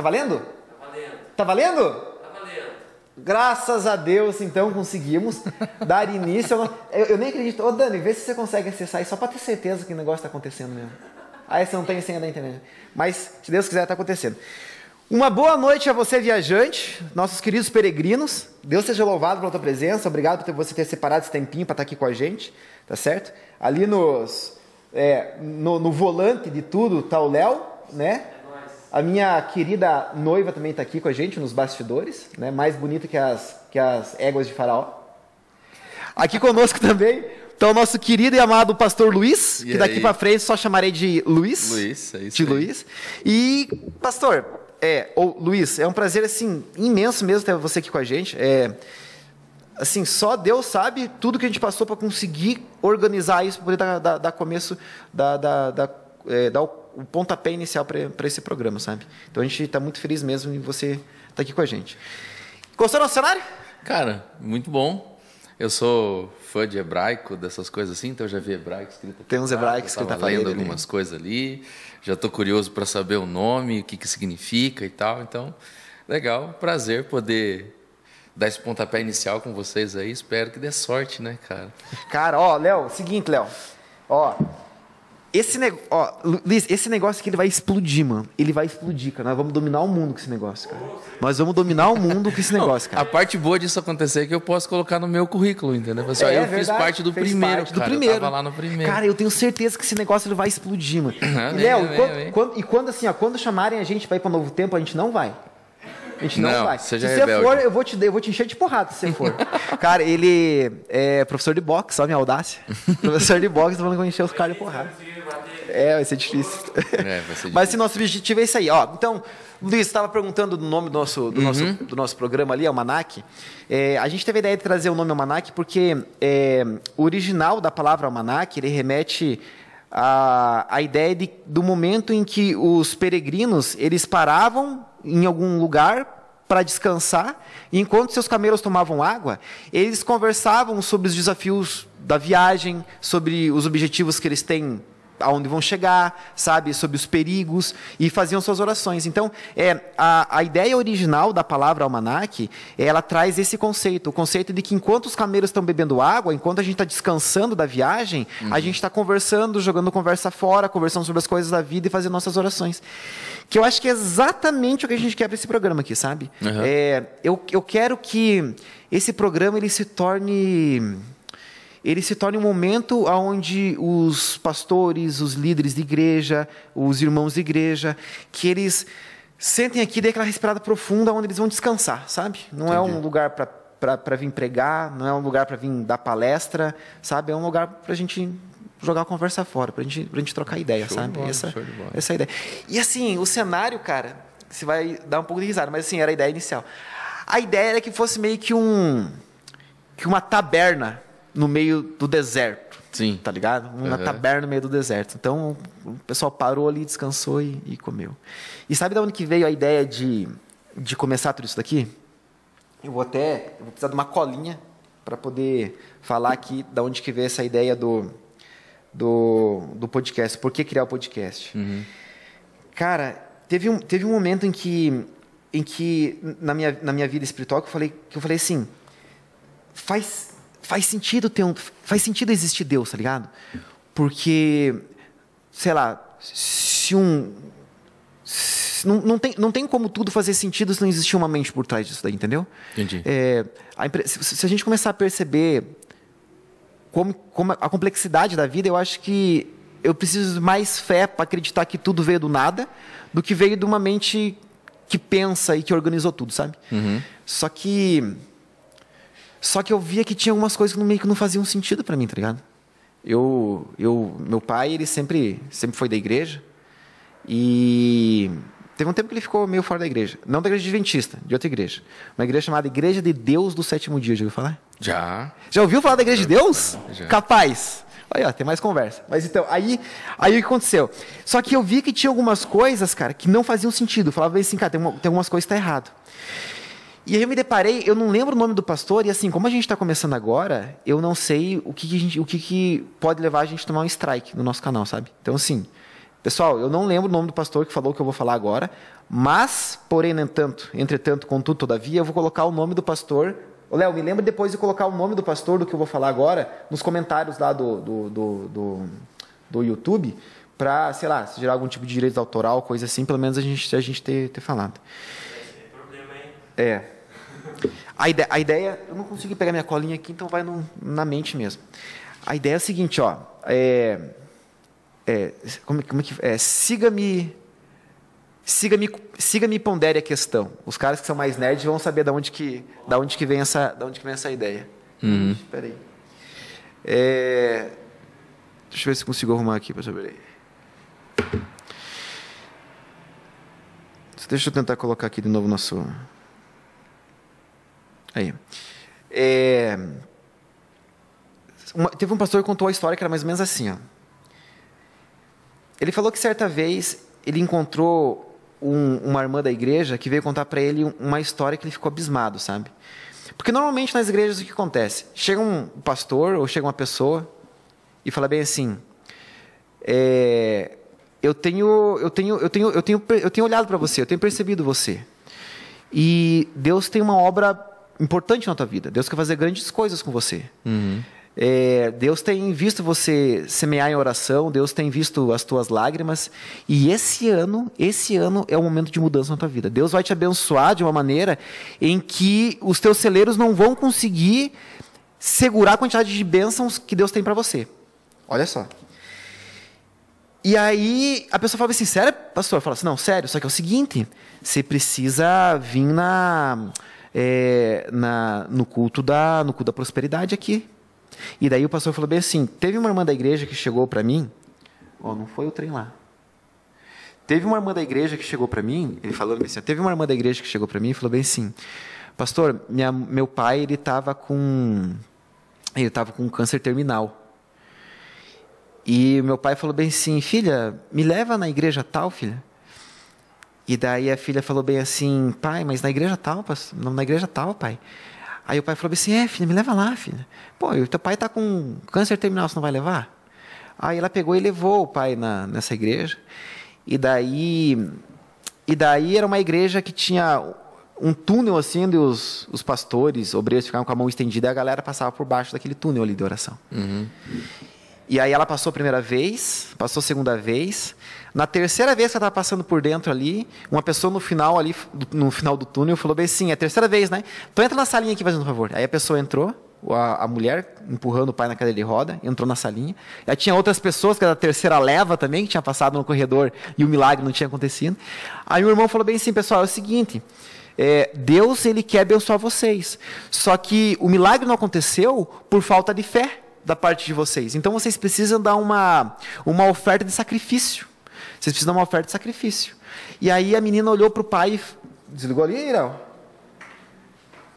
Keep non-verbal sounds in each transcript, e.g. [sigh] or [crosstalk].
Tá valendo? Tá valendo. Tá valendo? Tá valendo. Graças a Deus, então, conseguimos [laughs] dar início. no- Eu, eu nem acredito. Ô, Dani, vê se você consegue acessar aí, só pra ter certeza que o negócio tá acontecendo mesmo. Aí você não tem senha da internet. Mas, se Deus quiser, tá acontecendo. Uma boa noite a você, viajante, nossos queridos peregrinos. Deus seja louvado pela tua presença. Obrigado por você ter separado esse tempinho para estar aqui com a gente, tá certo? Ali nos, é, no, no volante de tudo tá o Léo, né? A minha querida noiva também está aqui com a gente nos bastidores, né? Mais bonita que as, que as éguas de faraó. Aqui conosco também está o nosso querido e amado pastor Luiz, E que daqui para frente só chamarei de Luiz. Luiz, é isso De aí. Luiz. E, pastor, é, ou Luiz, é um prazer, assim, imenso mesmo ter você aqui com a gente. É, assim, só Deus sabe tudo que a gente passou para conseguir organizar isso, para poder dar, dar- dar começo, dar, dar, dar, é, dar o, o pontapé inicial para esse programa, sabe? Então a gente está muito feliz mesmo em você estar aqui com a gente. Gostou do nosso cenário? Cara, muito bom. Eu sou fã de hebraico, dessas coisas assim, então eu já vi hebraico escrito. Tem uns hebraicos escrito tava na lendo algumas coisas ali. Já estou curioso para saber o nome, o que que significa e tal. Então, legal, prazer poder dar esse pontapé inicial com vocês aí. Espero que dê sorte, né, cara? Cara, ó, Léo, seguinte, Léo. Ó, esse negócio, ó, Lu- Luiz, esse negócio aqui ele vai explodir, mano. Ele vai explodir, cara. Nós vamos dominar o mundo com esse negócio, cara. Nós vamos dominar o mundo com esse negócio, A cara. parte boa disso acontecer é que eu posso colocar no meu currículo, entendeu? Assim, É eu fiz verdade, parte do primeiro, parte do cara. primeiro. Eu tava lá no primeiro. Cara, eu tenho certeza que esse negócio ele vai explodir, mano. Ah, E, Léo, quando- e quando assim, ó, quando chamarem a gente pra ir pra Novo Tempo, a gente não vai. A gente não, Não, vai. se você rebelde. for, eu vou, te, eu vou te encher de porrada se você for. [laughs] cara, ele é professor de boxe, só minha audácia. [laughs] professor de boxe, falando que eu vou encher os caras de porrada. É, vai ser difícil. É, vai ser [laughs] Mas esse nosso objetivo é isso aí. Ó, então, Luiz, estava perguntando do nome do nosso, do nosso, do nosso programa ali, Almanac. É, a gente teve a ideia de trazer o nome Almanac porque é, o original da palavra Almanac, ele remete à, à ideia de, do momento em que os peregrinos, eles paravam em algum lugar para descansar, e enquanto seus camelos tomavam água, eles conversavam sobre os desafios da viagem, sobre os objetivos que eles têm aonde vão chegar, sabe, sobre os perigos e faziam suas orações. Então, é a, a ideia original da palavra almanac, ela traz esse conceito, o conceito de que enquanto os camelos estão bebendo água, enquanto a gente está descansando da viagem, a gente está conversando, jogando conversa fora, conversando sobre as coisas da vida e fazendo nossas orações. Que eu acho que é exatamente o que a gente quer para esse programa aqui, sabe? Uhum. É, eu, eu quero que esse programa ele se torne ele se torne um momento onde os pastores, os líderes de igreja, os irmãos de igreja, que eles sentem aqui daquela respirada profunda onde eles vão descansar, sabe? Não é um lugar para vir pregar, não é um lugar para vir dar palestra, sabe? É um lugar para a gente jogar a conversa fora, para gente, a gente trocar ideia, Show sabe? bola, essa, essa é a ideia. E assim, o cenário, cara, você vai dar um pouco de risada, mas assim, era a ideia inicial. A ideia era que fosse meio que um que uma taberna no meio do deserto. Sim. Tá ligado? Uma Uhum. taberna no meio do deserto. Então, o pessoal parou ali, descansou e, e comeu. E sabe de onde que veio a ideia de, de começar tudo isso daqui? Eu vou até, eu vou precisar de uma colinha para poder falar aqui de onde que veio essa ideia do, do, do podcast. Por que criar o podcast? Cara, teve um, teve um momento em que, em que na, minha, na minha vida espiritual que eu falei, que eu falei assim, faz, faz sentido ter um, faz sentido existir Deus, tá ligado? Porque, sei lá, se um se- não, não, tem, não tem como tudo fazer sentido se não existir uma mente por trás disso daí, entendeu? Entendi. É, a se, a gente começar a perceber como, como a complexidade da vida, eu acho que eu preciso de mais fé para acreditar que tudo veio do nada do que veio de uma mente que pensa e que organizou tudo, sabe? Só que só que eu via que tinha algumas coisas que meio que não faziam sentido para mim, tá ligado? Eu, eu, meu pai, ele sempre, sempre foi da igreja e teve um tempo que ele ficou meio fora da igreja, não da igreja adventista, de outra igreja, uma igreja chamada Igreja de Deus do Sétimo Dia, já ouviu falar? Já. Já ouviu falar da igreja de Deus? Já. Capaz. Olha, ó, tem mais conversa. Mas então, aí, aí o que aconteceu? Só que eu vi que tinha algumas coisas, cara, que não faziam sentido. Eu falava assim, cara, tem, uma- tem algumas coisas que tá errado. E aí eu me deparei, eu não lembro o nome do pastor, e assim, como a gente está começando agora, eu não sei o que, que gente, o que, que pode levar a gente a tomar um strike no nosso canal, sabe? Então, assim, Pessoal, eu não lembro o nome do pastor que falou que eu vou falar agora, mas, porém, entanto, entretanto, contudo, todavia, eu vou colocar o nome do pastor. Ô, Léo, me lembra depois de colocar o nome do pastor do que eu vou falar agora nos comentários lá do, do, do, do, do YouTube, para, sei lá, se gerar algum tipo de direito autoral, coisa assim, pelo menos a gente, a gente ter, ter falado. É. A ideia, a ideia, eu não consegui pegar minha colinha aqui, então vai no, na mente mesmo. A ideia é a seguinte, ó. É, é, como, como é que é? Siga-me, siga-me, siga-me pondere a questão. Os caras que são mais nerds vão saber da onde que, da onde que vem essa, da onde que vem essa ideia. Uhum. Espera aí. É, deixa eu ver se consigo arrumar aqui para saber. Deixa eu tentar colocar aqui de novo nosso. Aí. É, uma, teve um pastor que contou a história que era mais ou menos assim. Ó. Ele falou que certa vez ele encontrou um, uma irmã da igreja que veio contar para ele uma história que ele ficou abismado, sabe? Porque normalmente nas igrejas o que acontece? Chega um pastor ou chega uma pessoa e fala bem assim: é, eu tenho, eu tenho, eu tenho, eu tenho, eu tenho olhado para você, eu tenho percebido você. E Deus tem uma obra importante na tua vida. Deus quer fazer grandes coisas com você. Uhum. É, Deus tem visto você semear em oração, Deus tem visto as tuas lágrimas, e esse ano, esse ano é o momento de mudança na tua vida. Deus vai te abençoar de uma maneira em que os teus celeiros não vão conseguir segurar a quantidade de bênçãos que Deus tem para você. Olha só. E aí a pessoa fala assim, sério, pastor? Fala assim, não, sério, só que é o seguinte, você precisa vir na, é, na, no culto da no culto da prosperidade aqui. E daí o pastor falou bem assim, teve uma irmã da igreja que chegou para mim, ó, oh, não foi o trem lá. Teve uma irmã da igreja que chegou para mim, ele falou bem assim, teve uma irmã da igreja que chegou para mim e falou bem assim, pastor, minha, meu pai ele estava com ele estava com câncer terminal. E meu pai falou bem assim, filha, me leva na igreja tal, filha. E daí a filha falou bem assim, pai, mas na igreja tal, não na igreja tal, pai. Aí o pai falou assim, é, filha, me leva lá, filha. Pô, o teu pai está com câncer terminal, você não vai levar? Aí ela pegou e levou o pai na, nessa igreja. E daí, e daí era uma igreja que tinha um túnel assim, onde os, os pastores, obreiros ficavam com a mão estendida e a galera passava por baixo daquele túnel ali de oração. Uhum. E aí ela passou a primeira vez, passou a segunda vez. Na terceira vez que ela estava passando por dentro ali, uma pessoa no final ali, no final do túnel, falou bem assim, é a terceira vez, né? Então entra na salinha aqui, fazendo um favor. Aí a pessoa entrou, a, a, mulher empurrando o pai na cadeira de roda, entrou na salinha. Aí tinha outras pessoas, que era a terceira leva também, que tinha passado no corredor e o milagre não tinha acontecido. Aí o irmão falou bem assim, pessoal, é o seguinte, é, Deus ele quer abençoar vocês. Só que o milagre não aconteceu por falta de fé da parte de vocês. Então vocês precisam dar uma, uma oferta de sacrifício. Vocês precisam dar uma oferta de sacrifício. E aí a menina olhou para o pai e desligou ali, Irão?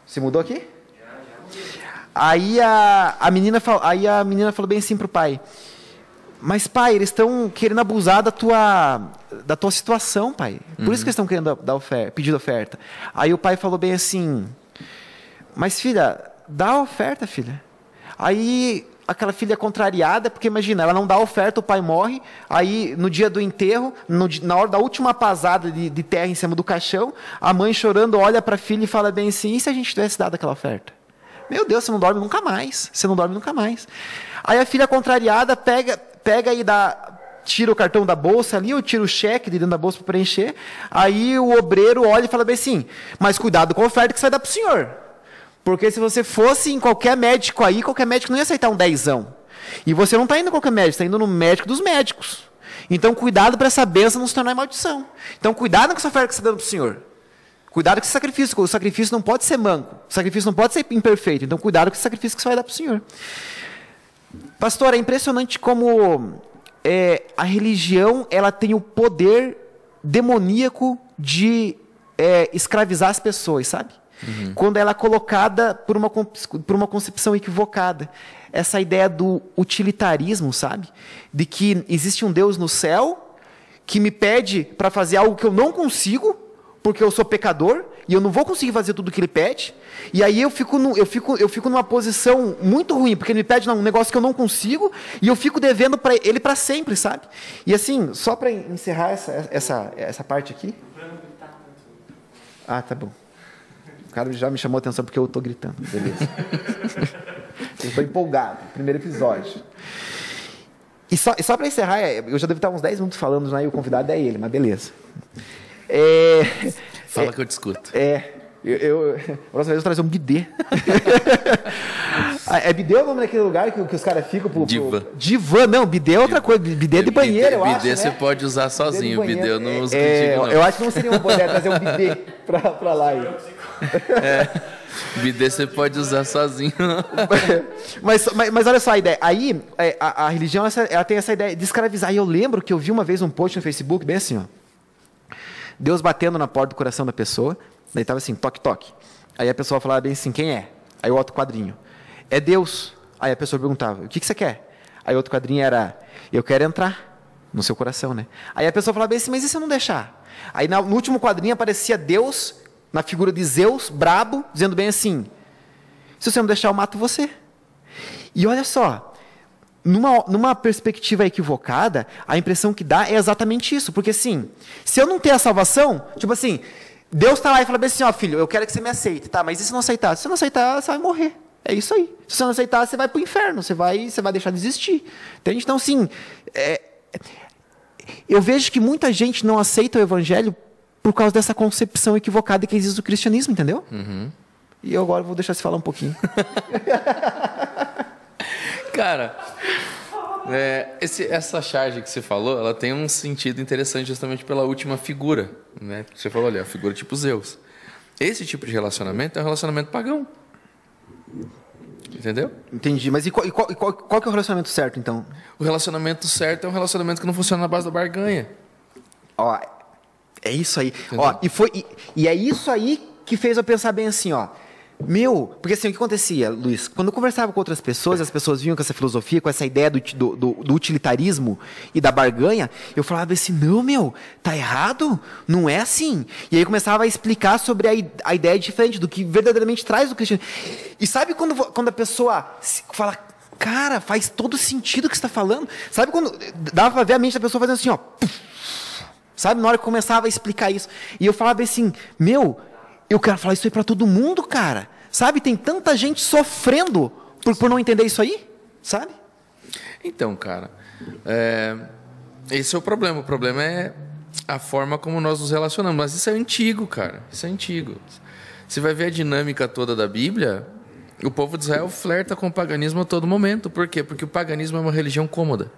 Se mudou aqui? Aí a, a, menina, aí a menina falou bem assim para o pai: Mas pai, eles estão querendo abusar da tua, da tua situação, pai. Por uhum. isso que eles estão querendo dar oferta, pedir oferta. Aí o pai falou bem assim: Mas filha, dá a oferta, filha. Aí aquela filha contrariada, porque imagina, ela não dá oferta, o pai morre, aí no dia do enterro, no, na hora da última pasada de, de, terra em cima do caixão, a mãe chorando olha para a filha e fala bem assim: e se a gente tivesse dado aquela oferta? Meu Deus, você não dorme nunca mais, você não dorme nunca mais. Aí a filha contrariada pega, pega e dá, tira o cartão da bolsa ali, ou tira o cheque de dentro da bolsa para preencher, aí o obreiro olha e fala bem assim: mas cuidado com a oferta que você vai dar para o senhor. Porque se você fosse em qualquer médico aí, qualquer médico não ia aceitar um dezão. E você não está indo em qualquer médico, está indo no médico dos médicos. Então, cuidado para essa benção não se tornar maldição. Então, cuidado com essa oferta que você está dando para o Senhor. Cuidado com esse sacrifício. O sacrifício não pode ser manco. O sacrifício não pode ser imperfeito. Então, cuidado com esse sacrifício que você vai dar para o Senhor. Pastor, é impressionante como é, a religião ela tem o poder demoníaco de é, escravizar as pessoas, sabe? Uhum. Quando ela é colocada por uma, por uma concepção equivocada. Essa ideia do utilitarismo, sabe? De que existe um Deus no céu que me pede para fazer algo que eu não consigo, porque eu sou pecador e eu não vou conseguir fazer tudo o que ele pede. E aí eu fico, no, eu fico, eu fico numa posição muito ruim, porque ele me pede um negócio que eu não consigo e eu fico devendo para ele para sempre, sabe? E assim, só para encerrar essa, essa, essa parte aqui. Ah, tá bom. O cara já me chamou a atenção porque eu estou gritando. Beleza. [laughs] eu estou empolgado. Primeiro episódio. E só, só para encerrar, é, eu já devo estar uns 10 minutos falando, né, e o convidado é ele, mas beleza. É, Fala é, que eu te escuto. É. Eu, eu, próxima vez eu trazer um bidê. [laughs] é bidê o nome daquele lugar que, que os caras ficam pro, Diva. Pro, divã, não, bidê é outra coisa. Bidê de banheiro, bidê, eu acho. Bidê né? você pode usar sozinho, bidê, bidê eu não uso é, contigo, não. Eu acho que não seria uma boa ideia trazer um bidê pra, pra lá. Aí. É. Bidê você pode usar sozinho. [laughs] mas, mas, mas, olha só a ideia. Aí, é, a, a religião ela tem essa ideia de escravizar. E eu lembro que eu vi uma vez um post no Facebook, bem assim, ó. Deus batendo na porta do coração da pessoa. Daí estava assim, toque, toque. Aí a pessoa falava bem assim, quem é? Aí o outro quadrinho. É Deus. Aí a pessoa perguntava, o que, que você quer? Aí o outro quadrinho era, eu quero entrar no seu coração, né? Aí a pessoa falava bem assim, mas e se eu não deixar? Aí no último quadrinho aparecia Deus na figura de Zeus, brabo, dizendo bem assim: se você não deixar, eu mato você. E olha só, numa, numa perspectiva equivocada, a impressão que dá é exatamente isso. Porque assim, se eu não ter a salvação, tipo assim, Deus está lá e fala bem assim: ó, filho, eu quero que você me aceite, tá? Mas e se não aceitar? Se você não aceitar, você vai morrer. É isso aí. Se você não aceitar, você vai para o inferno, você vai, você vai deixar de existir. Entende? Então, assim, é, eu vejo que muita gente não aceita o evangelho por causa dessa concepção equivocada que existe do cristianismo, entendeu? Uhum. E eu agora vou deixar você falar um pouquinho. [laughs] Cara, é, esse, essa charge que você falou, ela tem um sentido interessante justamente pela última figura, né? Você falou ali, a figura tipo Zeus. Esse tipo de relacionamento é um relacionamento pagão. Entendeu? Entendi. Mas e qual, e qual, qual, qual é o relacionamento certo, então? O relacionamento certo é um relacionamento que não funciona na base da barganha. Ó, é isso aí. Ó, e, foi, e, e, é isso aí que fez eu pensar bem assim, ó. Meu, porque assim, o que acontecia, Luiz? Quando eu conversava com outras pessoas, as pessoas vinham com essa filosofia, com essa ideia do, do, do, utilitarismo e da barganha, eu falava assim, não, meu, tá errado? Não é assim. E aí começava a explicar sobre a, a ideia diferente, do que verdadeiramente traz o cristianismo. E sabe quando, quando a pessoa fala, cara, faz todo sentido o que você está falando? Sabe quando dava para ver a mente da pessoa fazendo assim, ó. Sabe, na hora que começava a explicar isso. E eu falava assim, meu, eu quero falar isso aí para todo mundo, cara. Sabe, tem tanta gente sofrendo por, por não entender isso aí, sabe? Então, cara, é, esse é o problema. O problema é a forma como nós nos relacionamos. Mas isso é antigo, cara. Isso é antigo. Você vai ver a dinâmica toda da Bíblia. O povo de Israel flerta com o paganismo a todo momento. Por quê? Porque o paganismo é uma religião cômoda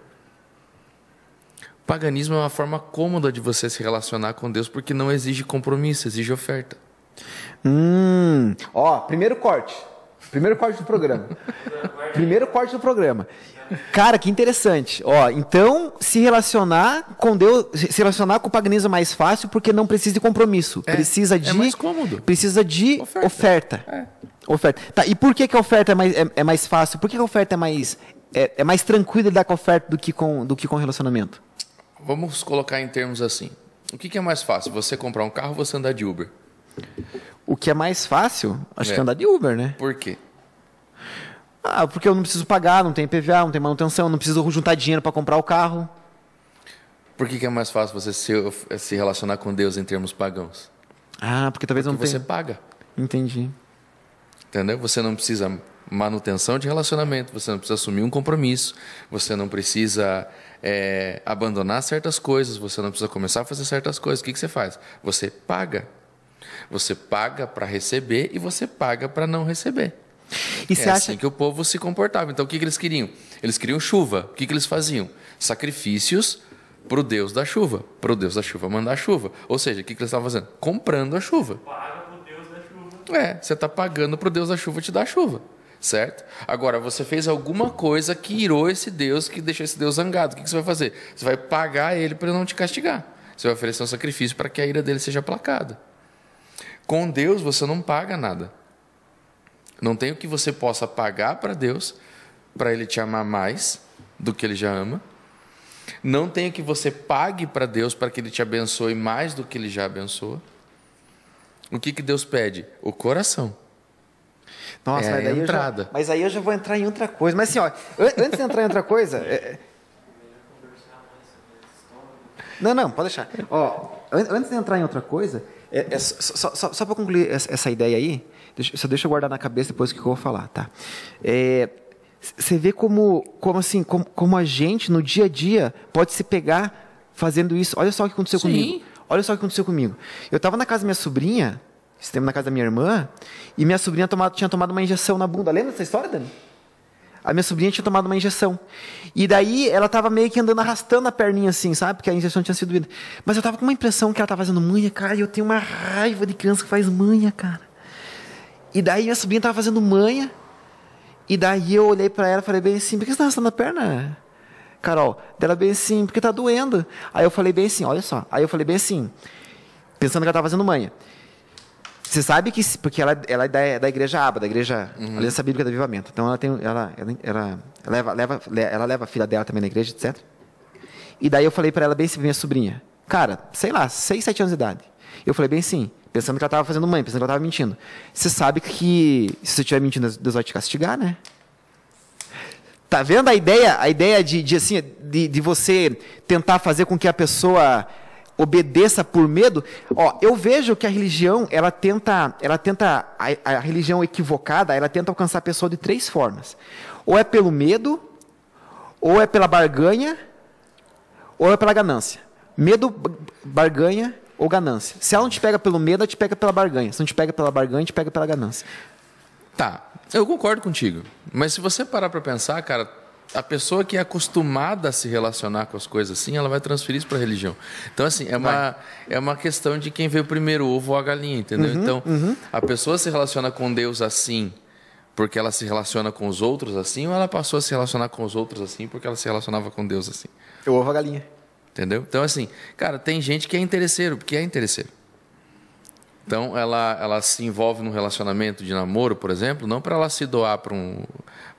paganismo é uma forma cômoda de você se relacionar com Deus porque não exige compromisso, exige oferta. Hum, ó, primeiro corte. Primeiro corte do programa. [laughs] primeiro corte do programa. Cara, que interessante. Ó, então se relacionar com Deus, se relacionar com o paganismo é mais fácil porque não precisa de compromisso. É, precisa de é mais cômodo. Precisa de oferta. Oferta. É. oferta. Tá, e por que, que a oferta é mais, é, é mais fácil? Por que, que a oferta é mais é, é mais tranquilo lidar com a oferta do que com do que com relacionamento? Vamos colocar em termos assim. O que, que é mais fácil? Você comprar um carro ou você andar de Uber? O que é mais fácil? Acho é. que andar de Uber, né? Por quê? Ah, porque eu não preciso pagar, não tem PVA, não tem manutenção, não preciso juntar dinheiro para comprar o carro. Por que, que, é mais fácil você se, se, relacionar com Deus em termos pagãos? Ah, porque talvez porque não você tenha... paga. Entendi. Entendeu? Você não precisa manutenção de relacionamento, você não precisa assumir um compromisso, você não precisa é, abandonar certas coisas, você não precisa começar a fazer certas coisas. O que, que você faz? Você paga. Você paga para receber e você paga para não receber. E é assim acha que o povo se comportava. Então, o que, que eles queriam? Eles queriam chuva. O que, que eles faziam? Sacrifícios para o Deus da chuva. Para o Deus da chuva mandar a chuva. Ou seja, o que, que eles estavam fazendo? Comprando a chuva. Paga para o Deus da chuva. É, você está pagando para o Deus da chuva te dar a chuva certo? Agora, você fez alguma coisa que irou esse Deus, que deixou esse Deus zangado. O que você vai fazer? Você vai pagar ele para não te castigar. Você vai oferecer um sacrifício para que a ira dele seja aplacada. Com Deus, você não paga nada. Não tem o que você possa pagar para Deus para ele te amar mais do que ele já ama. Não tem o que você pague para Deus para que ele te abençoe mais do que ele já abençoa. O que, que Deus pede? O coração. Nossa, É mas, a daí eu entrada. já, mas aí eu já vou entrar em outra coisa. Mas assim, ó, an- antes de entrar em outra coisa. é- Não, não, pode deixar. Ó, an- antes de entrar em outra coisa, é, é só, só, só para concluir essa, essa ideia aí, deixa, só deixa eu guardar na cabeça depois o que eu vou falar, tá? É, Você vê como, como assim, como, como a gente no dia a dia pode se pegar fazendo isso. Olha só o que aconteceu Sim. comigo. Olha só o que aconteceu comigo. Eu estava na casa da minha sobrinha, esse tempo na casa da minha irmã, e minha sobrinha tomado- tinha tomado uma injeção na bunda. Lembra dessa história, Dani? A minha sobrinha tinha tomado uma injeção. E daí ela tava meio que andando arrastando a perninha assim, sabe? Porque a injeção tinha sido doída. Mas eu tava com uma impressão que ela tava fazendo manha, cara, e eu tenho uma raiva de criança que faz manha, cara. E daí minha sobrinha tava fazendo manha. E daí eu olhei pra ela e falei bem assim, por que você tá arrastando a perna? Carol, dela bem assim, porque tá doendo. Aí eu falei bem assim, olha só. Aí eu falei bem assim, pensando que ela tava fazendo manha. Você sabe que, porque ela, ela é da, da igreja Aba, da igreja Aliança Bíblica do Avivamento. Então ela tem, ela, ela, ela leva, leva, ela leva a filha dela também na igreja, etc. E daí eu falei pra ela bem assim, minha sobrinha, cara, sei lá, 6, 7 anos de idade. Eu falei bem assim, pensando que ela tava fazendo mãe, pensando que ela tava mentindo. Você sabe que se você estiver mentindo, Deus vai te castigar, né? Tá vendo a ideia, a ideia de, de assim, de, de você tentar fazer com que a pessoa obedeça por medo? Ó, eu vejo que a religião, ela tenta, ela tenta a, a religião equivocada, ela tenta alcançar a pessoa de três formas. Ou é pelo medo, ou é pela barganha, ou é pela ganância. Medo, ba- barganha ou ganância. Se ela não te pega pelo medo, ela te pega pela barganha. Se não te pega pela barganha, te pega pela ganância. Tá, eu concordo contigo. Mas se você parar pra pensar, cara, a pessoa que é acostumada a se relacionar com as coisas assim, ela vai transferir isso pra religião. Então, assim, é uma, é uma questão de quem veio primeiro, o ovo ou a galinha, entendeu? então, a pessoa se relaciona com Deus assim porque ela se relaciona com os outros assim, ou ela passou a se relacionar com os outros assim porque ela se relacionava com Deus assim? Eu ovo a galinha. Entendeu? Então, assim, cara, tem gente que é interesseiro, porque é interesseiro. Então, ela, ela se envolve num relacionamento de namoro, por exemplo, não para ela se doar para um,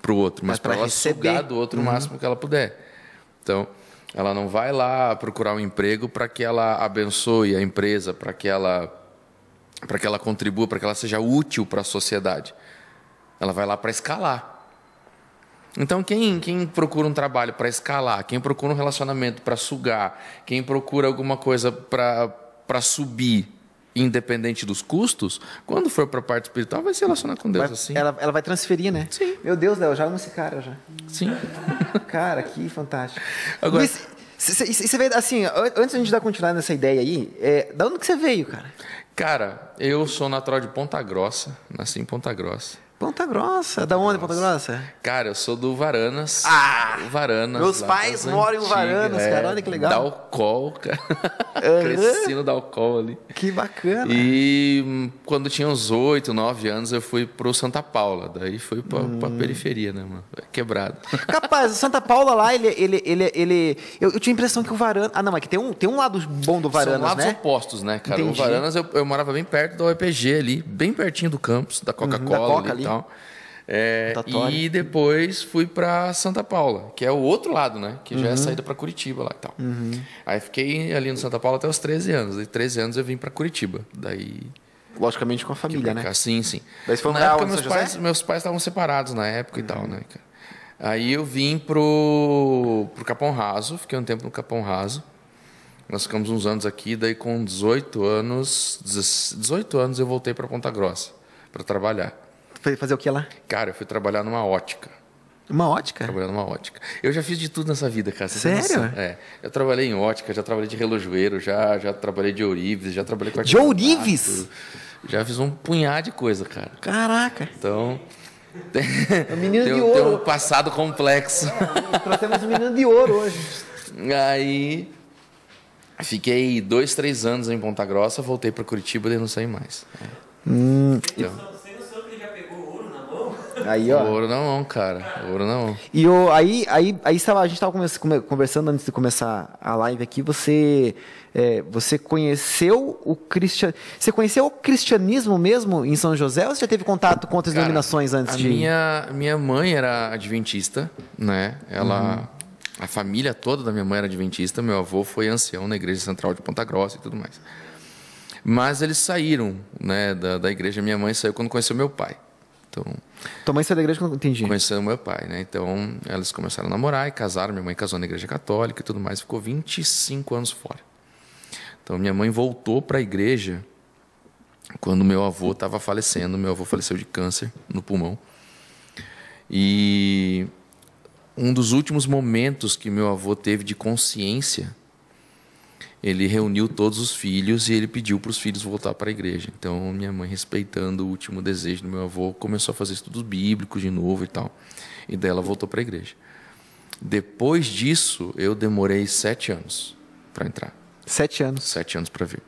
o outro, mas, para ela receber. sugar do outro o máximo que ela puder. Então, ela não vai lá procurar um emprego para que ela abençoe a empresa, para que ela para que ela contribua, para que ela seja útil para a sociedade. Ela vai lá para escalar. Então, quem, quem procura um trabalho para escalar, quem procura um relacionamento para sugar, quem procura alguma coisa para subir, independente dos custos, quando for para a parte espiritual, vai se relacionar com Deus Vai- assim. ela, ela vai transferir, né? Sim. Meu Deus, Léo, já amo esse cara já. Sim. [laughs] Cara, que fantástico. Agora- Mas, você vê, assim, an- antes da gente dar continuidade nessa ideia aí, é, da onde que você veio, cara? Cara, eu sou natural de Ponta Grossa, nasci em Ponta Grossa. Ponta Grossa. Da onde, Ponta Grossa? Cara, eu sou do Varanas. Ah! Varanas. Meus pais moram em Varanas, é, cara, olha que legal. Dalcol, cara. Aham. Cresci no Dalcol ali. Que bacana. E hum, quando tinha uns 8, 9 anos, eu fui pro Santa Paula. Daí fui pra, pra Hum. periferia, né, mano? Quebrado. [laughs] Capaz, o Santa Paula lá, ele. ele, ele, ele eu, eu tinha a impressão que o Varana. Ah, não, é que tem um, tem um lado bom do Varanas, São lados né? opostos, né, cara? Entendi. O Varanas, eu, eu morava bem perto da UEPG ali, bem pertinho do campus, da Coca-Cola Uhum, Coca ali ali. E tal. É, e depois fui pra Santa Paula, que é o outro lado, né? Que Uhum. já é a saída pra Curitiba lá e tal. Aí fiquei ali no Santa Paula até os 13 anos. E 13 anos eu vim pra Curitiba. Daí Logicamente com a família, né? Sim, sim. Daí você foi na época, meus pais, meus pais estavam separados na época e tal, né, cara? Aí eu vim pro, pro Capão Raso, fiquei um tempo no Capão Raso. Nós ficamos uns anos aqui, daí com 18 anos, 18 anos eu voltei para Ponta Grossa para trabalhar. Foi fazer o que lá? Cara, eu fui trabalhar numa ótica. Uma ótica? Trabalhar numa ótica. Eu já fiz de tudo nessa vida, cara. você Sério? É. Eu trabalhei em ótica, já trabalhei de relojoeiro, já, já trabalhei de ourives, já trabalhei com De ourives? Já fiz um punhado de coisa, cara. Caraca. Então. Tem, [laughs] menino tem de um- tem ouro. um passado complexo. [laughs] Trouxemos um menino de ouro hoje. Aí. Fiquei dois, três anos em Ponta Grossa, voltei para Curitiba e não saí mais. Então, Você não soube que ele já pegou ouro na mão? Aí, ó. ouro na mão, cara. Ouro na mão. E o, aí, aí, aí estava, a gente estava conversando antes de começar a live aqui. Você, é, você conheceu o cristian, você conheceu o cristianismo mesmo em São José ou você já teve contato com outras Cara, denominações antes a de? Minha, minha mãe era adventista, né? Ela. Uhum. A família toda da minha mãe era adventista. Meu avô foi ancião na igreja central de Ponta Grossa e tudo mais. Mas eles saíram né, da, da igreja. Minha mãe saiu quando conheceu meu pai. Então, Tua mãe saiu da igreja não entendi. conhecendo meu pai, né? Então, eles começaram a namorar e casaram. Minha mãe casou na igreja católica e tudo mais. Ficou 25 anos fora. Então, minha mãe voltou para a igreja quando meu avô estava falecendo. Meu avô faleceu de câncer no pulmão. E um dos últimos momentos que meu avô teve de consciência, ele reuniu todos os filhos e ele pediu para os filhos voltar para a igreja. Então, minha mãe, respeitando o último desejo do meu avô, começou a fazer estudos bíblicos de novo e tal. E daí ela voltou para a igreja. Depois disso, eu demorei sete anos para entrar Sete anos. sete anos para vir.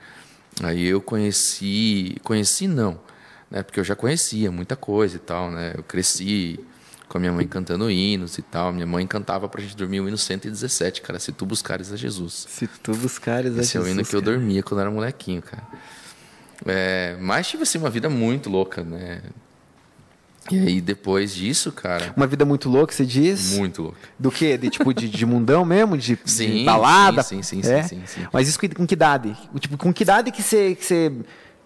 Aí eu conheci, conheci não, né? Porque eu já conhecia muita coisa e tal, né? Eu cresci com a minha mãe cantando hinos e tal. Minha mãe cantava pra gente dormir o hino 117, cara. Se tu buscares a Jesus. Se tu buscares a Esse é o hino Jesus, que eu dormia quando era molequinho, cara. É, mas tive assim uma vida muito louca, né? E aí depois disso, cara, Uma vida muito louca, você diz? muito louca. Do quê? De tipo de, de mundão mesmo? De, de Sim, balada? sim, sim, sim, É? sim, sim, sim. Mas isso com que idade? Tipo, com que idade que você, que você,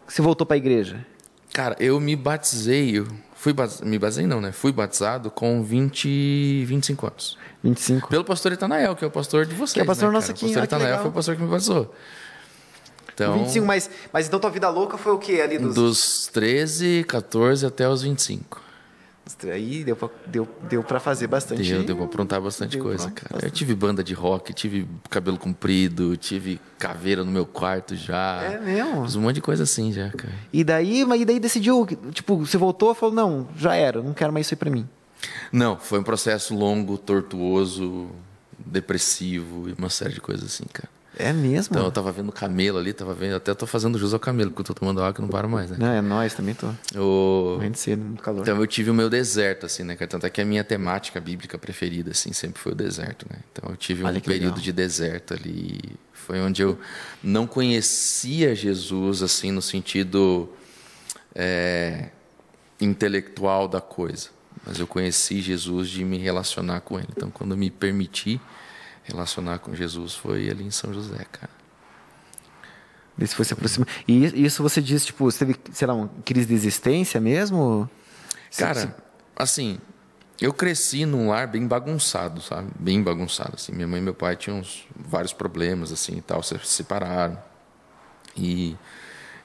que você voltou pra igreja? Cara, eu me batizei, eu fui me batizei não, né? Fui batizado com 20, 25 anos. 25. Pelo pastor Itanael, que é o pastor de vocês. Que é o pastor né, nosso aqui, O pastor ah, Itanael foi o pastor que me batizou. Então, 25, mas, mas então tua vida louca foi o quê ali dos... dos 13, 14 até os 25. Aí deu pra, deu, deu pra fazer bastante. Deu, deu pra aprontar bastante Deu coisa, pra- cara. Eu tive banda de rock, tive cabelo comprido, tive caveira no meu quarto já. É mesmo? Fiz um monte de coisa assim já, cara. E daí, mas e daí decidiu, tipo, você voltou e falou, não, já era, não quero mais isso aí pra mim. Não, foi um processo longo, tortuoso, depressivo e uma série de coisas assim, cara. É mesmo? Então eu tava vendo camelo ali, tava vendo, até tô fazendo jus ao camelo, porque eu tô tomando água que não para mais, né? Não, é nós também tô O... de sede, muito calor. Então eu tive o meu deserto, assim, né? cara? Tanto é que a minha temática bíblica preferida, assim, sempre foi o deserto, né? Então eu tive Olha um período legal. de deserto ali. Foi onde eu não conhecia Jesus, assim, no sentido é, intelectual da coisa. Mas eu conheci Jesus de me relacionar com ele. Então quando eu me permiti relacionar com Jesus foi ali em São José, cara. Esse foi se aproximar. E isso você disse, tipo, você teve, sei lá, uma crise de existência mesmo? Cara, você- assim, eu cresci num lar bem bagunçado, sabe? Bem bagunçado, assim. Minha mãe e meu pai tinham uns, vários problemas, assim, e tal, se separaram. E,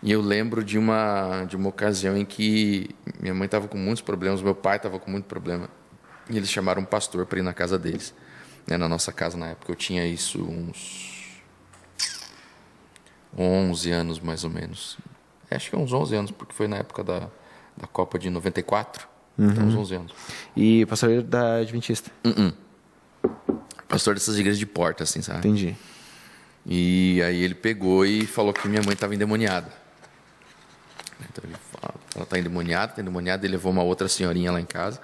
e eu lembro de uma, de uma ocasião em que minha mãe estava com muitos problemas, meu pai estava com muito problema. E eles chamaram um pastor para ir na casa deles. Né? Na nossa casa, na época, eu tinha isso uns 11 anos, mais ou menos. É, Acho que uns 11 anos, porque foi na época da, da Copa de 94. Então, uns 11 anos. E pastor da Adventista. Pastor dessas igrejas de porta, assim, sabe? Entendi. E aí ele pegou e falou que minha mãe estava endemoniada. Então ele fala, ela está endemoniada, está endemoniada. Ele levou uma outra senhorinha lá em casa.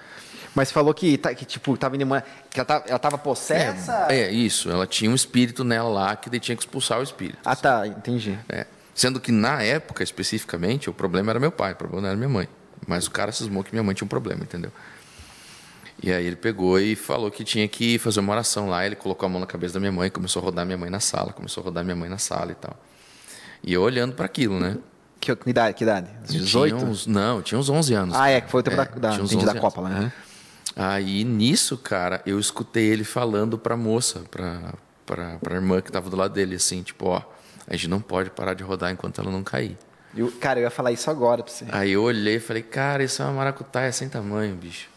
Mas falou que, tá- que tipo, tava indo, que ela tava, ela tava possessa? É, isso. Ela tinha um espírito nela lá que daí tinha que expulsar o espírito. Ah, tá, entendi. É. Sendo que na época, especificamente, o problema era meu pai, o problema não era minha mãe. Mas o cara cismou que minha mãe tinha um problema, entendeu? E aí ele pegou e falou que tinha que fazer uma oração lá. Ele colocou a mão na cabeça da minha mãe, começou a rodar minha mãe na sala, começou a rodar minha mãe na sala e tal. E eu olhando para aquilo, né? Que, que idade? Que idade? Uns Eu 18? Tinha uns, não, eu tinha uns 11 anos. Ah, é, que foi o tempo É, da, da, tinha uns entendi, da 11 Copa lá. né? Aí nisso, cara, eu escutei ele falando pra moça, pra, pra, pra irmã que tava do lado dele, assim, tipo, ó, a gente não pode parar de rodar enquanto ela não cair. Eu, cara, eu ia falar isso agora pra você. Aí eu olhei e falei, cara, isso é uma maracutaia sem tamanho, bicho.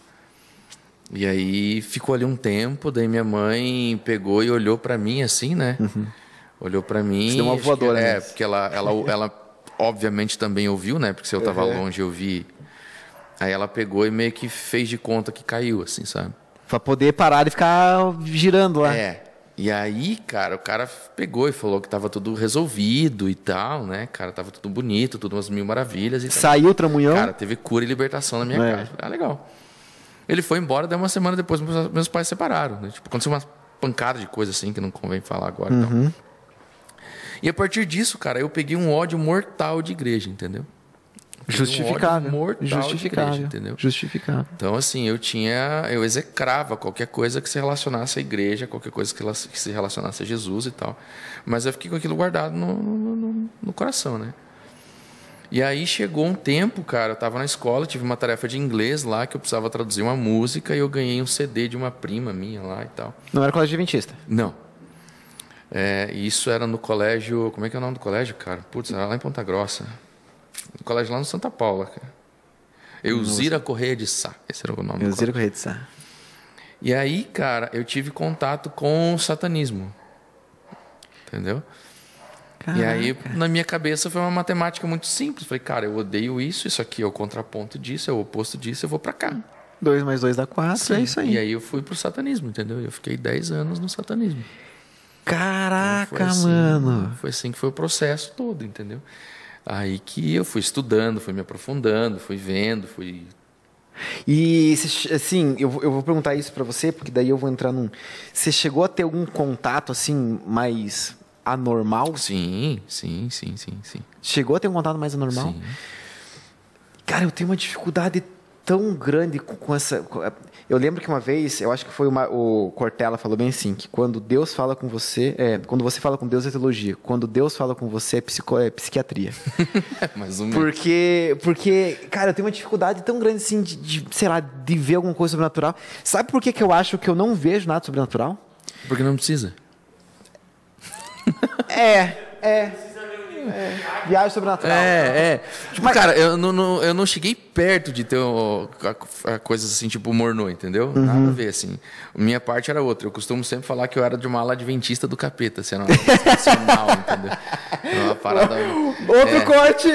E aí ficou ali um tempo, daí minha mãe pegou e olhou pra mim assim, né? Olhou pra mim. Você deu uma acho que- voadora É, porque ela, ela, ela obviamente também ouviu, né? Porque se eu tava Uhum. longe eu vi. Aí ela pegou e meio que fez de conta que caiu, assim, sabe? Pra poder parar e ficar girando lá. É. E aí, cara, o cara pegou e falou que tava tudo resolvido e tal, né? Cara, tava tudo bonito, tudo umas mil maravilhas e tal. Saiu o tramunhão. Cara, teve cura e libertação na minha É. casa. Ah, legal. Ele foi embora, daí uma semana depois meus, pais se separaram. Né? Tipo, aconteceu uma pancada de coisa assim que não convém falar agora. Uhum. E a partir disso, cara, eu peguei um ódio mortal de igreja, entendeu? Peguei um Justificável. Justificável. igreja, entendeu? Justificável. Então, assim, eu tinha. Eu execrava qualquer coisa que se relacionasse à igreja, qualquer coisa que, que se relacionasse a Jesus e tal. Mas eu fiquei com aquilo guardado no, no, no- no coração, né? E aí chegou um tempo, cara, eu tava na escola, tive uma tarefa de inglês lá que eu precisava traduzir uma música e eu ganhei um CD de uma prima minha lá e tal. Não era colégio adventista. Não. É, isso era no colégio. Como é que é o nome do colégio, cara? Putz, era lá em Ponta Grossa. No colégio lá no Santa Paula, cara. Eusira Correia de Sá. Esse era o nome do Elzira Correia de Sá. e aí, cara, eu tive contato com o satanismo. Entendeu? E aí, na minha cabeça, foi uma matemática muito simples. Falei, cara, eu odeio isso, isso aqui é o contraponto disso, é o oposto disso, eu vou pra cá. 2 mais 2 dá 4, é isso aí. E aí eu fui pro satanismo, entendeu? Eu fiquei 10 anos no satanismo. Caraca, Foi assim, mano. Foi assim que foi o processo todo, entendeu? Aí que eu fui estudando, fui me aprofundando, fui vendo, fui. E, assim, eu, vou- eu vou perguntar isso pra você, porque daí eu vou entrar num... Você chegou a ter algum contato, assim, mais anormal? Sim, sim, sim, sim, sim. Chegou a ter um contato mais anormal? Sim. Cara, eu tenho uma dificuldade tão grande com, essa. com- eu lembro que uma vez, eu acho que foi uma- o Cortella falou bem assim, que quando Deus fala com você, é, quando você fala com Deus é teologia, quando Deus fala com você é, psico, é psiquiatria. [laughs] Mais um porque, porque, cara, eu tenho uma dificuldade tão grande assim de, de, sei lá, de ver alguma coisa sobrenatural. Sabe por que, que eu acho que eu não vejo nada sobrenatural? Porque não precisa. É, é. É. Viagem sobrenatural. É, é. Tipo, Mas- cara, eu não, não- eu não cheguei perto de ter coisas assim, tipo morno, entendeu? Uhum. Nada a ver, assim. Minha parte era outra. Eu costumo sempre falar que eu era de uma ala adventista do capeta, assim, era uma sensacional, [laughs] entendeu? Era uma parada. Outro É. corte,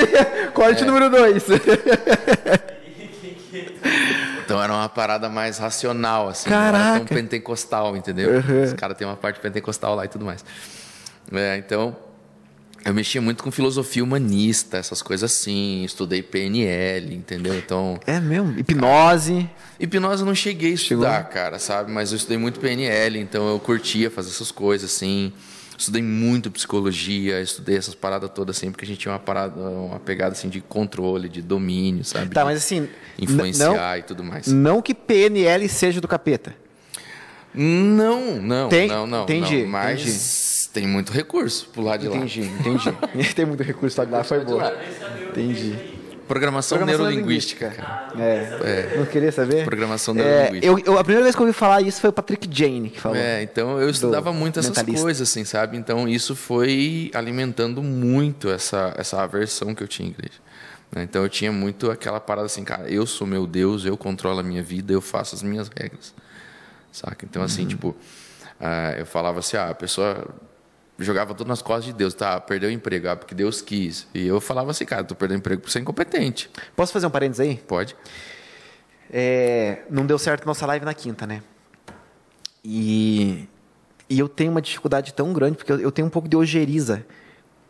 corte número dois. Então era uma parada mais racional, assim. Não era Caraca. tão pentecostal, entendeu? Uhum. Os caras têm uma parte pentecostal lá e tudo mais. É, então, eu mexia muito com filosofia humanista, essas coisas assim. Estudei PNL, entendeu? Então, É mesmo? Hipnose. hipnose eu não cheguei a estudar, cara, sabe? Mas eu estudei muito PNL, então eu curtia fazer essas coisas, assim. Estudei muito psicologia, estudei essas paradas todas, assim, porque a gente tinha uma parada, uma pegada, assim, de controle, de domínio, sabe? Tá, mas assim. Influenciar e tudo mais. Não, não que PNL seja do capeta. Não, não, Tem- não, não. entendi, não. Mas tem muito recurso pro lado de lá. Entendi, entendi. [laughs] Tem muito recurso lá, foi bom. Entendi. Programação, Programação neurolinguística. cara. É. Não queria saber? Programação É, neurolinguística. eu, eu- a primeira vez que eu ouvi falar isso foi o Patrick Jane que falou. É, então eu estudava muito essas mentalista. coisas, assim, sabe? Então isso foi alimentando muito essa, essa aversão que eu tinha à igreja. né? Então eu tinha muito aquela parada assim, cara, eu sou meu Deus, eu controlo a minha vida, eu faço as minhas regras. Saca? Então, assim, tipo, ah, eu falava assim, ah, a pessoa jogava tudo nas costas de Deus, tá? Perdeu o emprego, ah, porque Deus quis. E eu falava assim, cara, tu perdeu o emprego por ser incompetente. Posso fazer um parênteses aí? Pode? É, não deu certo nossa live na quinta, né? E, e eu tenho uma dificuldade tão grande, porque eu, eu tenho um pouco de ojeriza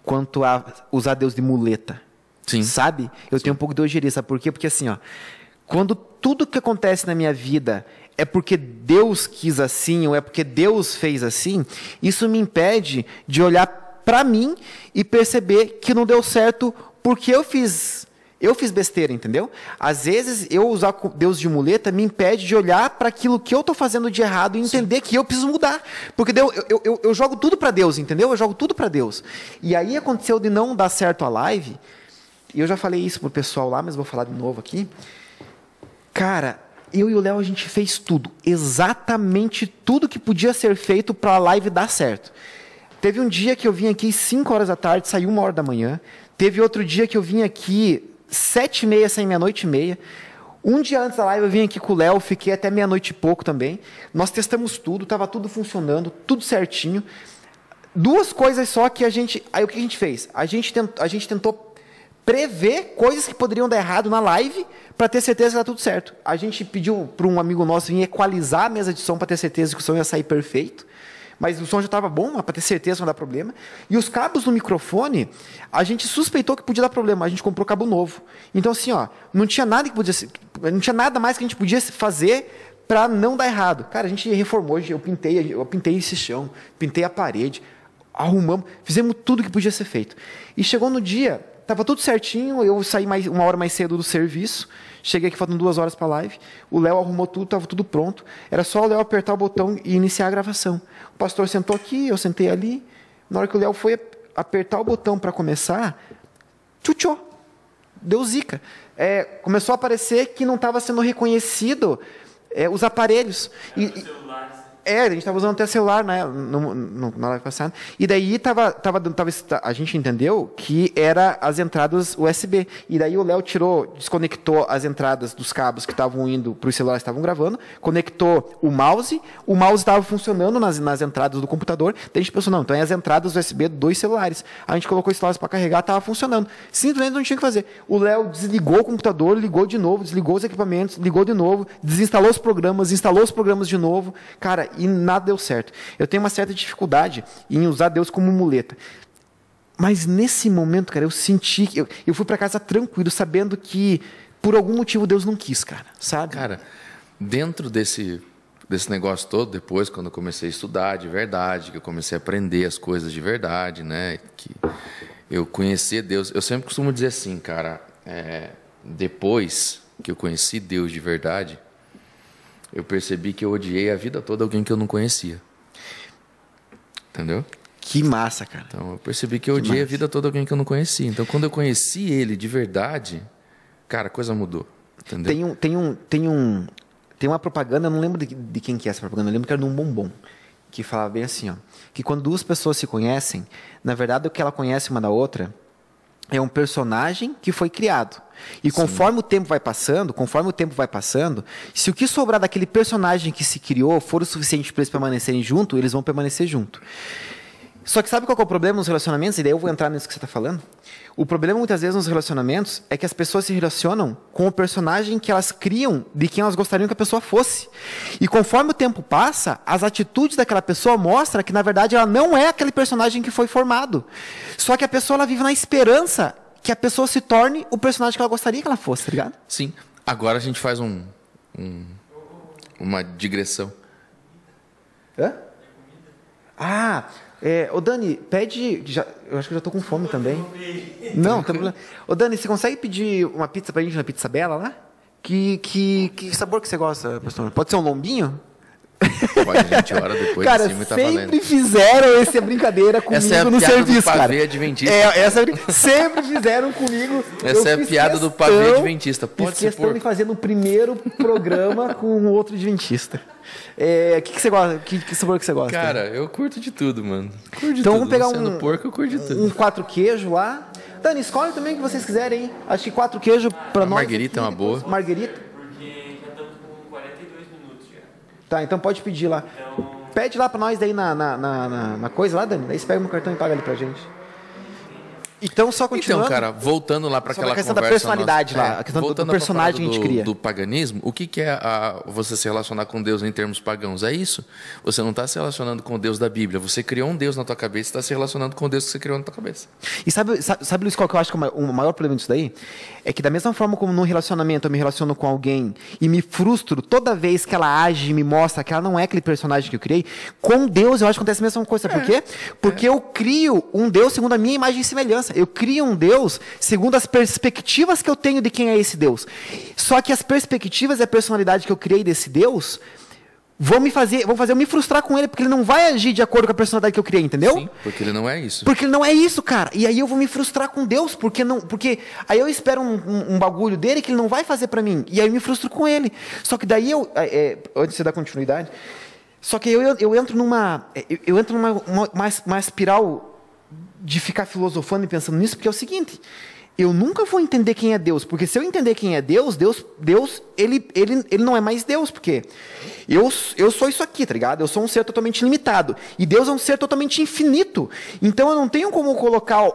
quanto a usar Deus de muleta. Sim. Sabe? Eu tenho um pouco de ojeriza. Sabe por quê? Porque assim, ó, quando tudo que acontece na minha vida é porque Deus quis assim, ou é porque Deus fez assim, isso me impede de olhar para mim e perceber que não deu certo porque eu fiz eu fiz besteira, entendeu? Às vezes eu usar Deus de muleta me impede de olhar para aquilo que eu estou fazendo de errado e entender que eu preciso mudar. Porque eu, eu, eu, eu jogo tudo para Deus, entendeu? Eu jogo tudo para Deus. E aí aconteceu de não dar certo a live, e eu já falei isso pro pessoal lá, mas vou falar de novo aqui. Cara, eu e o Léo a gente fez tudo, exatamente tudo que podia ser feito para a live dar certo. Teve um dia que eu vim aqui 5 horas da tarde, saí uma hora da manhã. Teve outro dia que eu vim aqui sete e meia, saí meia-noite e meia. Um dia antes da live eu vim aqui com o Léo, fiquei até meia-noite e pouco também. Nós testamos tudo, estava tudo funcionando, tudo certinho. Duas coisas só que a gente. Aí o que a gente fez? A gente, tent, a gente tentou prever coisas que poderiam dar errado na live para ter certeza que tá tudo certo. A gente pediu para um amigo nosso vir equalizar a mesa de som para ter certeza que o som ia sair perfeito. Mas o som já estava bom, para ter certeza que não dá problema. E os cabos do microfone, a gente suspeitou que podia dar problema. A gente comprou cabo novo. Então, assim, ó, não tinha nada que podia não tinha nada mais que a gente podia fazer para não dar errado. Cara, a gente reformou, eu pintei, eu pintei esse chão, pintei a parede, arrumamos, fizemos tudo que podia ser feito. E chegou no dia, tava tudo certinho, eu saí mais, uma hora mais cedo do serviço, cheguei aqui faltando duas horas para live, o Léo arrumou tudo, tava tudo pronto, era só o Léo apertar o botão e iniciar a gravação. O pastor sentou aqui, eu sentei ali, na hora que o Léo foi apertar o botão para começar, tchutchou. deu zica. É, começou a aparecer que não estava sendo reconhecido é, os aparelhos. E. é, a gente estava usando até celular né, no, no, na live passada. E daí tava, tava, tava, a gente entendeu que era as entradas USB. E daí o Léo tirou, desconectou as entradas dos cabos que estavam indo para os celulares que estavam gravando, conectou o mouse, o mouse estava funcionando nas, nas entradas do computador. Daí a gente pensou, não, então é as entradas USB dos celulares. A gente colocou os celulares para carregar, estava funcionando. Simplesmente não tinha o que fazer. O Léo desligou o computador, ligou de novo, desligou os equipamentos, ligou de novo, desinstalou os programas, instalou os programas de novo. Cara, e nada deu certo. Eu tenho uma certa dificuldade em usar Deus como muleta. Mas nesse momento, cara, eu senti que eu, eu fui para casa tranquilo, sabendo que por algum motivo Deus não quis, cara, sabe? Cara, dentro desse, desse negócio todo, depois, quando eu comecei a estudar de verdade, que eu comecei a aprender as coisas de verdade, né? Que eu conheci Deus. Eu sempre costumo dizer assim, cara, é, depois que eu conheci Deus de verdade, eu percebi que eu odiei a vida toda alguém que eu não conhecia. Entendeu? Que massa, cara. Então eu percebi que eu odiei a vida toda alguém que eu não conhecia. Então quando eu conheci ele de verdade, cara, a coisa mudou. Entendeu? Tem um, tem um, tem um, tem uma propaganda, eu não lembro de, de quem que é essa propaganda, eu lembro que era de um bombom, que falava bem assim, ó, que quando duas pessoas se conhecem, na verdade o que ela conhece uma da outra é um personagem que foi criado. E conforme o tempo vai passando, conforme o tempo vai passando, se o que sobrar daquele personagem que se criou for o suficiente para eles permanecerem junto, eles vão permanecer junto. Só que sabe qual é o problema nos relacionamentos? E daí eu vou entrar nisso que você está falando. O problema muitas vezes nos relacionamentos é que as pessoas se relacionam com o personagem que elas criam de quem elas gostariam que a pessoa fosse. E conforme o tempo passa, as atitudes daquela pessoa mostram que na verdade ela não é aquele personagem que foi formado. Só que a pessoa ela vive na esperança que a pessoa se torne o personagem que ela gostaria que ela fosse, tá ligado? Sim. Agora a gente faz um, um- uma digressão. Hã? Ah, é, ô Dani, pede. Já, eu acho que eu já tô com fome também. Não, tem problema. Ô Dani, você consegue pedir uma pizza pra gente na Pizza Bela lá? Que, que, que sabor que você gosta, pastor? Pode ser um lombinho? Pode, a gente ora depois cara, de cima tá sempre valendo. fizeram essa brincadeira comigo Essa é a no piada do serviço, cara. adventista. É, essa é a sempre fizeram comigo. Essa é a piada do questão- pavê adventista. Pode fiz ser questão porco. de fazer no primeiro programa com um outro adventista. É, O que, que você gosta? Que, que sabor que você gosta? Cara, eu curto de tudo, mano. Curto de Então tudo. vamos pegar Sendo um- porco, eu curto de tudo. um quatro queijo lá. Dani, escolhe também o que vocês quiserem, hein? Acho que quatro queijo pra nós. marguerita aqui, é uma boa. depois- Marguerita? Porque já estamos com 42 minutos já. Tá, então pode pedir lá. Então, Pede lá pra nós daí na, na, na, na- na coisa lá, Dani. Daí você pega meu cartão e paga ali pra gente. Então, só continuando. Então, cara, voltando lá para aquela questão da conversa personalidade nossa- lá, a questão do- voltando do personagem que a gente do- cria. Do paganismo, o que, que é a- você se relacionar com Deus em termos pagãos? É isso. Você não está se relacionando com o Deus da Bíblia. Você criou um Deus na tua cabeça e está se relacionando com o Deus que você criou na tua cabeça. E sabe, sabe, sabe, Luiz, qual que eu acho que é o maior problema disso daí? É que da mesma forma como num relacionamento eu me relaciono com alguém e me frustro toda vez que ela age e me mostra que ela não é aquele personagem que eu criei, com Deus eu acho que acontece a mesma coisa. Por quê? Porque eu crio um Deus segundo a minha imagem e semelhança. Eu crio um Deus segundo as perspectivas que eu tenho de quem é esse Deus. Só que as perspectivas e a personalidade que eu criei desse Deus vão me fazer, vão fazer eu me frustrar com ele, porque ele não vai agir de acordo com a personalidade que eu criei, entendeu? Sim, porque ele não é isso. Porque ele não é isso, cara. E aí eu vou me frustrar com Deus, porque não, porque aí eu espero um, um- um bagulho dele que ele não vai fazer pra mim. E aí eu me frustro com ele. Só que daí eu, é, é, antes de você dar continuidade, só que eu, eu, eu entro numa, eu, eu entro numa uma, uma, uma espiral de ficar filosofando e pensando nisso, porque é o seguinte. Eu nunca vou entender quem é Deus, porque se eu entender quem é Deus, Deus, Deus, ele, ele, ele não é mais Deus, porque eu, eu sou isso aqui, tá ligado? Eu sou um ser totalmente limitado. E Deus é um ser totalmente infinito. Então eu não tenho como colocar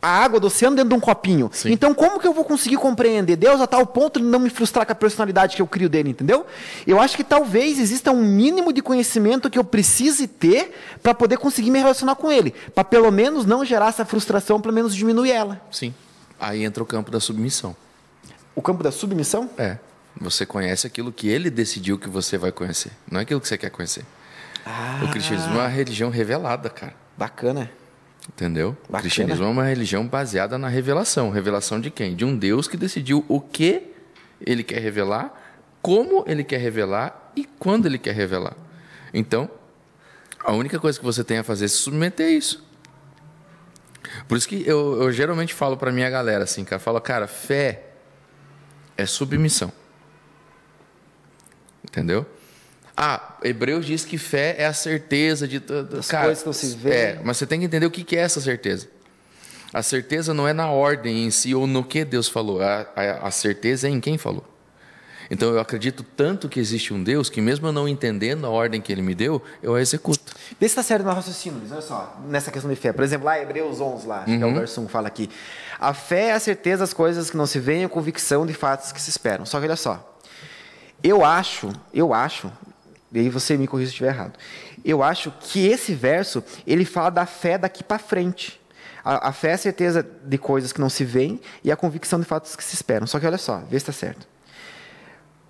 a água do oceano dentro de um copinho. Sim. Então como que eu vou conseguir compreender Deus a tal ponto de não me frustrar com a personalidade que eu crio dele, entendeu? Eu acho que talvez exista um mínimo de conhecimento que eu precise ter para poder conseguir me relacionar com ele, para pelo menos não gerar essa frustração, pelo menos diminuir ela. Sim. Aí entra o campo da submissão. O campo da submissão? É. Você conhece aquilo que ele decidiu que você vai conhecer, não é aquilo que você quer conhecer. Ah, O cristianismo é uma religião revelada, cara. bacana. Entendeu? O Bacana. cristianismo é uma religião baseada na revelação. Revelação de quem? De um Deus que decidiu o que ele quer revelar, como ele quer revelar e quando ele quer revelar. Então, a única coisa que você tem a fazer é se submeter a isso. Por isso que eu, eu geralmente falo para minha galera assim, cara, falo, cara, fé é submissão. Entendeu? Ah, Hebreus diz que fé é a certeza de As coisas que não se vê. É, mas você tem que entender o que que é essa certeza. A certeza não é na ordem em si ou no que Deus falou. A, a, a certeza é em quem falou. Então eu acredito tanto que existe um Deus que, mesmo eu não entendendo a ordem que ele me deu, eu a executo. Vê se está certo no raciocínio. Olha só, nessa questão de fé. Por exemplo, lá Hebreus 11, lá, acho que é o verso 1, fala aqui. A fé é a certeza das coisas que não se veem, a convicção de fatos que se esperam. Só que olha só. Eu acho, eu acho, e aí você me corrija se estiver errado. Eu acho que esse verso, ele fala da fé daqui para frente. A, a fé é a certeza de coisas que não se veem e a convicção de fatos que se esperam. Só que olha só, vê se está certo.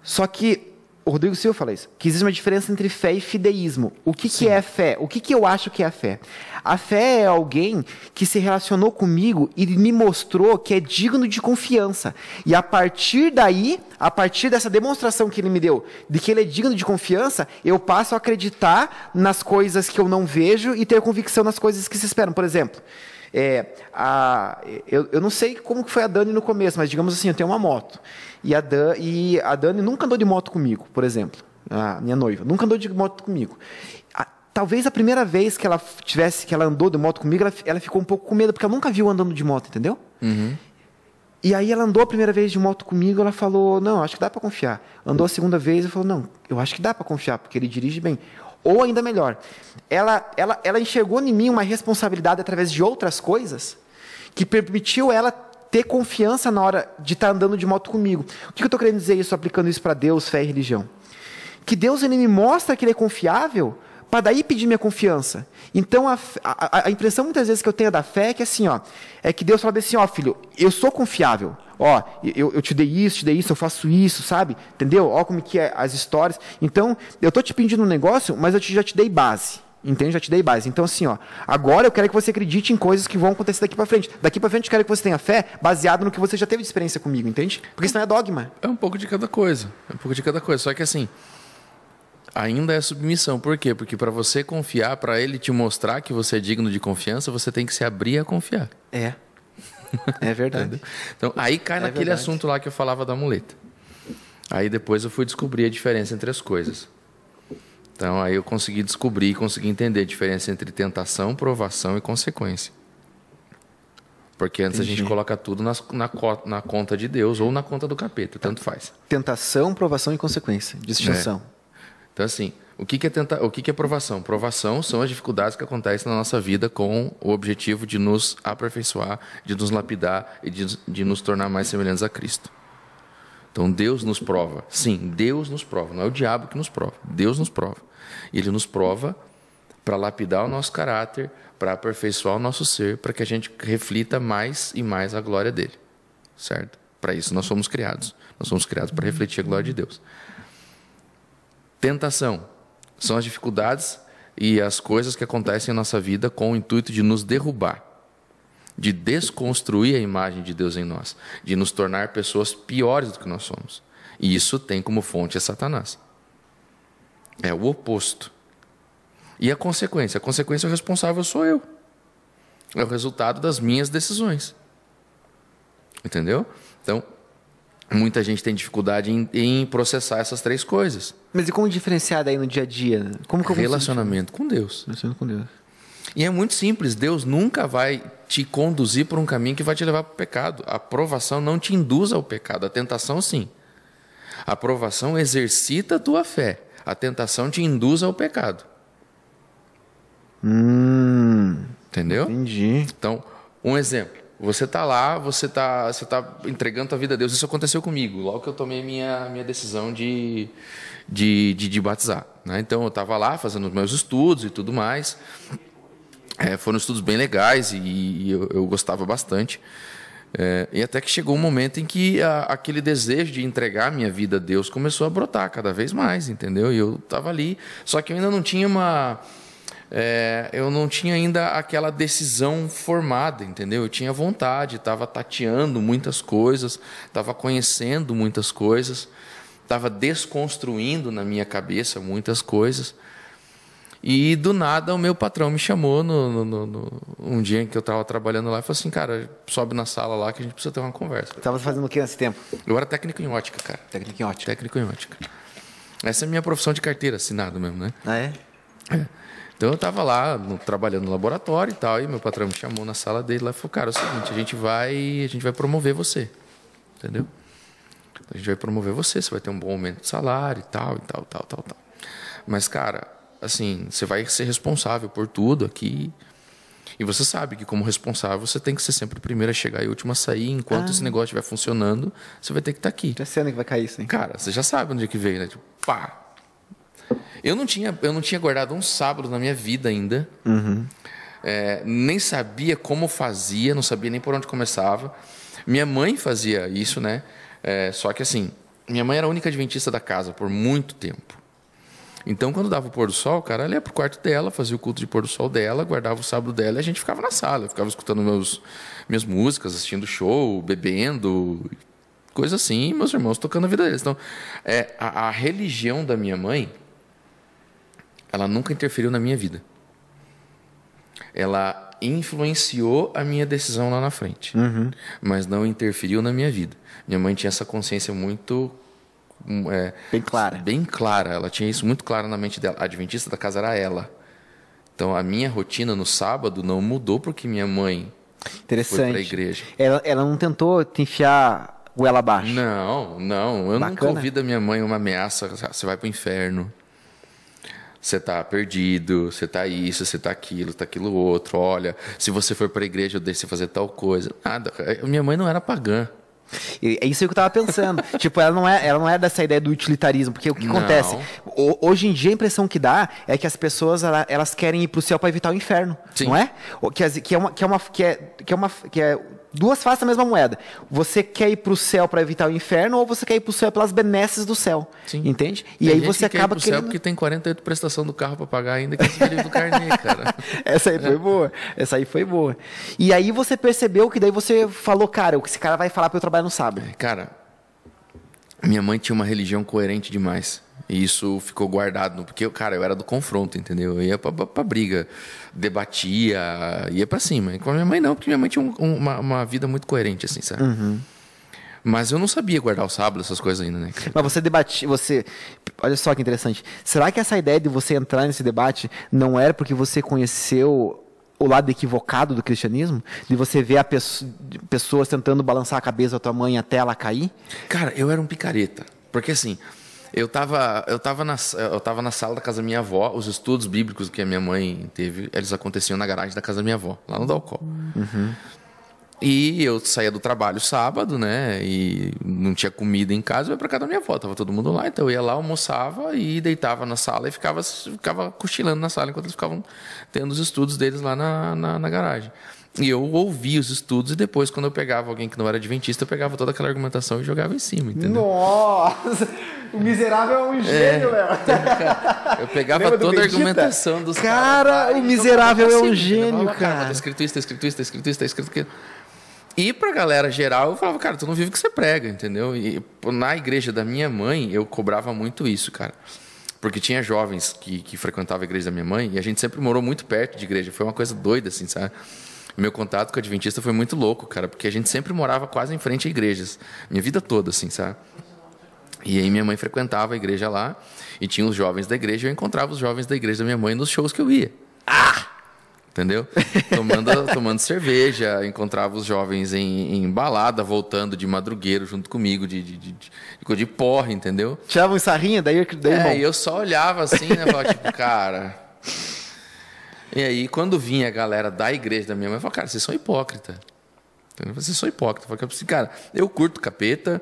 Só que o Rodrigo Silva fala isso, que existe uma diferença entre fé e fideísmo. O que, que é fé? O que, que eu acho que é a fé? A fé é alguém que se relacionou comigo e me mostrou que é digno de confiança. E a partir daí, a partir dessa demonstração que ele me deu de que ele é digno de confiança, eu passo a acreditar nas coisas que eu não vejo e ter convicção nas coisas que se esperam. Por exemplo, é, a, eu, eu não sei como que foi a Dani no começo, mas digamos assim, eu tenho uma moto. E a, Dan, e a Dani nunca andou de moto comigo, por exemplo. A minha noiva. Nunca andou de moto comigo. A, talvez a primeira vez que ela tivesse, que ela andou de moto comigo, ela, ela ficou um pouco com medo, porque ela nunca viu andando de moto, entendeu? Uhum. E aí ela andou a primeira vez de moto comigo, ela falou, não, acho que dá para confiar. Andou a segunda vez e falou, não, eu acho que dá para confiar, porque ele dirige bem. Ou ainda melhor, ela, ela, ela enxergou em mim uma responsabilidade através de outras coisas que permitiu ela ter confiança na hora de estar tá andando de moto comigo. O que eu estou querendo dizer isso, aplicando isso para Deus, fé e religião? Que Deus ele me mostra que ele é confiável para daí pedir minha confiança. Então, a, a, a, impressão muitas vezes que eu tenho da fé é que assim, ó, é que Deus fala assim, ó, filho, eu sou confiável. Ó, eu, eu te dei isso, te dei isso, eu faço isso, sabe? Entendeu? Ó como que é as histórias. Então, eu tô te pedindo um negócio, mas eu te, já te dei base. Entende? Já te dei base. Então, assim, ó, agora eu quero que você acredite em coisas que vão acontecer daqui para frente. Daqui para frente eu quero que você tenha fé baseado no que você já teve de experiência comigo, entende? Porque isso não é dogma. É um pouco de cada coisa. É um pouco de cada coisa. Só que assim, ainda é submissão. Por quê? Porque para você confiar, para ele te mostrar que você é digno de confiança, você tem que se abrir a confiar. É. É verdade. [laughs] então, aí cai é naquele verdade. assunto lá que eu falava da muleta. Aí depois eu fui descobrir a diferença entre as coisas. Então aí eu consegui descobrir, consegui entender a diferença entre tentação, provação e consequência. Porque antes Entendi. a gente coloca tudo nas, na, na, conta de Deus ou na conta do capeta, tanto faz. Tentação, provação e consequência. Distinção. É. Então, assim, o que, que é tenta... o que, que é provação? Provação são as dificuldades que acontecem na nossa vida com o objetivo de nos aperfeiçoar, de nos lapidar e de, de nos tornar mais semelhantes a Cristo. Então Deus nos prova. Sim, Deus nos prova. Não é o diabo que nos prova. Deus nos prova. Ele nos prova para lapidar o nosso caráter, para aperfeiçoar o nosso ser, para que a gente reflita mais e mais a glória dele. Certo? Para isso nós somos criados. Nós somos criados para refletir a glória de Deus. Tentação são as dificuldades e as coisas que acontecem em nossa vida com o intuito de nos derrubar, de desconstruir a imagem de Deus em nós, de nos tornar pessoas piores do que nós somos. E isso tem como fonte a Satanás. É o oposto. E a consequência? A consequência o responsável sou eu. É o resultado das minhas decisões. Entendeu? Então, Muita gente tem dificuldade em, em, processar essas três coisas. Mas e como diferenciar daí no dia a dia? Como que eu Relacionamento com Deus. Relacionamento com Deus. E é muito simples. Deus nunca vai te conduzir por um caminho que vai te levar para o pecado. A aprovação não te induz ao pecado. A tentação, sim. A aprovação exercita a tua fé. A tentação te induz ao pecado. Hum, Entendeu? Entendi. Então, um exemplo. Você está lá, você está você tá entregando a vida a Deus. Isso aconteceu comigo, logo que eu tomei minha, minha decisão de, de, de, de batizar. Né? Então, eu estava lá fazendo os meus estudos e tudo mais. É, foram estudos bem legais e, e eu, eu, gostava bastante. É, e até que chegou um momento em que a, aquele desejo de entregar minha vida a Deus começou a brotar cada vez mais, entendeu? E eu estava ali, só que eu ainda não tinha uma é, eu não tinha ainda aquela decisão formada, entendeu? Eu tinha vontade, estava tateando muitas coisas, estava conhecendo muitas coisas, estava desconstruindo na minha cabeça muitas coisas. E do nada o meu patrão me chamou no, no- no- um dia em que eu estava trabalhando lá e falou assim, cara, sobe na sala lá que a gente precisa ter uma conversa. Tava fazendo o que nesse tempo? Eu era técnico em ótica, cara. Técnica em ótica. Técnico em ótica. Essa é a minha profissão de carteira assinada mesmo, né? Ah, é? Então eu tava lá no- trabalhando no laboratório e tal, e meu patrão me chamou na sala dele lá e falou, cara, é o seguinte, a gente vai, a gente vai promover você. Entendeu? A gente vai promover você, você vai ter um bom aumento de salário e tal, e tal, tal, tal, tal. Mas, cara, assim, você vai ser responsável por tudo aqui. E você sabe que, como responsável, você tem que ser sempre o primeiro a chegar e o último a sair. Enquanto esse negócio estiver funcionando, você vai ter que estar aqui. Já sei onde que vai cair isso, hein? Cara, você já sabe onde é que veio, né? Tipo, pá. Eu não tinha, eu não tinha guardado um sábado na minha vida ainda. É, nem sabia como fazia, não sabia nem por onde começava. Minha mãe fazia isso, né? É, só que assim, minha mãe era a única adventista da casa por muito tempo. Então, quando dava o pôr do sol, cara, ela ia pro quarto dela, fazia o culto de pôr do sol dela, guardava o sábado dela e a gente ficava na sala. Eu ficava escutando meus, minhas músicas, assistindo show, bebendo, coisa assim, e meus irmãos tocando a vida deles. Então, é, a, a religião da minha mãe, ela nunca interferiu na minha vida. Ela influenciou a minha decisão lá na frente, mas não interferiu na minha vida. Minha mãe tinha essa consciência muito é, Bem clara. bem clara. Ela tinha isso muito claro na mente dela. A adventista da casa era ela. Então a minha rotina no sábado não mudou porque minha mãe Interessante. foi para a igreja. Ela, ela não tentou te enfiar goela abaixo. Não, não. Eu nunca Bacana. ouvi da minha mãe uma ameaça. Você vai pro inferno. Você tá perdido, você tá isso, você tá aquilo, tá aquilo outro. Olha, se você for para a igreja, eu deixo você fazer tal coisa. Nada. Minha mãe não era pagã. E É isso aí que eu tava pensando. [laughs] tipo, ela não, é, ela não é dessa ideia do utilitarismo, porque o que Não. acontece? O- hoje em dia a impressão que dá é que as pessoas ela- elas querem ir pro céu para evitar o inferno, Sim. não é? Que, que é uma que é uma que é, que é uma que é duas faces da mesma moeda. Você quer ir pro céu para evitar o inferno ou você quer ir pro céu pelas benesses do céu, Sim. entende? E Tem aí você que quer ir acaba pro céu querendo porque tem 48 prestação do carro para pagar ainda que é livre do carnê, [laughs] cara. Essa aí foi boa. Essa aí foi boa. E aí você percebeu que daí você falou, cara, o que esse cara vai falar para eu trabalhar no sábado. Cara, minha mãe tinha uma religião coerente demais. E isso ficou guardado, no- porque, cara, eu era do confronto, entendeu? Eu ia pra, pra, pra briga, debatia, ia pra cima. E com a minha mãe não, porque minha mãe tinha um- um- uma, uma vida muito coerente, assim, sabe? Mas eu não sabia guardar o sábado, essas coisas ainda, né? Mas você debatia, você. Olha só que interessante. Será que essa ideia de você entrar nesse debate não era porque você conheceu o lado equivocado do cristianismo? De você ver a pessoas tentando balançar a cabeça da tua mãe até ela cair? Cara, eu era um picareta. Porque assim, eu tava, eu tava, na, eu tava na sala da casa da minha avó, os estudos bíblicos que a minha mãe teve, eles aconteciam na garagem da casa da minha avó, lá no Dalcó. E eu saía do trabalho sábado, né? E não tinha comida em casa, eu ia pra casa da minha avó, tava todo mundo lá, então eu ia lá, almoçava e deitava na sala e ficava, ficava cochilando na sala enquanto eles ficavam tendo os estudos deles lá na, na, na garagem. E eu ouvia os estudos e depois, quando eu pegava alguém que não era adventista, eu pegava toda aquela argumentação e jogava em cima, entendeu? Nossa! O miserável é um gênio, Léo. Eu pegava toda a argumentação dos Cara, caras lá o e miserável é um gênio, falava, cara. Tá escrito isso, tá escrito isso, tá escrito isso, tá escrito aquilo. E pra galera geral, eu falava, cara, tu não vive o que você prega, entendeu? E na igreja da minha mãe, eu cobrava muito isso, cara. Porque tinha jovens que, que frequentavam a igreja da minha mãe e a gente sempre morou muito perto de igreja. Foi uma coisa doida, assim, sabe? Meu contato com a Adventista foi muito louco, cara, porque a gente sempre morava quase em frente a igrejas. Minha vida toda, assim, sabe? E aí minha mãe frequentava a igreja lá e tinha os jovens da igreja e eu encontrava os jovens da igreja da minha mãe nos shows que eu ia. Ah! Entendeu? Tomando, [laughs] tomando cerveja, encontrava os jovens em, em balada, voltando de madrugueiro junto comigo, de, de, de, de, de porra, entendeu? Tirava um sarrinho, daí, daí É, bom. e eu só olhava assim, né? Falava, tipo, [laughs] cara. E aí, quando vinha a galera da igreja da minha mãe, eu falava, cara, vocês são hipócritas. Vocês são hipócritas. Eu falava cara, eu curto capeta,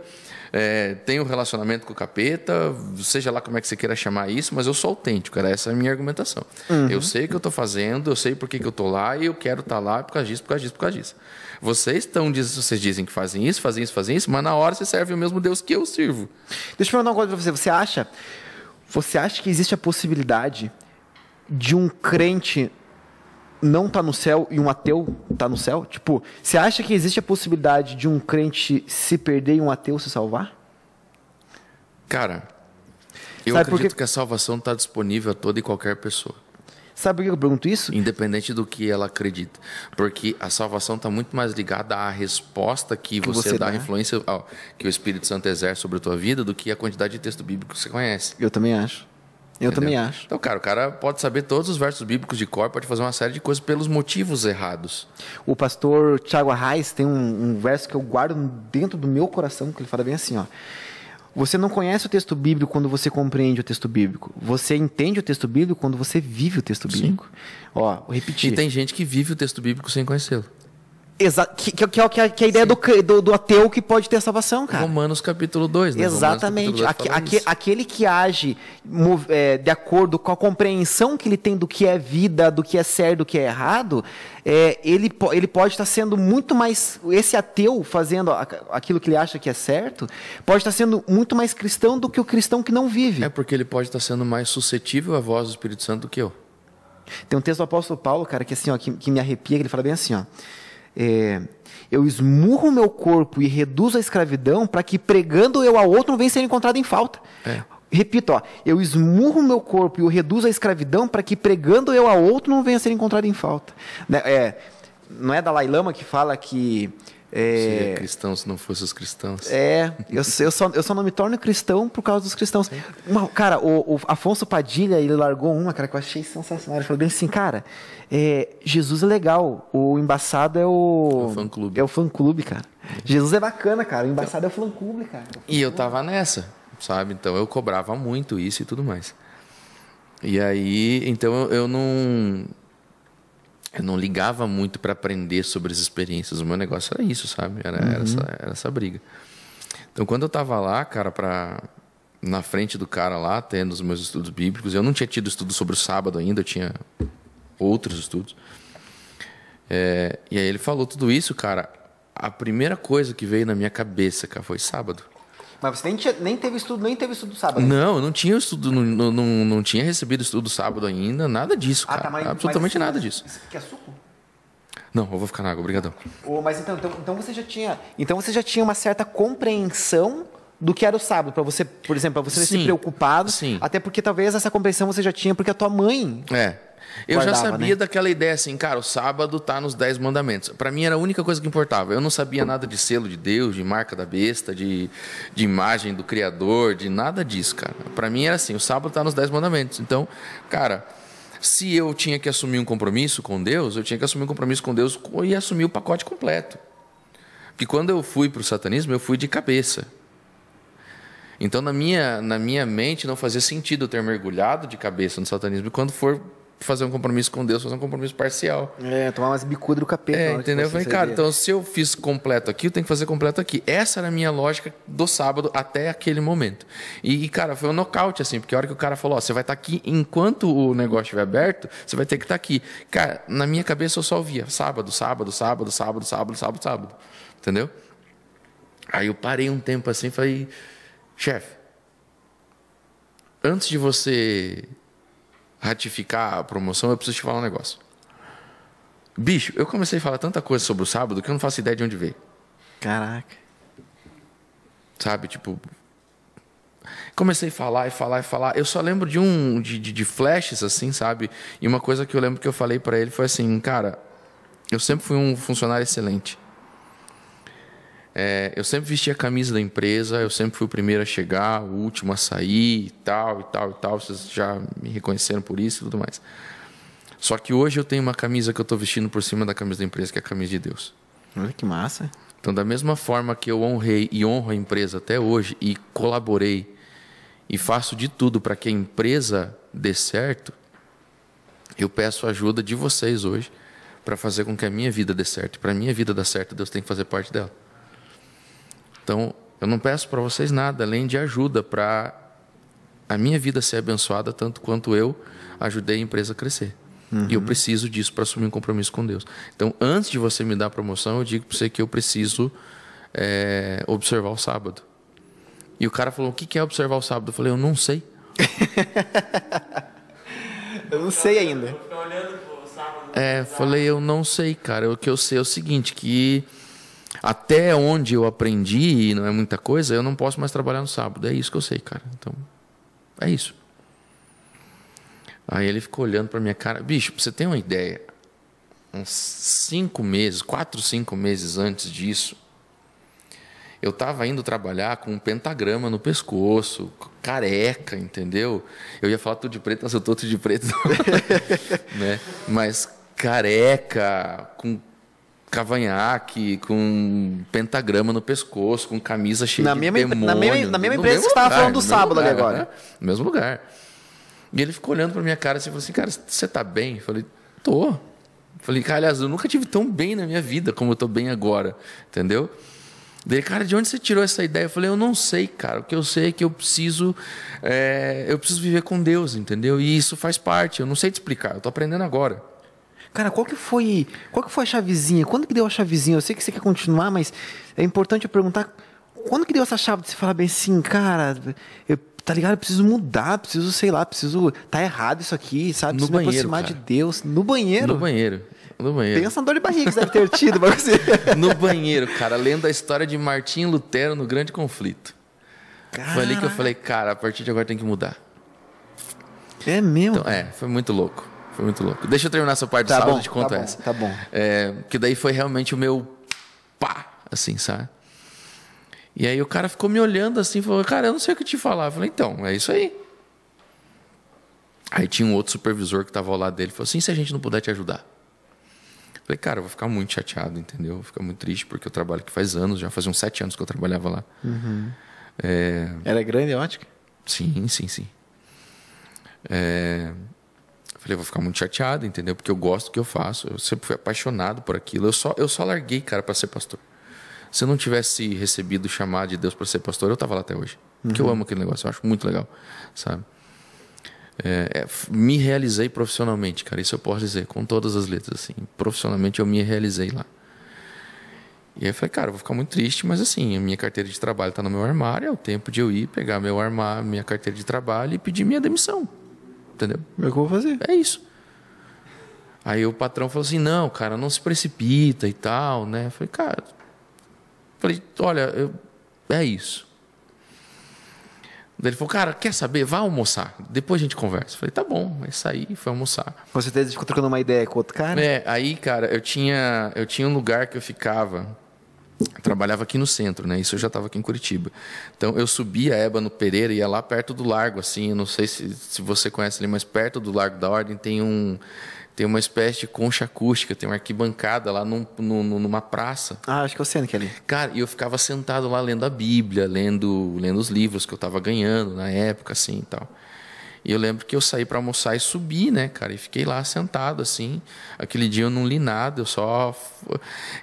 é, tenho relacionamento com o capeta, seja lá como é que você queira chamar isso, mas eu sou autêntico, cara. Essa é a minha argumentação. Eu sei o que eu tô fazendo, eu sei por que, que eu tô lá e eu quero estar lá por causa disso, por causa disso, por causa disso. Vocês estão, diz- vocês dizem que fazem isso, fazem isso, fazem isso, mas na hora você serve o mesmo Deus que eu sirvo. Deixa eu perguntar uma coisa pra você. Você acha, você acha que existe a possibilidade de um crente não tá no céu e um ateu tá no céu? Tipo, você acha que existe a possibilidade de um crente se perder e um ateu se salvar? Cara, eu Sabe acredito quê? que a salvação está disponível a toda e qualquer pessoa. Sabe por que eu pergunto isso? Independente do que ela acredita. Porque a salvação está muito mais ligada à resposta que, Que você, você dá, à influência que o Espírito Santo exerce sobre a tua vida, do que a quantidade de texto bíblico que você conhece. Eu também acho. Eu também Entendeu? acho. Então, cara, o cara pode saber todos os versos bíblicos de cor, pode fazer uma série de coisas pelos motivos errados. O pastor Tiago Arraes tem um, um verso que eu guardo dentro do meu coração, que ele fala bem assim, ó. Você não conhece o texto bíblico quando você compreende o texto bíblico. Você entende o texto bíblico quando você vive o texto bíblico. Ó, vou repetir. E tem gente que vive o texto bíblico sem conhecê-lo. Exa que, que, que, é- que é- a ideia do, do, do ateu que pode ter salvação, cara. Romanos capítulo 2, né? Exatamente. capítulo 2 Aque- fala aque- isso. aquele que age é, de acordo com a compreensão que ele tem do que é vida, do que é certo, do que é errado, é, ele, ele pode estar sendo muito mais. Esse ateu fazendo aquilo que ele acha que é certo, pode estar sendo muito mais cristão do que o cristão que não vive. É porque ele pode estar sendo mais suscetível à voz do Espírito Santo do que eu. Tem um texto do apóstolo Paulo, cara, que assim, ó, que, que me arrepia, que ele fala bem assim, ó. É, eu esmurro o meu corpo e reduzo a escravidão para que pregando eu a outro não venha ser encontrado em falta. É. Repito, ó, eu esmurro o meu corpo e o reduzo a escravidão para que pregando eu a outro não venha ser encontrado em falta. Né, É, não é Dalai Lama que fala que Seria é, cristão se não fosse os cristãos. é, eu, eu, só, eu só não me torno cristão por causa dos cristãos. Uma- cara, o, o Afonso Padilha, ele largou uma, cara, que eu achei sensacional. Ele falou bem assim, cara, é, Jesus é legal, o embaçado é o... É o fã-clube. É o fã-clube, cara. Jesus é bacana, cara, o embaçado é o fã-clube, cara. E eu tava nessa, sabe? Então eu cobrava muito isso e tudo mais. E aí, então eu não eu não ligava muito para aprender sobre as experiências. O meu negócio era isso, sabe? Era, era, essa, era essa briga. Então quando eu tava lá, cara, para na frente do cara lá, tendo os meus estudos bíblicos, eu não tinha tido estudo sobre o sábado ainda, eu tinha outros estudos. É, e aí ele falou tudo isso, cara. A primeira coisa que veio na minha cabeça, cara, foi sábado. Mas você nem, tinha- nem teve estudo, nem teve estudo sábado. Não, eu não tinha estudo, não, não, não, não tinha recebido estudo sábado ainda, nada disso, cara. Ah, tá, mas- Absolutamente mas- nada disso. Isso aqui é suco? Não, eu vou ficar na água, obrigadão. Ô, mas então, então, então você já tinha, então você já tinha uma certa compreensão do que era o sábado para você, por exemplo, para você Sim, preocupado, sim. até porque talvez essa compreensão você já tinha porque a tua mãe É. Eu já Guardava, sabia né? daquela ideia assim, cara, o sábado tá nos dez mandamentos. Pra mim era a única coisa que importava. Eu não sabia nada de selo de Deus, de marca da besta, de, de imagem do Criador, de nada disso, cara. Pra mim era assim, o sábado tá nos dez mandamentos. Então, cara, se eu tinha que assumir um compromisso com Deus, eu tinha que assumir um compromisso com Deus e assumir o pacote completo. Porque quando eu fui pro satanismo, eu fui de cabeça. Então, na minha, na minha mente, não fazia sentido eu ter mergulhado de cabeça no satanismo. E quando for fazer um compromisso com Deus, fazer um compromisso parcial. é, tomar umas bicudas do capeta. É, entendeu? Eu falei, cara, então se eu fiz completo aqui, eu tenho que fazer completo aqui. Essa era a minha lógica do sábado até aquele momento. E, e, cara, foi um nocaute, assim, porque a hora que o cara falou, ó, você vai estar aqui enquanto o negócio estiver aberto, você vai ter que estar aqui. Cara, na minha cabeça eu só via sábado, sábado, sábado, sábado, sábado, sábado, sábado. Entendeu? Aí eu parei um tempo assim e falei, chefe, antes de você ratificar a promoção, eu preciso te falar um negócio. Bicho, eu comecei a falar tanta coisa sobre o sábado que eu não faço ideia de onde veio. Caraca. Sabe? Tipo. Comecei a falar e falar e falar. Eu só lembro de um. de, de, de flashes, assim, sabe? E uma coisa que eu lembro que eu falei pra ele foi assim, cara, eu sempre fui um funcionário excelente. É, eu sempre vesti a camisa da empresa, eu sempre fui o primeiro a chegar, o último a sair e tal, e tal, e tal. Vocês já me reconheceram por isso e tudo mais. Só que hoje eu tenho uma camisa que eu estou vestindo por cima da camisa da empresa, que é a camisa de Deus. Olha que massa. Então, da mesma forma que eu honrei e honro a empresa até hoje e colaborei e faço de tudo para que a empresa dê certo, eu peço a ajuda de vocês hoje para fazer com que a minha vida dê certo. Para a minha vida dar certo, Deus tem que fazer parte dela. Então, eu não peço para vocês nada além de ajuda para a minha vida ser abençoada tanto quanto eu ajudei a empresa a crescer. E eu preciso disso para assumir um compromisso com Deus. Então, antes de você me dar a promoção, eu digo para você que eu preciso é, observar o sábado. E o cara falou: O que é observar o sábado? Eu falei: Eu não sei. [laughs] Eu não sei ainda. Vou ficar olhando pro sábado. É, falei: Eu não sei, cara. O que eu sei é o seguinte: que até onde eu aprendi, e não é muita coisa, eu não posso mais trabalhar no sábado. É isso que eu sei, cara. Então, é isso. Aí ele ficou olhando pra minha cara. Bicho, você ter uma ideia, uns cinco meses, quatro, cinco meses antes disso, eu tava indo trabalhar com um pentagrama no pescoço, careca, entendeu? Eu ia falar tudo de preto, mas eu tô tudo de preto. [laughs] né? Mas careca, com cavanhaque, com pentagrama no pescoço, com camisa cheia Na de mesma demônio. na mesma- na mesma empresa que você tava lugar, falando do sábado ali lugar, agora. né? No mesmo lugar. E ele ficou olhando pra minha cara assim e falou assim, cara, você tá bem? Eu falei, tô. Eu Falei, cara, aliás, eu nunca tive tão bem na minha vida como eu tô bem agora, entendeu? Daí, cara, de onde você tirou essa ideia? Eu falei, eu não sei, cara. O que eu sei é que eu preciso, é, eu preciso viver com Deus, entendeu? E isso faz parte. Eu não sei te explicar. Eu tô aprendendo agora. Cara, qual que foi, qual que foi a chavezinha? Quando que deu a chavezinha? Eu sei que você quer continuar, mas é importante eu perguntar quando que deu essa chave de você falar bem assim, cara, eu, tá ligado? Eu preciso mudar, preciso, sei lá, preciso, tá errado isso aqui, sabe? No Preciso banheiro, me aproximar cara. de Deus no banheiro. No banheiro. No banheiro. Pensa na dor de barriga que você deve ter tido, mas você... [laughs] No banheiro, cara, lendo a história de Martim Lutero no Grande Conflito. Foi ali que eu falei, cara, a partir de agora tem que mudar. É mesmo. Então, é, foi muito louco. Foi muito louco. Deixa eu terminar essa parte do Tá sábado bom, e te conto tá bom, essa. tá bom. É, que daí foi realmente o meu pá, assim, sabe? E aí o cara ficou me olhando assim, falou, cara, eu não sei o que te falar. Eu falei, então, é isso aí. Aí tinha um outro supervisor que estava ao lado dele, falou assim, se a gente não puder te ajudar? Eu falei, cara, eu vou ficar muito chateado, entendeu? Vou ficar muito triste, porque eu trabalho aqui faz anos, já fazia uns sete anos que eu trabalhava lá. É, Era grande a ótica? Sim, sim, sim. É... Falei, vou ficar muito chateado, entendeu? Porque eu gosto do que eu faço. Eu sempre fui apaixonado por aquilo. Eu só, eu só larguei, cara, para ser pastor. Se eu não tivesse recebido o chamado de Deus para ser pastor, eu tava lá até hoje. Porque eu amo aquele negócio, eu acho muito legal, sabe? É, é, me realizei profissionalmente, cara. Isso eu posso dizer, com todas as letras, assim. Profissionalmente eu me realizei lá. E aí eu falei, cara, eu vou ficar muito triste, mas assim, a minha carteira de trabalho está no meu armário, é o tempo de eu ir pegar meu armário, minha carteira de trabalho e pedir minha demissão. Entendeu? É o que eu vou fazer. É isso. Aí o patrão falou assim, não, cara, não se precipita e tal, né? Eu falei, cara, falei, olha, eu- é isso. Daí ele falou, cara, quer saber? Vá almoçar. Depois a gente conversa. Eu falei, tá bom, aí saí e foi almoçar. Com certeza ficou trocando uma ideia com outro cara. É, aí, cara, eu tinha, eu tinha um lugar que eu ficava. Eu trabalhava aqui no centro, né? Isso eu já estava aqui em Curitiba. Então eu subia a Eba no Pereira e ia lá perto do largo, assim. Eu não sei se, se você conhece ali, mas perto do Largo da Ordem tem um tem uma espécie de concha acústica, tem uma arquibancada lá num, num- numa praça. Ah, acho que eu sei que é ali. Cara, e eu ficava sentado lá lendo a Bíblia, lendo, lendo os livros que eu estava ganhando na época, assim e tal. E eu lembro que eu saí para almoçar e subi, né, cara? E fiquei lá sentado, assim. Aquele dia eu não li nada, eu só.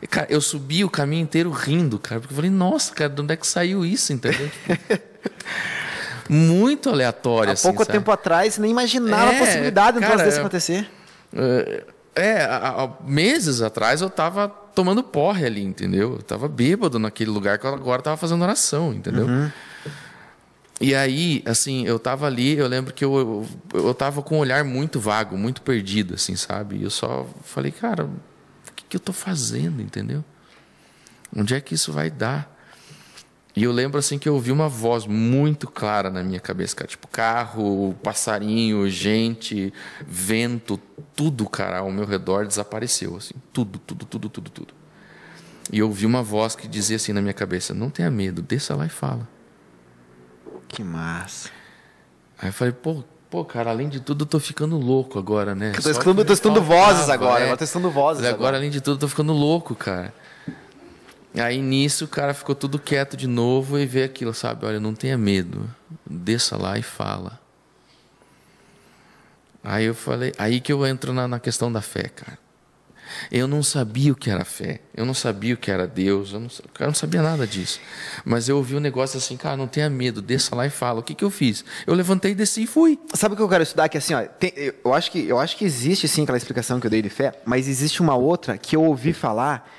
Cara, eu subi o caminho inteiro rindo, cara, porque eu falei, nossa, cara, de onde é que saiu isso, entendeu? [laughs] Muito aleatório, Há assim. pouco sabe? tempo atrás, você nem imaginava É, a possibilidade de um troço cara, desse acontecer. É, É, há, há meses atrás eu tava tomando porre ali, entendeu? Eu tava bêbado naquele lugar que eu agora tava fazendo oração, entendeu? E aí, assim, eu tava ali, eu lembro que eu, eu, eu tava com um olhar muito vago, muito perdido, assim, sabe? E eu só falei, cara, o que, que eu tô fazendo, entendeu? Onde é que isso vai dar? E eu lembro assim que eu ouvi uma voz muito clara na minha cabeça, cara. Tipo, carro, passarinho, gente, vento, tudo, cara, ao meu redor desapareceu, assim. Tudo, tudo, tudo, tudo, tudo. E eu ouvi uma voz que dizia assim na minha cabeça: Não tenha medo, desça lá e fala. Que massa. Aí eu falei, pô, pô, cara, além de tudo, eu tô ficando louco agora, né? Eu tô escutando, que tô faltava, vozes agora. é. Agora tô escutando vozes agora. agora, além de tudo, eu tô ficando louco, cara. Aí nisso o cara ficou tudo quieto de novo e vê aquilo, sabe? Olha, não tenha medo. Desça lá e fala. Aí eu falei, aí que eu entro na, na questão da fé, cara. Eu não sabia o que era fé, eu não sabia o que era Deus, eu não, eu não sabia nada disso. Mas eu ouvi um negócio assim, cara, não tenha medo, desça lá e fala. O que, que eu fiz? Eu levantei, desci e fui. Sabe o que eu quero estudar? Que assim, ó, tem- eu, acho que, eu acho que existe sim aquela explicação que eu dei de fé, mas existe uma outra que eu ouvi falar,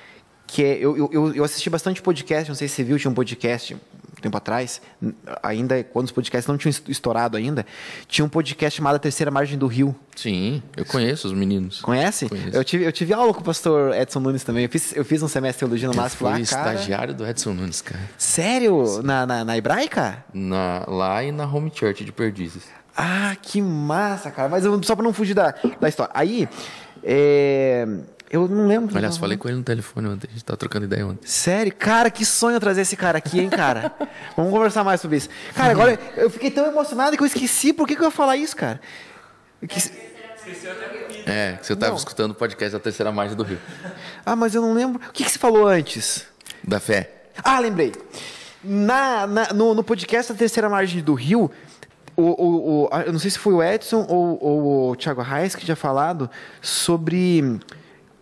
que é. Eu, eu- eu, assisti bastante podcast, não sei se você viu, tinha um podcast tempo atrás, ainda quando os podcasts não tinham est- estourado ainda, tinha um podcast chamado A Terceira Margem do Rio. Sim, eu conheço os meninos. Conhece? Conheço. Eu tive, eu tive aula com o pastor Edson Nunes também. Eu fiz, eu fiz um semestre de teologia no Eu MASP fui lá, cara. estagiário do Edson Nunes, cara. Sério? Na, na, na hebraica? Na, lá e na Home Church de Perdizes. Ah, que massa, cara. Mas eu- só pra não fugir da, da história. Aí, é, eu não lembro. Aliás, falei com ele no telefone ontem, a gente tava trocando ideia ontem. Sério? Cara, que sonho trazer esse cara aqui, hein, cara? [laughs] Vamos conversar mais sobre isso. Cara, agora eu fiquei tão emocionado que eu esqueci por que, que eu ia falar isso, cara. Quis- É, que você tava Não. escutando o podcast da Terceira Margem do Rio. Ah, mas eu não lembro. O que, que você falou antes? Da fé. Ah, lembrei. Na, na- no, no podcast da Terceira Margem do Rio, o, o, o- eu não sei se foi o Edson ou, ou o Thiago Reis que tinha falado sobre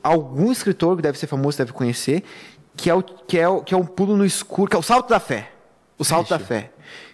algum escritor que deve ser famoso, deve conhecer, que é, o, que, é o, que é um pulo no escuro, que é o salto da fé. O salto da fé.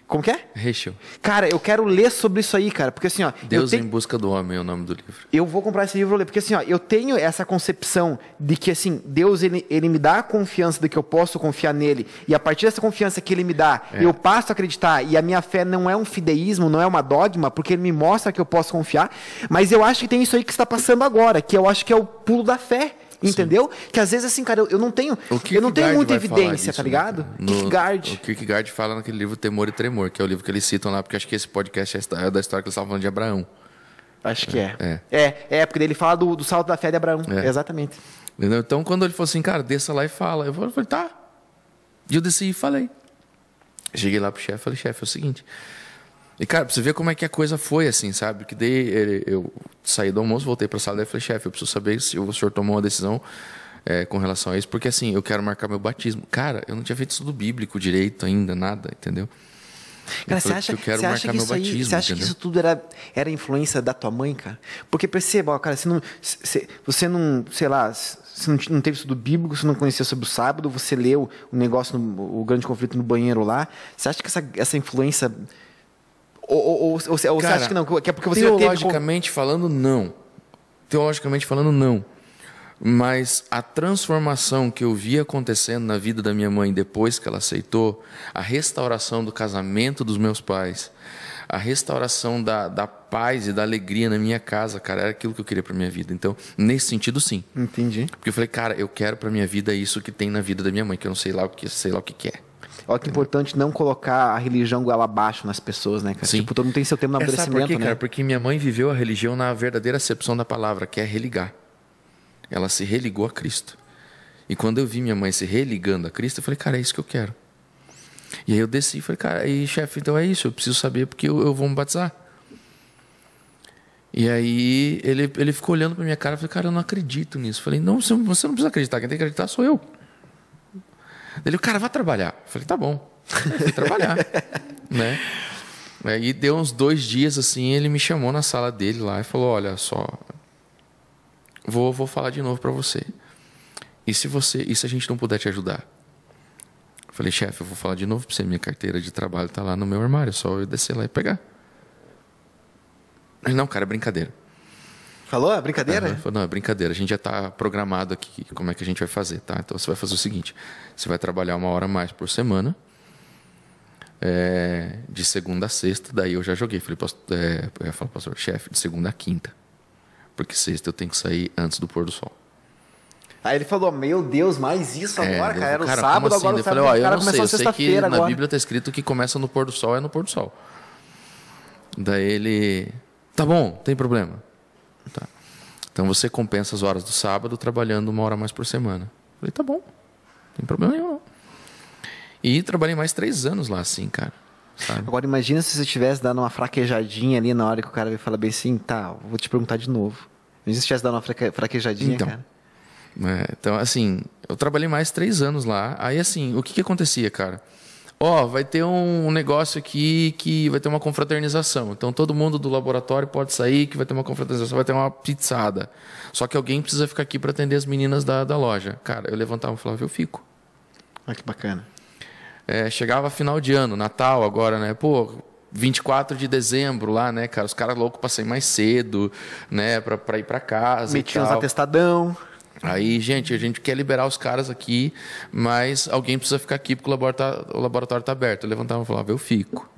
Como que é? Rachel. Cara, eu quero ler sobre isso aí, cara, porque assim, ó, eu, Deus tenho- em Busca do Homem é o nome do livro. eu vou comprar esse livro e vou ler, porque assim, ó, eu tenho essa concepção de que assim, Deus ele, ele me dá a confiança de que eu posso confiar nele, e a partir dessa confiança que ele me dá, É. eu passo a acreditar, e a minha fé não é um fideísmo, não é uma dogma, porque ele me mostra que eu posso confiar, mas eu acho que tem isso aí que está passando agora, que eu acho que é o pulo da fé. Entendeu? Que às vezes, assim, cara, eu, eu não tenho. Eu não tenho muita evidência, disso, tá né, ligado? No- Kierkegaard. O Kierkegaard fala naquele livro Temor e Tremor, que é o livro que eles citam lá, porque acho que esse podcast é é da história que eles estavam falando de Abraão. Acho que é. É. É, é, porque ele fala do, do salto da fé de Abraão. É. Exatamente. Entendeu? Então, quando ele falou assim, cara, desça lá e fala. Eu falei, tá. E eu desci e falei. Cheguei lá pro chefe falei, chefe, é o seguinte. E, cara, pra você ver como é que a coisa foi, assim, sabe? Que daí ele- eu saí do almoço, voltei pra sala e falei, chefe, eu preciso saber se o senhor tomou uma decisão é, com relação a isso, porque assim, eu quero marcar meu batismo. Cara, eu não tinha feito estudo bíblico direito ainda, nada, entendeu? Cara, Eu você acha, eu que meu isso aí, batismo, você acha que isso tudo era, era influência da tua mãe, cara? Porque perceba, ó, cara, você não, você, você não, sei lá, você não, não teve estudo bíblico, você não conhecia sobre o sábado, você leu o negócio, no, o grande conflito no banheiro lá. Você acha que essa, essa influência ou, ou, ou, ou você- ou você Cara, acha que não, que é porque você já teve Teologicamente falando, não. Teologicamente falando, não. Mas a transformação que eu vi acontecendo na vida da minha mãe depois que ela aceitou, a restauração do casamento dos meus pais, a restauração da, da paz e da alegria na minha casa, cara, era aquilo que eu queria para minha vida. Então, nesse sentido, sim. Entendi. Porque eu falei, cara, eu quero para minha vida isso que tem na vida da minha mãe, que eu não sei lá o que, sei lá o que, que é. Olha que importante não colocar a religião goela abaixo nas pessoas, né, cara? Sim. Tipo, todo mundo tem seu tempo no É, sabe por amadurecimento, quê, né? cara? Porque minha mãe viveu a religião na verdadeira acepção da palavra, que é religar. Ela se religou a Cristo. E quando eu vi minha mãe se religando a Cristo, eu falei, cara, é isso que eu quero. E aí eu desci e falei, cara, e chefe, então é isso, eu preciso saber porque eu, eu vou me batizar. E aí ele, ele ficou olhando pra minha cara e falei, cara, eu não acredito nisso. Eu falei, não, você, você não precisa acreditar, quem tem que acreditar sou eu. Ele, cara, vá trabalhar. Eu falei, tá bom. Fui trabalhar. [laughs] né? Aí deu uns dois dias assim, ele me chamou na sala dele lá e falou: Olha só, vou, vou falar de novo para você. E se você, e se a gente não puder te ajudar? Eu falei, chefe, eu vou falar de novo para você. Minha carteira de trabalho tá lá no meu armário, é só eu descer lá e pegar. Ele, não, cara, é brincadeira. Falou? É brincadeira? Falei, não, é brincadeira. A gente já está programado aqui como é que a gente vai fazer, tá? Então você vai fazer o seguinte: você vai trabalhar uma hora a mais por semana, é, de segunda a sexta. Daí eu já joguei. Falei, "Pasto- é, eu ia falar, pastor, chefe, de segunda a quinta. Porque sexta eu tenho que sair antes do pôr do sol. Aí ele falou, meu Deus, mais isso É, agora, eu- cara? Era o como sábado, assim? agora o Eu falei, sábado, ó, eu cara não sei, eu sei que sexta-feira na agora. Bíblia está escrito que começa no pôr do sol, é no pôr do sol. Daí ele, tá bom, tem problema. Tá. Então você compensa as horas do sábado trabalhando uma hora mais por semana. Eu falei, tá bom, não tem problema nenhum. não. E trabalhei mais três anos lá assim, cara. Sabe? Agora imagina se você tivesse dado uma fraquejadinha ali na hora que o cara fala bem assim, tá, vou te perguntar de novo. Imagina se tivesse dado uma fraque- fraquejadinha, Então. cara. É, então, assim, eu trabalhei mais três anos lá. Aí, assim, o que, que acontecia, cara? Ó, vai ter um negócio aqui que vai ter uma confraternização. Então, todo mundo do laboratório pode sair, que vai ter uma confraternização, vai ter uma pizzada. Só que alguém precisa ficar aqui para atender as meninas da, da loja. Cara, eu levantava e falava, eu fico. Olha que bacana. É, chegava final de ano, Natal agora, né? Pô, 24 de dezembro lá, né, cara? Os caras loucos pra sair mais cedo, né? Pra, pra ir pra casa. Metia uns tal. atestadão. Aí, gente, a gente quer liberar os caras aqui, mas alguém precisa ficar aqui porque o laboratório, o laboratório tá aberto. Eu levantava e falava, eu fico.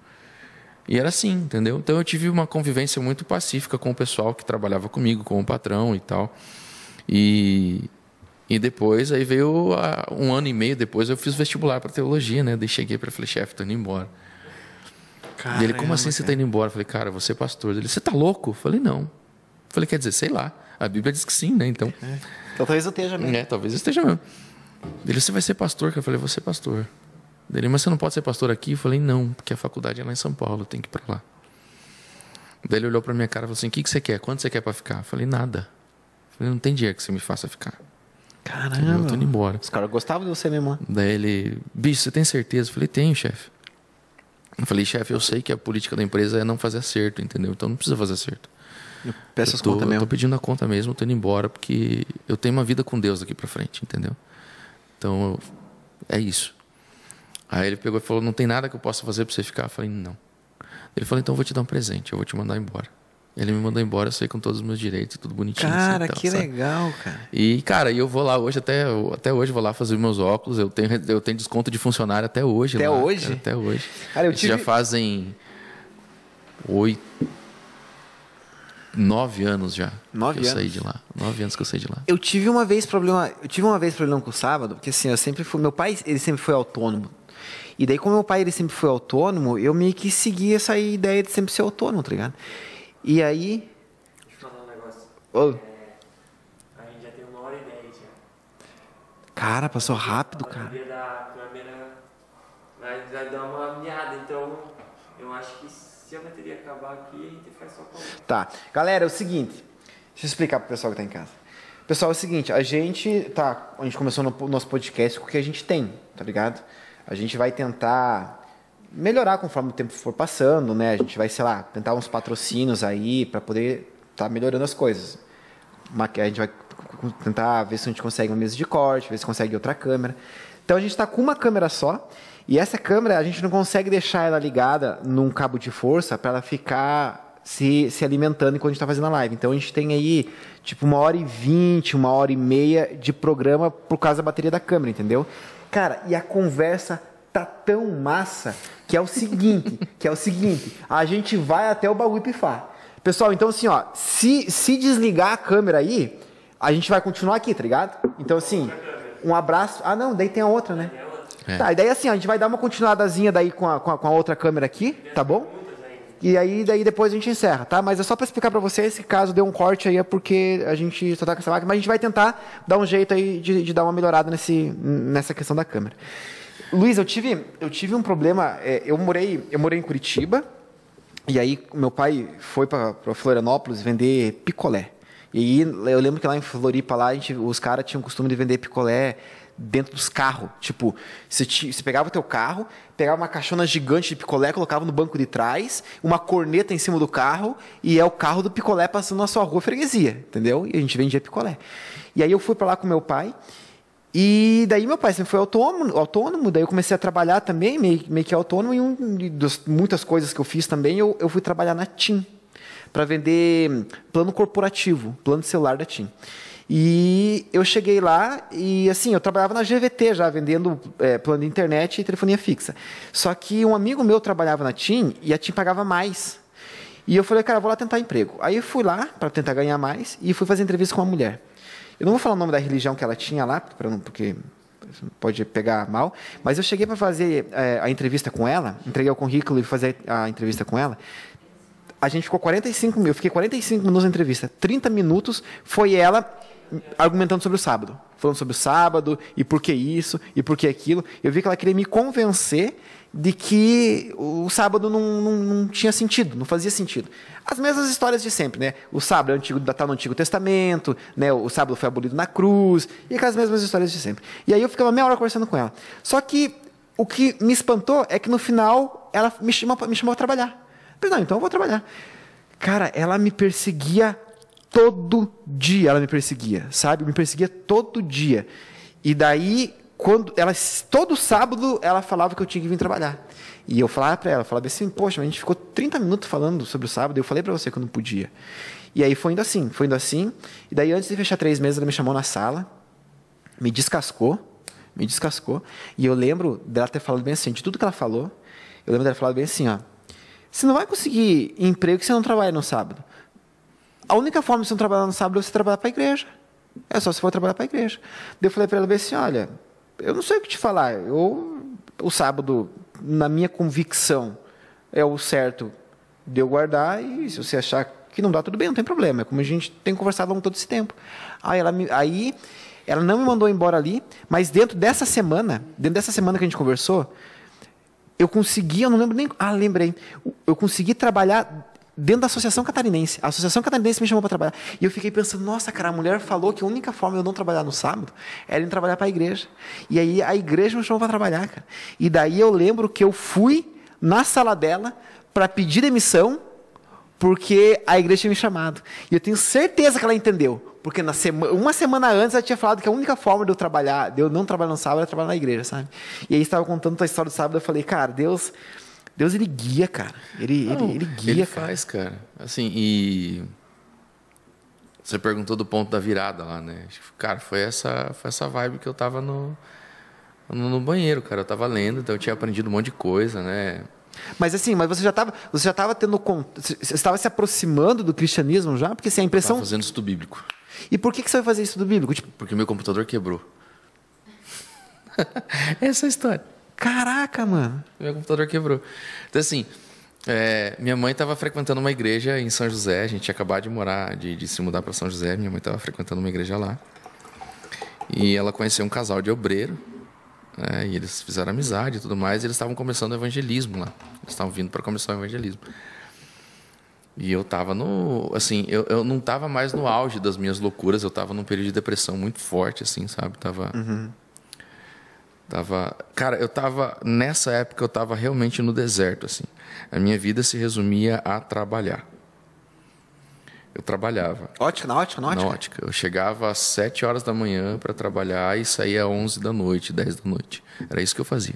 E era assim, entendeu? Então eu tive uma convivência muito pacífica com o pessoal que trabalhava comigo, com o patrão e tal. E, e depois, aí veio um ano e meio depois, eu fiz vestibular para teologia, né? Daí cheguei para falei, chefe, tô indo embora. E ele, como assim você tá indo embora? Eu falei, cara, você é pastor. Ele, você tá louco? Eu falei, não. Eu falei, quer dizer, sei lá. A Bíblia diz que sim, né? Então, Então talvez eu esteja mesmo. é, talvez eu esteja mesmo. Ele, você vai ser pastor? Eu falei, vou ser pastor. Ele, mas você não pode ser pastor aqui? Eu falei, não, porque a faculdade é lá em São Paulo, tem que ir pra lá. Daí ele olhou pra minha cara e falou assim, o que, que você quer? Quanto você quer pra ficar? Eu falei, nada. Eu falei, não tem dinheiro que você me faça ficar. Eu tô Caramba. indo embora. Os caras gostavam de você mesmo, né? Daí ele, bicho, você tem certeza? Eu falei, tenho, chefe. Eu falei, chefe, eu sei que a política da empresa é não fazer acerto, entendeu? Então não precisa fazer acerto. Eu as tô, contas eu mesmo. tô pedindo a conta mesmo, tô indo embora, porque eu tenho uma vida com Deus daqui pra frente, entendeu? Então, eu- é isso. Aí ele pegou e falou, não tem nada que eu possa fazer pra você ficar? Eu falei, não. Ele falou, então eu vou te dar um presente, eu vou te mandar embora. Ele me mandou embora, eu saí com todos os meus direitos, tudo bonitinho. assim, Cara, tal, que legal, cara. E, cara, e eu vou lá hoje, até, até hoje vou lá fazer meus óculos. Eu tenho, eu tenho desconto de funcionário até hoje. Até lá, hoje? cara, até hoje. Cara, eu tive- já fazem oito. Nove anos já. Nove que eu saí de lá. Nove anos que eu saí de lá. Eu tive uma vez problema, eu tive uma vez problema com o sábado, porque assim, eu sempre fui, meu pai, ele sempre foi autônomo. E daí como meu pai ele sempre foi autônomo, eu meio que segui essa ideia de sempre ser autônomo, tá ligado? E aí, Deixa eu falar um negócio. Ô. É, a gente já tem uma hora e dez já. cara, passou rápido, A cara. da câmera vai, vai dar uma miada, então eu acho que se a bateria acabar aqui, a gente faz só com Tá. Galera, é o seguinte. Deixa eu explicar pro pessoal que tá em casa. Pessoal, é o seguinte, a gente tá, a gente começou no nosso podcast com o que a gente tem, tá ligado? A gente vai tentar melhorar conforme o tempo for passando, né? A gente vai, sei lá, tentar uns patrocínios aí para poder estar melhorando as coisas. A gente vai tentar ver se a gente consegue uma mesa de corte, ver se consegue outra câmera. Então a gente está com uma câmera só e essa câmera a gente não consegue deixar ela ligada num cabo de força para ela ficar se, se alimentando enquanto a gente está fazendo a live. Então a gente tem aí tipo uma hora e vinte, uma hora e meia de programa por causa da bateria da câmera, entendeu? Cara, e a conversa tá tão massa que é o seguinte, [laughs] que é o seguinte, a gente vai até o bagulho pifar. Pessoal, então assim, ó, se, se desligar a câmera aí, a gente vai continuar aqui, tá ligado? Então assim, um abraço. Ah, não, daí tem a outra, né? É. Tá, e daí assim, a gente vai dar uma continuadazinha daí com a, com a, com a outra câmera aqui, tá bom? E aí daí depois a gente encerra, tá? Mas é só pra explicar pra vocês, se caso deu um corte aí é porque a gente só tá com essa máquina, mas a gente vai tentar dar um jeito aí de, de dar uma melhorada nesse, nessa questão da câmera. Luiz, eu tive, eu tive um problema. é, eu morei, eu morei em Curitiba e aí meu pai foi para Florianópolis vender picolé. E eu lembro que lá em Floripa lá gente, os caras tinham o costume de vender picolé dentro dos carros. Tipo, você, ti- você pegava o teu carro, pegava uma caixona gigante de picolé, colocava no banco de trás, uma corneta em cima do carro e é o carro do picolé passando na sua rua freguesia, entendeu? E a gente vendia picolé. E aí eu fui para lá com meu pai e daí meu pai sempre foi autônomo, autônomo daí eu comecei a trabalhar também, meio, meio que autônomo, e um, das muitas coisas que eu fiz também, eu, eu fui trabalhar na TIM, para vender plano corporativo, plano celular da TIM. E eu cheguei lá e assim, eu trabalhava na GVT já, vendendo é, plano de internet e telefonia fixa. Só que um amigo meu trabalhava na TIM e a TIM pagava mais. E eu falei, cara, vou lá tentar emprego. Aí eu fui lá para tentar ganhar mais e fui fazer entrevista com uma mulher. Eu não vou falar o nome da religião que ela tinha lá, não- porque pode pegar mal, mas eu cheguei para fazer é, a entrevista com ela, entreguei o currículo e fazer a entrevista com ela. A gente ficou 45 mil, eu fiquei 45 minutos na entrevista. 30 minutos foi ela argumentando sobre o sábado. Falando sobre o sábado, e por que isso, e por que aquilo. Eu vi que ela queria me convencer de que o sábado não, não, não tinha sentido, não fazia sentido. As mesmas histórias de sempre, né? O sábado é antigo, está no Antigo Testamento, né? o sábado foi abolido na cruz, e aquelas mesmas histórias de sempre. E aí eu ficava meia hora conversando com ela. Só que o que me espantou é que no final ela me chamou, me chamou a trabalhar. Eu falei, não, então eu vou trabalhar. Cara, ela me perseguia todo dia, ela me perseguia, sabe? Me perseguia todo dia. E daí, quando ela todo sábado ela falava que eu tinha que vir trabalhar. E eu falava para ela, falava assim: "Poxa, a gente ficou 30 minutos falando sobre o sábado, eu falei para você que eu não podia". E aí foi indo assim, foi indo assim. E daí antes de fechar três meses, ela me chamou na sala, me descascou, me descascou. E eu lembro dela ter falado bem assim, de tudo que ela falou, eu lembro dela falado bem assim, ó. Você não vai conseguir emprego se você não trabalha no sábado. A única forma de você não trabalhar no sábado é você trabalhar para a igreja. É só se for trabalhar para a igreja. Daí eu falei para ela bem assim, olha, eu não sei o que te falar. Eu, o sábado, na minha convicção, é o certo de eu guardar e se você achar que não dá, tudo bem, não tem problema. É como a gente tem conversado ao longo todo esse tempo. Aí ela, me, aí ela não me mandou embora ali, mas dentro dessa semana, dentro dessa semana que a gente conversou, eu consegui, eu não lembro nem. Ah, lembrei. Eu consegui trabalhar dentro da Associação Catarinense. A Associação Catarinense me chamou para trabalhar. E eu fiquei pensando, nossa, cara, a mulher falou que a única forma de eu não trabalhar no sábado era ir trabalhar para a igreja. E aí a igreja me chamou para trabalhar, cara. E daí eu lembro que eu fui na sala dela para pedir demissão porque a igreja tinha me chamado. E eu tenho certeza que ela entendeu. Porque na sema, uma semana antes ela tinha falado que a única forma de eu trabalhar, de eu não trabalhar no sábado, era trabalhar na igreja, sabe? E aí estava contando a história do sábado, eu falei, cara, Deus, Deus ele guia, cara. Ele, não, ele, ele guia. Ele cara. faz, cara. Assim, e você perguntou do ponto da virada lá, né? Cara, foi essa, foi essa vibe que eu tava no, no, no banheiro, cara. Eu tava lendo, então eu tinha aprendido um monte de coisa, né? Mas assim, mas você já estava, você já estava tendo, você estava se aproximando do cristianismo já, porque assim, a impressão. Tava fazendo estudo bíblico. E por que, que você vai fazer estudo bíblico? Tipo... Porque meu computador quebrou. [laughs] Essa é a história. Caraca, mano. Meu computador quebrou. Então assim, é, minha mãe estava frequentando uma igreja em São José. A gente tinha acabado de morar, de, de se mudar para São José. Minha mãe estava frequentando uma igreja lá. E ela conheceu um casal de obreiro né? E eles fizeram amizade e tudo mais. E eles estavam começando o evangelismo lá. Eles estavam vindo para começar o evangelismo. E eu estava no. Assim, eu, eu não estava mais no auge das minhas loucuras. Eu estava num período de depressão muito forte, assim, sabe? Tava. Uhum. Tava, cara, eu tava nessa época eu tava realmente no deserto assim. A minha vida se resumia a trabalhar. Eu trabalhava. Ótica, na ótica, na ótica? Na ótica. Eu chegava às 7 horas da manhã para trabalhar e saía às 11 da noite, 10 da noite. Era isso que eu fazia.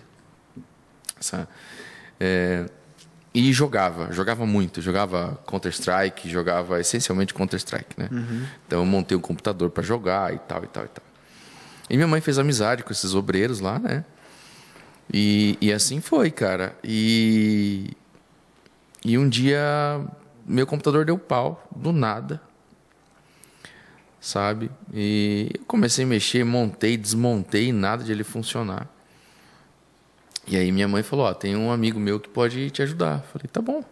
É, e jogava, jogava muito. Jogava Counter-Strike, jogava essencialmente Counter-Strike, né? Uhum. Então eu montei um computador para jogar e tal, e tal, e tal. E minha mãe fez amizade com esses obreiros lá, né? E, e assim foi, cara. E, e um dia meu computador deu pau, do nada. Sabe? E eu comecei a mexer, montei, desmontei, nada de ele funcionar. E aí minha mãe falou, ó, tem um amigo meu que pode te ajudar. Falei, tá bom.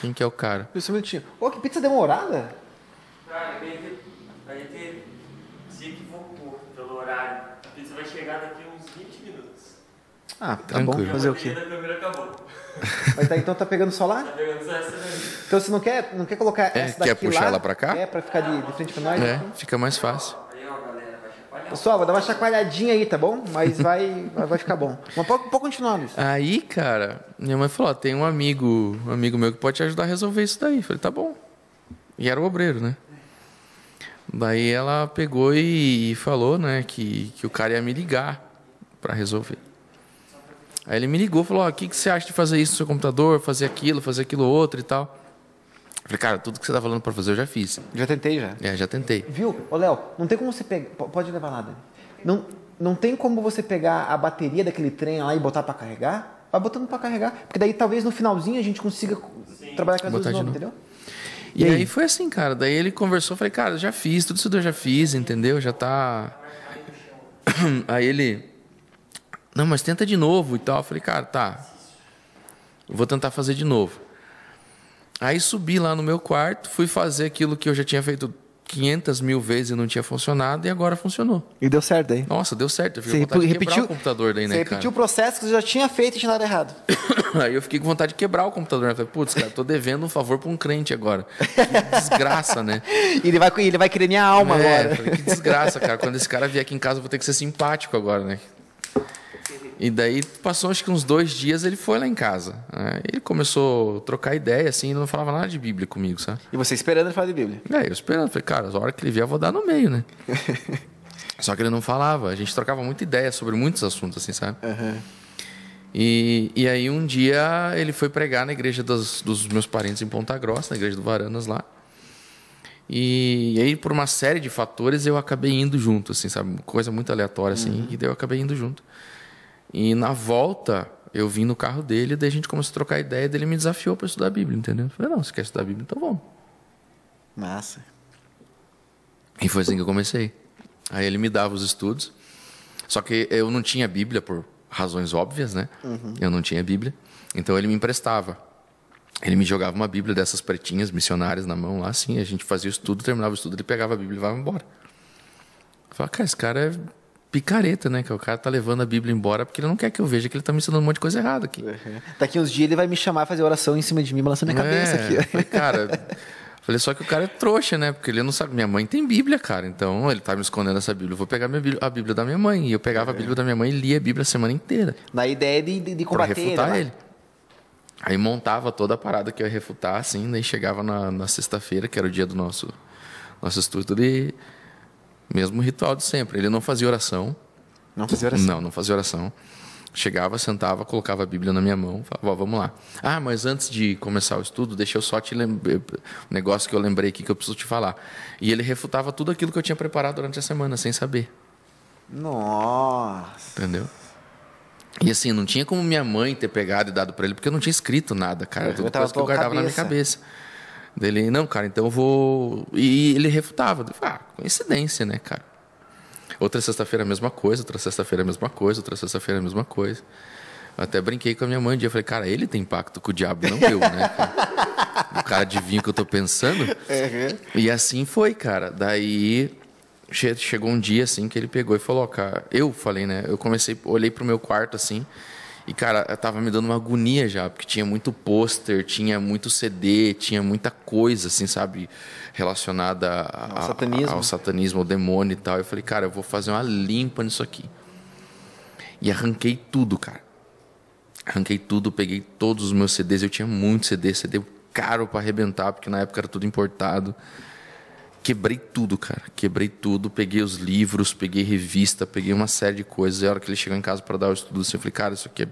Quem que é o cara? Isso um minutinho. Ô, que pizza demorada? Cara, a gente, a gente se equivocou pelo horário. A pizza vai chegar daqui uns 20 minutos. Ah, tá Tranquilo. bom. Fazer o quê? A câmera acabou. Mas tá, então tá pegando só lá? Tá pegando só essa daí. Então você não quer, não quer colocar é, essa daqui quer puxar lá? ela pra cá? É, pra ficar de, de frente pra nós? É, fica mais fácil. Aí, ó, galera, vai chacoalhar. Pessoal, vou dar uma chacoalhadinha aí, tá bom? Mas vai, vai ficar bom. Mas pode, pode continuar, Luiz. Aí, cara, minha mãe falou, ó, tem um amigo, um amigo meu que pode te ajudar a resolver isso daí. Falei, tá bom. E era o obreiro, né? Daí ela pegou e falou, né, que, que o cara ia me ligar para resolver. Aí ele me ligou e falou: O que, que você acha de fazer isso no seu computador, fazer aquilo, fazer aquilo outro e tal? Eu falei, cara, tudo que você tá falando para fazer eu já fiz. Já tentei já. É, já tentei. Viu? Ô, Léo, não tem como você pegar. Pode levar nada. Não, não tem como você pegar a bateria daquele trem lá e botar para carregar? Vai botando para carregar. Porque daí talvez no finalzinho a gente consiga Sim. trabalhar com as duas de novo, entendeu? E, e aí? aí? foi assim, cara. Daí ele conversou, falei, cara, já fiz, tudo isso eu já fiz, entendeu? Já tá. [clears throat] Aí ele. Não, mas tenta de novo e tal. Eu falei, cara, tá. Vou tentar fazer de novo. Aí subi lá no meu quarto, fui fazer aquilo que eu já tinha feito 500 mil vezes e não tinha funcionado, e agora funcionou. E deu certo aí? Nossa, deu certo. Eu fiquei você com vontade repetiu, de quebrar o computador daí, né, Você repetiu o processo que você já tinha feito e tinha dado errado. [coughs] aí eu fiquei com vontade de quebrar o computador. Eu falei, putz, cara, tô devendo um favor pra um crente agora. Que desgraça, né? [laughs] e ele vai, ele vai querer minha alma é, agora. Falei, que desgraça, cara. Quando esse cara vier aqui em casa, eu vou ter que ser simpático agora, né? E daí passou acho que uns dois dias ele foi lá em casa. Né? Ele começou a trocar ideia, assim, ele não falava nada de Bíblia comigo, sabe? E você esperando ele falar de Bíblia? É, eu esperando. Falei, cara, a hora que ele vier eu vou dar no meio, né? [laughs] Só que ele não falava. A gente trocava muita ideia sobre muitos assuntos, assim, sabe? Uhum. E, e aí um dia ele foi pregar na igreja dos, dos meus parentes em Ponta Grossa, na igreja do Varanas lá. E, e, aí, por uma série de fatores, eu acabei indo junto, assim, sabe? Coisa muito aleatória, assim, uhum. e daí eu acabei indo junto. E na volta, eu vim no carro dele, daí a gente começou a trocar ideia, daí ele me desafiou para estudar a Bíblia, entendeu? Eu falei, não, você quer estudar a Bíblia? Então vamos. Massa. E foi assim que eu comecei. Aí ele me dava os estudos. Só que eu não tinha Bíblia por razões óbvias, né? Uhum. Eu não tinha Bíblia. Então ele me emprestava. Ele me jogava uma Bíblia dessas pretinhas missionárias na mão lá, assim, a gente fazia o estudo, terminava o estudo, ele pegava a Bíblia e levava embora. Eu falava, cara, esse cara é picareta, né? Que o cara tá levando a Bíblia embora porque ele não quer que eu veja que ele tá me ensinando um monte de coisa errada aqui. Uhum. Daqui uns dias ele vai me chamar fazer oração em cima de mim, balançando minha cabeça É, aqui. falei, cara. Falei, só que o cara é trouxa, né? Porque ele não sabe. Minha mãe tem Bíblia, cara. Então ele tá me escondendo essa Bíblia. Eu vou pegar Bíblia- a Bíblia da minha mãe. E eu pegava a Bíblia da minha mãe e lia a Bíblia a semana inteira. Na ideia de, de, de Pra combater refutar né? ele. Aí montava toda a parada que eu ia refutar, assim, daí chegava na, na sexta-feira, que era o dia do nosso, nosso estudo, e mesmo ritual de sempre. Ele não fazia oração. Não fazer oração. Não, não fazia oração. Chegava, sentava, colocava a Bíblia na minha mão, falava, ó, vamos lá. Ah, mas antes de começar o estudo, deixa eu só te lembrar, um negócio que eu lembrei aqui que eu preciso te falar. E ele refutava tudo aquilo que eu tinha preparado durante a semana, sem saber. Nossa. Entendeu? E assim, não tinha como minha mãe ter pegado e dado pra ele, porque eu não tinha escrito nada, cara. Uhum, Tudo coisa que eu guardava na minha cabeça. Dele, não, cara, então eu vou. E ele refutava. Eu falei, ah, coincidência, né, cara? Outra sexta-feira a mesma coisa, outra sexta-feira a mesma coisa, outra sexta-feira a mesma coisa. Eu até brinquei com a minha mãe um dia. Eu falei, cara, ele tem pacto com o diabo, não eu, né? cara? o cara adivinha o que eu tô pensando. Uhum. E assim foi, cara. Daí che- chegou um dia assim que ele pegou e falou, cara, eu falei, né? Eu comecei, olhei pro meu quarto assim, e cara, eu tava me dando uma agonia já, porque tinha muito pôster, tinha muito CD, tinha muita coisa assim, sabe, relacionada a- Ao satanismo. ao satanismo, ao demônio e tal. Eu falei, cara, eu vou fazer uma limpa nisso aqui. E arranquei tudo, cara. Arranquei tudo, peguei todos os meus CDs. Eu tinha muito CD, CD caro pra arrebentar, porque na época era tudo importado. Quebrei tudo, cara. Quebrei tudo. Peguei os livros, peguei revista, peguei uma série de coisas. E a hora que ele chegou em casa para dar o estudo, assim, eu falei, cara, isso aqui é.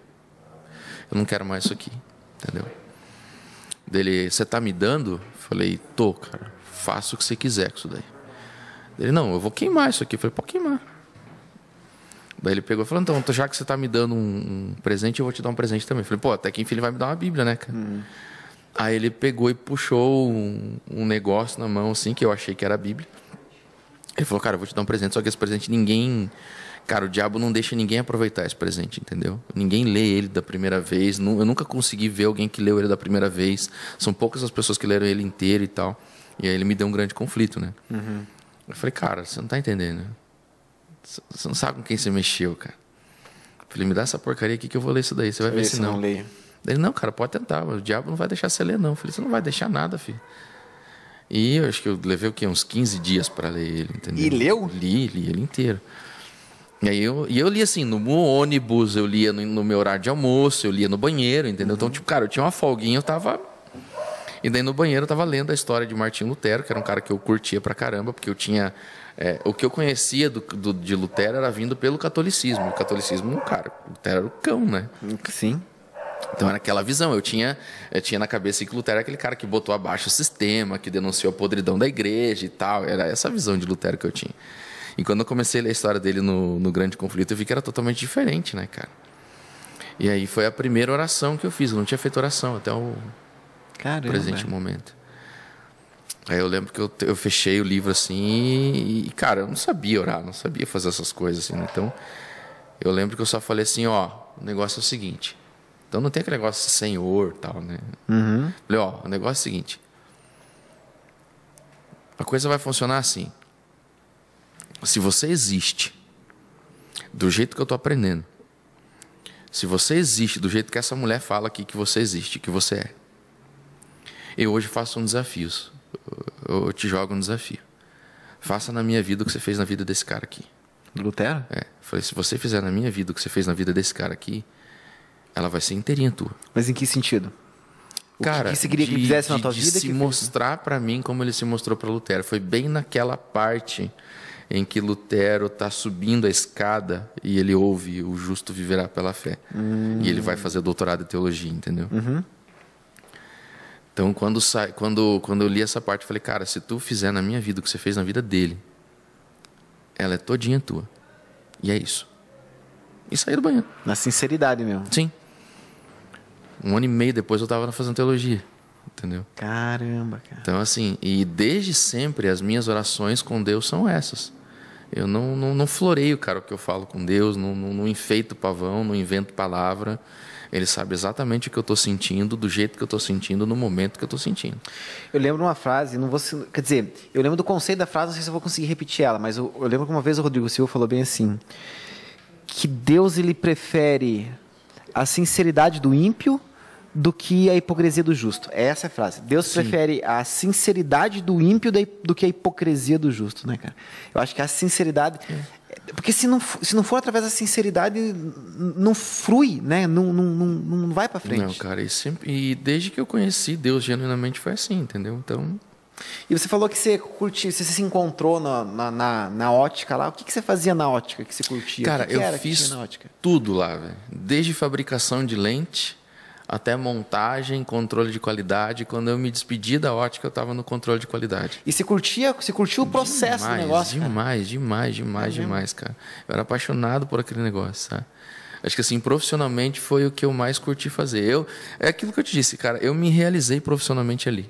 Eu não quero mais isso aqui. Entendeu? Dele, você tá me dando? Falei, tô, cara. Faça o que você quiser com isso daí. Ele, não, eu vou queimar isso aqui. Eu falei, pode queimar. Daí ele pegou e falou, então, já que você tá me dando um, presente, eu vou te dar um presente também. Eu falei, pô, até que enfim ele vai me dar uma Bíblia, né, cara? Aí ele pegou e puxou um, um negócio na mão, assim, que eu achei que era a Bíblia. Ele falou, cara, eu vou te dar um presente, só que esse presente ninguém. Cara, o diabo não deixa ninguém aproveitar esse presente, entendeu? Ninguém lê ele da primeira vez. Eu nunca consegui ver alguém que leu ele da primeira vez. São poucas as pessoas que leram ele inteiro e tal. E aí ele me deu um grande conflito, né? Eu falei, cara, você não tá entendendo. Você não sabe com quem você mexeu, cara. Eu falei, me dá essa porcaria aqui que eu vou ler isso daí. Você vai ver se não. leio. Ele, não, cara, pode tentar. mas O diabo não vai deixar você ler, não. Eu falei, você não vai deixar nada, filho. E eu acho que eu levei o quê? Uns 15 dias para ler ele, entendeu? E leu? Li, li ele inteiro. E aí eu, e eu li assim, no ônibus, eu lia no, no meu horário de almoço, eu lia no banheiro, entendeu? Então, tipo, cara, eu tinha uma folguinha, eu tava. E daí no banheiro eu tava lendo a história de Martinho Lutero, que era um cara que eu curtia pra caramba, porque eu tinha. é, o que eu conhecia do, do- de Lutero era vindo pelo catolicismo. O catolicismo, cara, Lutero era o cão, né? Sim. Então era aquela visão. Eu tinha, eu tinha na cabeça que Lutero era aquele cara que botou abaixo o sistema, que denunciou a podridão da igreja e tal. Era essa visão de Lutero que eu tinha. E quando eu comecei a ler a história dele no, no Grande Conflito, eu vi que era totalmente diferente, né, cara? E aí foi a primeira oração que eu fiz. Eu não tinha feito oração até o Caramba. presente momento. Aí eu lembro que eu, eu fechei o livro assim e, e, cara, eu não sabia orar, não sabia fazer essas coisas assim. Então, eu lembro que eu só falei assim, ó, o negócio é o seguinte. Então não tem aquele negócio senhor tal, né? Uhum. Falei, ó, o negócio é o seguinte. A coisa vai funcionar assim. Se você existe do jeito que eu tô aprendendo, se você existe do jeito que essa mulher fala aqui que você existe, que você é, eu hoje faço um desafio. Eu te jogo um desafio. Faça na minha vida o que você fez na vida desse cara aqui. Lutero? É, falei, se você fizer na minha vida o que você fez na vida desse cara aqui, ela vai ser inteirinha tua. Mas em que sentido? O Cara, que, que você queria que ele fizesse na tua de vida? se que mostrar pra mim como ele se mostrou para Lutero. Foi bem naquela parte em que Lutero tá subindo a escada e ele ouve o justo viverá pela fé. E ele vai fazer doutorado em teologia, entendeu? Uhum. Então, quando, sai, quando, quando eu li essa parte, eu falei, cara, se tu fizer na minha vida o que você fez na vida dele, ela é todinha tua. E é isso. E saí do banheiro. Na sinceridade mesmo. Sim. Um ano e meio depois eu estava fazendo teologia. Entendeu? Caramba, cara. Então, assim, e desde sempre as minhas orações com Deus são essas. Eu não, não, não floreio, cara, o que eu falo com Deus, não, não, não enfeito pavão, não invento palavra. Ele sabe exatamente o que eu estou sentindo, do jeito que eu estou sentindo, no momento que eu estou sentindo. Eu lembro uma frase, não vou, quer dizer, eu lembro do conceito da frase, não sei se eu vou conseguir repetir ela, mas eu, eu lembro que uma vez o Rodrigo Silva falou bem assim, que Deus ele prefere a sinceridade do ímpio do que a hipocrisia do justo. Essa é a frase. Deus Sim. prefere a sinceridade do ímpio do que a hipocrisia do justo, né, cara? Eu acho que a sinceridade é. Porque se não, se não for através da sinceridade, não flui, né? Não, não, não, não vai para frente. Não, cara, e, sempre, e desde que eu conheci Deus, genuinamente foi assim, entendeu? Então. E você falou que você curtiu, você se encontrou na, na, na, na ótica lá. O que, que você fazia na ótica que você curtia? Cara, que que eu fiz tudo lá, velho. Desde fabricação de lente até montagem, controle de qualidade. Quando eu me despedi da ótica, eu estava no controle de qualidade. E se curtia, se curtia o processo demais, do negócio? Demais, cara? demais, demais, é demais, cara. Eu era apaixonado por aquele negócio, sabe? Acho que assim, profissionalmente foi o que eu mais curti fazer. Eu, é aquilo que eu te disse, cara, eu me realizei profissionalmente ali.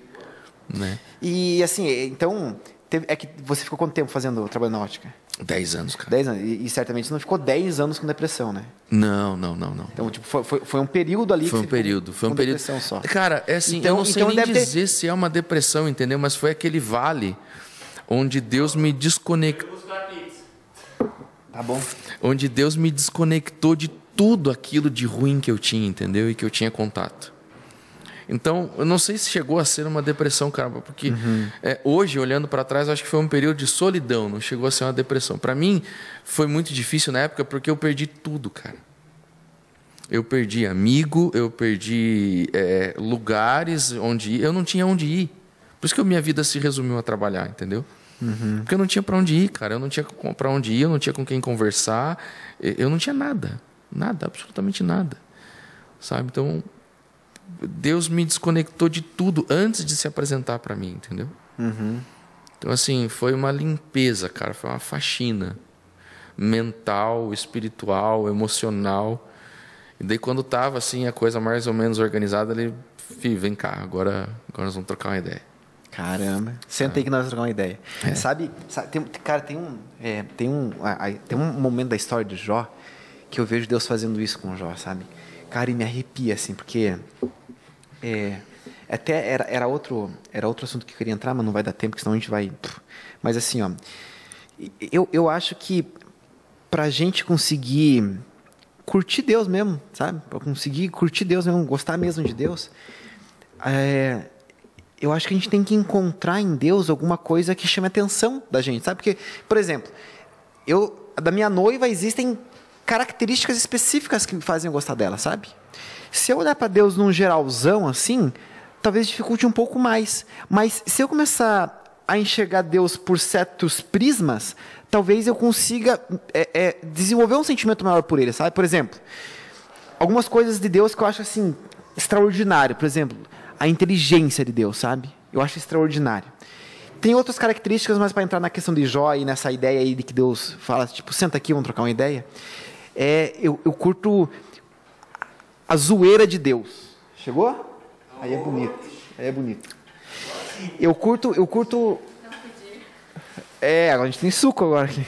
Né? E assim, então, teve, é que você ficou quanto tempo fazendo trabalho na ótica? Dez anos, cara. Dez anos. E, e, certamente não ficou dez anos com depressão, né? Não, não, não, não. Então, tipo, foi, foi, foi um período ali foi um período, foi um período. depressão só. Cara, é assim, então, eu não sei então nem dizer ter... se é uma depressão, entendeu? Mas foi aquele vale onde Deus me desconectou. Tá bom. Onde Deus me desconectou de tudo aquilo de ruim que eu tinha, entendeu? E que eu tinha contato. Então, eu não sei se chegou a ser uma depressão, cara, porque uhum. é, hoje, olhando para trás, acho que foi um período de solidão, não chegou a ser uma depressão. Para mim, foi muito difícil na época porque eu perdi tudo, cara. Eu perdi amigo, eu perdi é, lugares onde ir, eu não tinha onde ir. Por isso que a minha vida se resumiu a trabalhar, entendeu? Uhum. Porque eu não tinha para onde ir, cara. Eu não tinha para onde ir, eu não tinha com quem conversar. Eu não tinha nada. Nada, absolutamente nada. Sabe? Então, Deus me desconectou de tudo antes de se apresentar para mim, entendeu? Uhum. Então, assim, foi uma limpeza, cara, foi uma faxina mental, espiritual, emocional. E daí, quando tava assim, a coisa mais ou menos organizada, ele, filho, vem cá, agora, agora nós vamos trocar uma ideia. Caramba, senta aí que nós vamos trocar uma ideia. É. Sabe, sabe tem, cara, tem um, é, tem, um, tem um momento da história de Jó que eu vejo Deus fazendo isso com Jó, sabe? Cara, e me arrepia, assim, porque é, até era, era, outro, era outro assunto que eu queria entrar, mas não vai dar tempo, porque senão a gente vai. Mas assim, ó, eu, eu acho que para a gente conseguir curtir Deus mesmo, sabe? Para conseguir curtir Deus mesmo, gostar mesmo de Deus, é, eu acho que a gente tem que encontrar em Deus alguma coisa que chame a atenção da gente, sabe? Porque, por exemplo, eu da minha noiva existem características específicas que me fazem gostar dela, sabe? Se eu olhar para Deus num geralzão assim, talvez dificulte um pouco mais. Mas se eu começar a enxergar Deus por certos prismas, talvez eu consiga é, é, desenvolver um sentimento maior por ele, sabe? Por exemplo, algumas coisas de Deus que eu acho assim extraordinário. Por exemplo, a inteligência de Deus, sabe? Eu acho extraordinário. Tem outras características, mas para entrar na questão de Jó e nessa ideia aí de que Deus fala, tipo, senta aqui, vamos trocar uma ideia. É, eu, eu curto a zoeira de Deus. Chegou? Aí é bonito. Aí é bonito. Eu curto, eu curto. É, agora a gente tem suco agora aqui.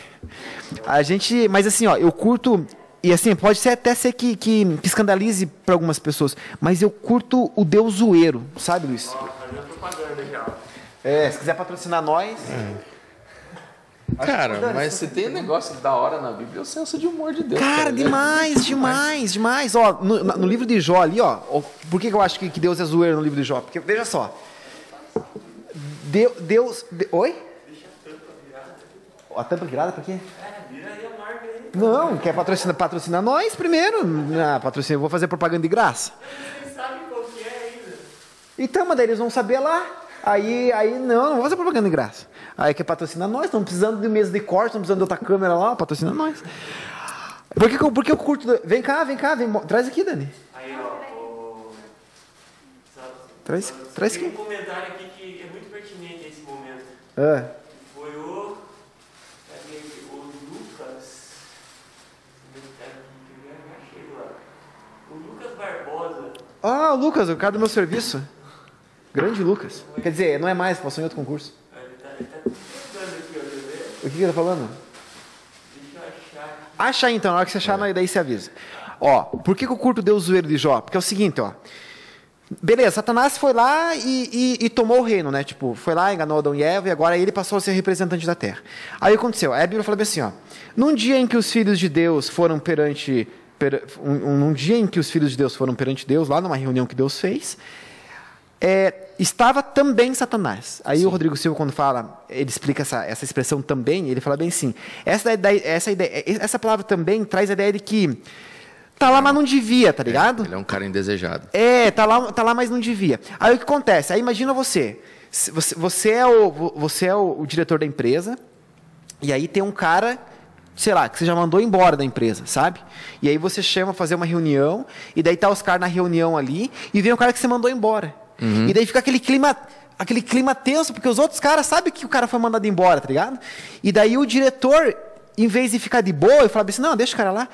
A gente, mas assim, ó, eu curto e assim pode ser até ser que, que, que escandalize para algumas pessoas, mas eu curto o Deus zoeiro, sabe, Luiz? É, se quiser patrocinar nós. É. Cara, mas se tem um negócio da hora na Bíblia, é o senso de humor de Deus. Cara, demais, demais, demais. Ó, no, no, livro de Jó ali, ó, por que, que eu acho que, que Deus é zoeiro no livro de Jó? Porque, veja só. Deus. Deus de, oi? A tampa virada pra quê? É, Não, quer patrocinar, patrocinar nós primeiro. Ah, patrocina, vou fazer propaganda de graça. Vocês sabem qual que é ainda. Então, mas daí eles vão saber lá. Aí, aí não, não vou fazer propaganda de graça. Aí quer patrocinar nós, estamos precisando de mesa de corte, estamos precisando de outra câmera lá, patrocina nós. Por que, por que eu curto. Vem cá, vem cá, vem, traz aqui, Dani. Aí, ó. O... Traz, traz aqui. Tem um comentário aqui que é muito pertinente esse momento. É. Foi o. O Lucas. O Lucas Barbosa. Ah, o Lucas, o cara do meu serviço. Grande Lucas. Quer dizer, não é mais, passou em outro concurso. O que, que ele tá falando? Acha aí então, na hora que você achar, daí você avisa. Ó, por que, que eu curto Deus zoeiro de Jó? Porque é o seguinte, ó. Beleza, Satanás foi lá e, e, e, tomou o reino, né? Tipo, foi lá, enganou Adão e Eva e agora ele passou a ser representante da terra. Aí aconteceu, aí a Bíblia fala assim, ó. Num dia em que os filhos de Deus foram perante. Per, um, um, dia em que os filhos de Deus foram perante Deus, lá numa reunião que Deus fez, é, estava também Satanás. Aí Sim. o Rodrigo Silva, quando fala, ele explica essa, essa expressão também, ele fala bem assim. Essa, ideia, essa, ideia, essa palavra também traz a ideia de que Tá lá, mas não devia, tá ligado? É, ele é um cara indesejado. É, tá lá, tá lá, mas não devia. Aí o que acontece? Aí imagina você. Você, você é, o, você é o, o diretor da empresa, e aí tem um cara sei lá, que você já mandou embora da empresa, sabe? E aí você chama fazer uma reunião, e daí tá os caras na reunião ali, e vem o cara que você mandou embora. Uhum. E daí fica aquele clima, aquele clima tenso, porque os outros caras sabem que o cara foi mandado embora, tá ligado? E daí o diretor, em vez de ficar de boa, e falar assim, não, deixa o cara lá,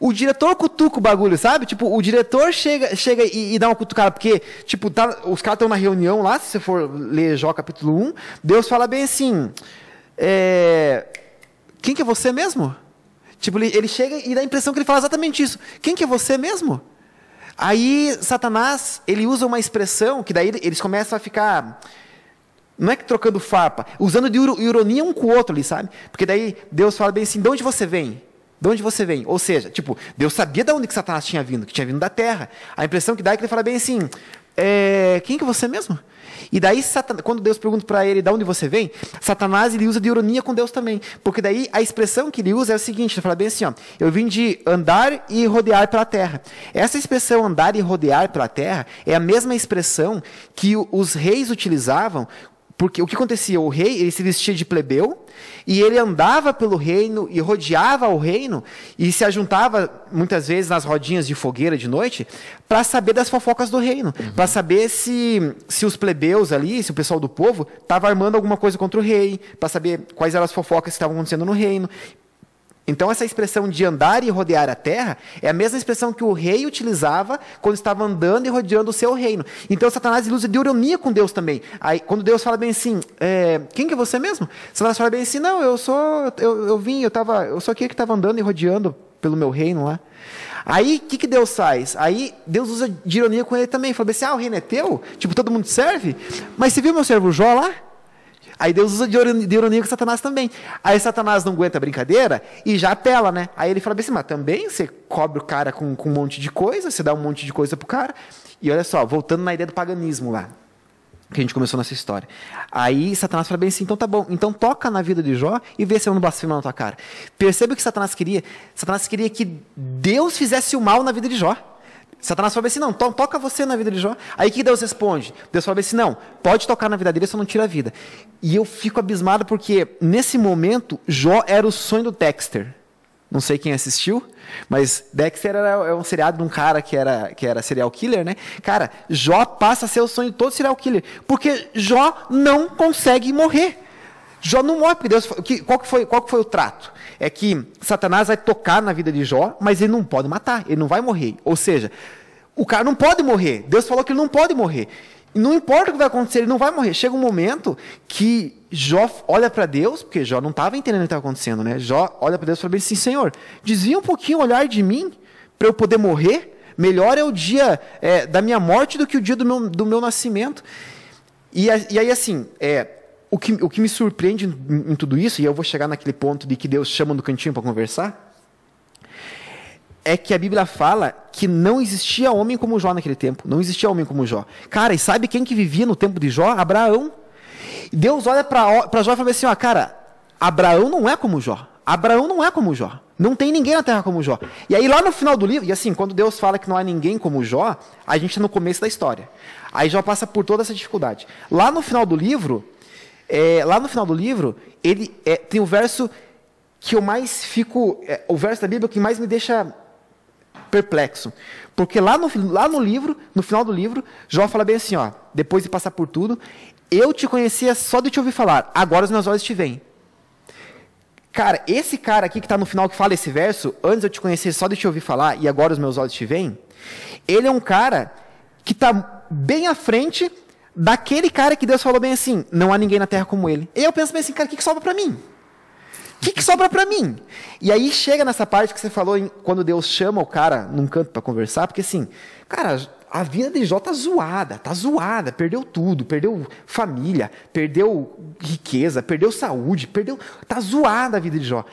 o diretor cutuca o bagulho, sabe? Tipo, o diretor chega, chega e, e dá uma cutucada, porque, tipo, tá, os caras estão na reunião lá, se você for ler Jó capítulo 1, Deus fala bem assim, é, quem que é você mesmo? Tipo, ele, ele chega e dá a impressão que ele fala exatamente isso. Quem que é você mesmo? Aí, Satanás, ele usa uma expressão que daí eles começam a ficar não é que trocando farpa, usando de ironia um com o outro ali, sabe? Porque daí Deus fala bem assim: de onde você vem? De onde você vem? Ou seja, tipo, Deus sabia de onde que Satanás tinha vindo, que tinha vindo da terra. A impressão que dá é que ele fala bem assim: é, quem que é você mesmo? E daí, quando Deus pergunta para ele de onde você vem, Satanás ele usa de ironia com Deus também. Porque daí a expressão que ele usa é o seguinte: ele fala bem assim, ó, eu vim de andar e rodear pela terra. Essa expressão andar e rodear pela terra é a mesma expressão que os reis utilizavam porque o que acontecia? O rei ele se vestia de plebeu e ele andava pelo reino e rodeava o reino e se ajuntava muitas vezes nas rodinhas de fogueira de noite para saber das fofocas do reino, uhum. para saber se, se os plebeus ali, se o pessoal do povo estava armando alguma coisa contra o rei, para saber quais eram as fofocas que estavam acontecendo no reino. Então, essa expressão de andar e rodear a terra é a mesma expressão que o rei utilizava quando estava andando e rodeando o seu reino. Então, Satanás usa de ironia com Deus também. Aí, quando Deus fala bem assim, é, quem que é você mesmo? Satanás fala bem assim, não, eu sou, eu, eu vim, eu, tava, eu sou aquele que estava andando e rodeando pelo meu reino lá. Aí, o que, que Deus faz? Aí, Deus usa de ironia com ele também. Fala assim, ah, o reino é teu? Tipo, todo mundo serve? Mas você viu meu servo Jó lá? Aí Deus usa de ironia com Satanás também. Aí Satanás não aguenta a brincadeira e já apela, né? Aí ele fala assim, mas também você cobre o cara com, com um monte de coisa, você dá um monte de coisa pro cara. E olha só, voltando na ideia do paganismo lá, que a gente começou nessa história. Aí Satanás fala bem assim, então tá bom, então toca na vida de Jó e vê se eu não blasfemo na tua cara. Perceba o que Satanás queria? Satanás queria que Deus fizesse o mal na vida de Jó. Satanás fala assim, não, to toca você na vida de Jó. Aí que Deus responde? Deus fala assim, não, pode tocar na vida dele, só não tira a vida. E eu fico abismado porque, nesse momento, Jó era o sonho do Dexter. Não sei quem assistiu, mas Dexter era, é um seriado de um cara que era, que era serial killer, né? Cara, Jó passa a ser o sonho de todo serial killer. Porque Jó não consegue morrer. Jó não morre, porque Deus. Qual que foi, qual que foi o trato? é que Satanás vai tocar na vida de Jó, mas ele não pode matar, ele não vai morrer. Ou seja, o cara não pode morrer. Deus falou que ele não pode morrer. Não importa o que vai acontecer, ele não vai morrer. Chega um momento que Jó olha para Deus, porque Jó não estava entendendo o que estava acontecendo, né? Jó olha para Deus e fala assim: Senhor, desvia um pouquinho o olhar de mim para eu poder morrer. Melhor é o dia é, da minha morte do que o dia do meu, do meu nascimento. E, e aí, assim, é, o que, o que me surpreende em, em tudo isso, e eu vou chegar naquele ponto de que Deus chama no cantinho para conversar, é que a Bíblia fala que não existia homem como Jó naquele tempo. Não existia homem como Jó. Cara, e sabe quem que vivia no tempo de Jó? Abraão. Deus olha para Jó e fala assim: ó, cara, Abraão não é como Jó. Abraão não é como Jó. Não tem ninguém na terra como Jó. E aí lá no final do livro, e assim, quando Deus fala que não há ninguém como Jó, a gente está no começo da história. Aí Jó passa por toda essa dificuldade. Lá no final do livro, é, lá no final do livro, ele é, tem o verso que eu mais fico. É, o verso da Bíblia que mais me deixa perplexo. Porque lá no, lá no livro, no final do livro, Jó fala bem assim: ó, depois de passar por tudo, eu te conhecia só de te ouvir falar, agora os meus olhos te veem. Cara, esse cara aqui que está no final que fala esse verso, antes eu te conhecia só de te ouvir falar e agora os meus olhos te veem, ele é um cara que está bem à frente daquele cara que Deus falou bem assim: não há ninguém na terra como ele. E eu penso bem assim, cara, o que, que sobra para mim? que, que sobra para mim? E aí chega nessa parte que você falou em, quando Deus chama o cara num canto para conversar, porque assim, cara, a vida de Jó tá zoada, tá zoada, perdeu tudo, perdeu família, perdeu riqueza, perdeu saúde, perdeu, tá zoada a vida de Jó.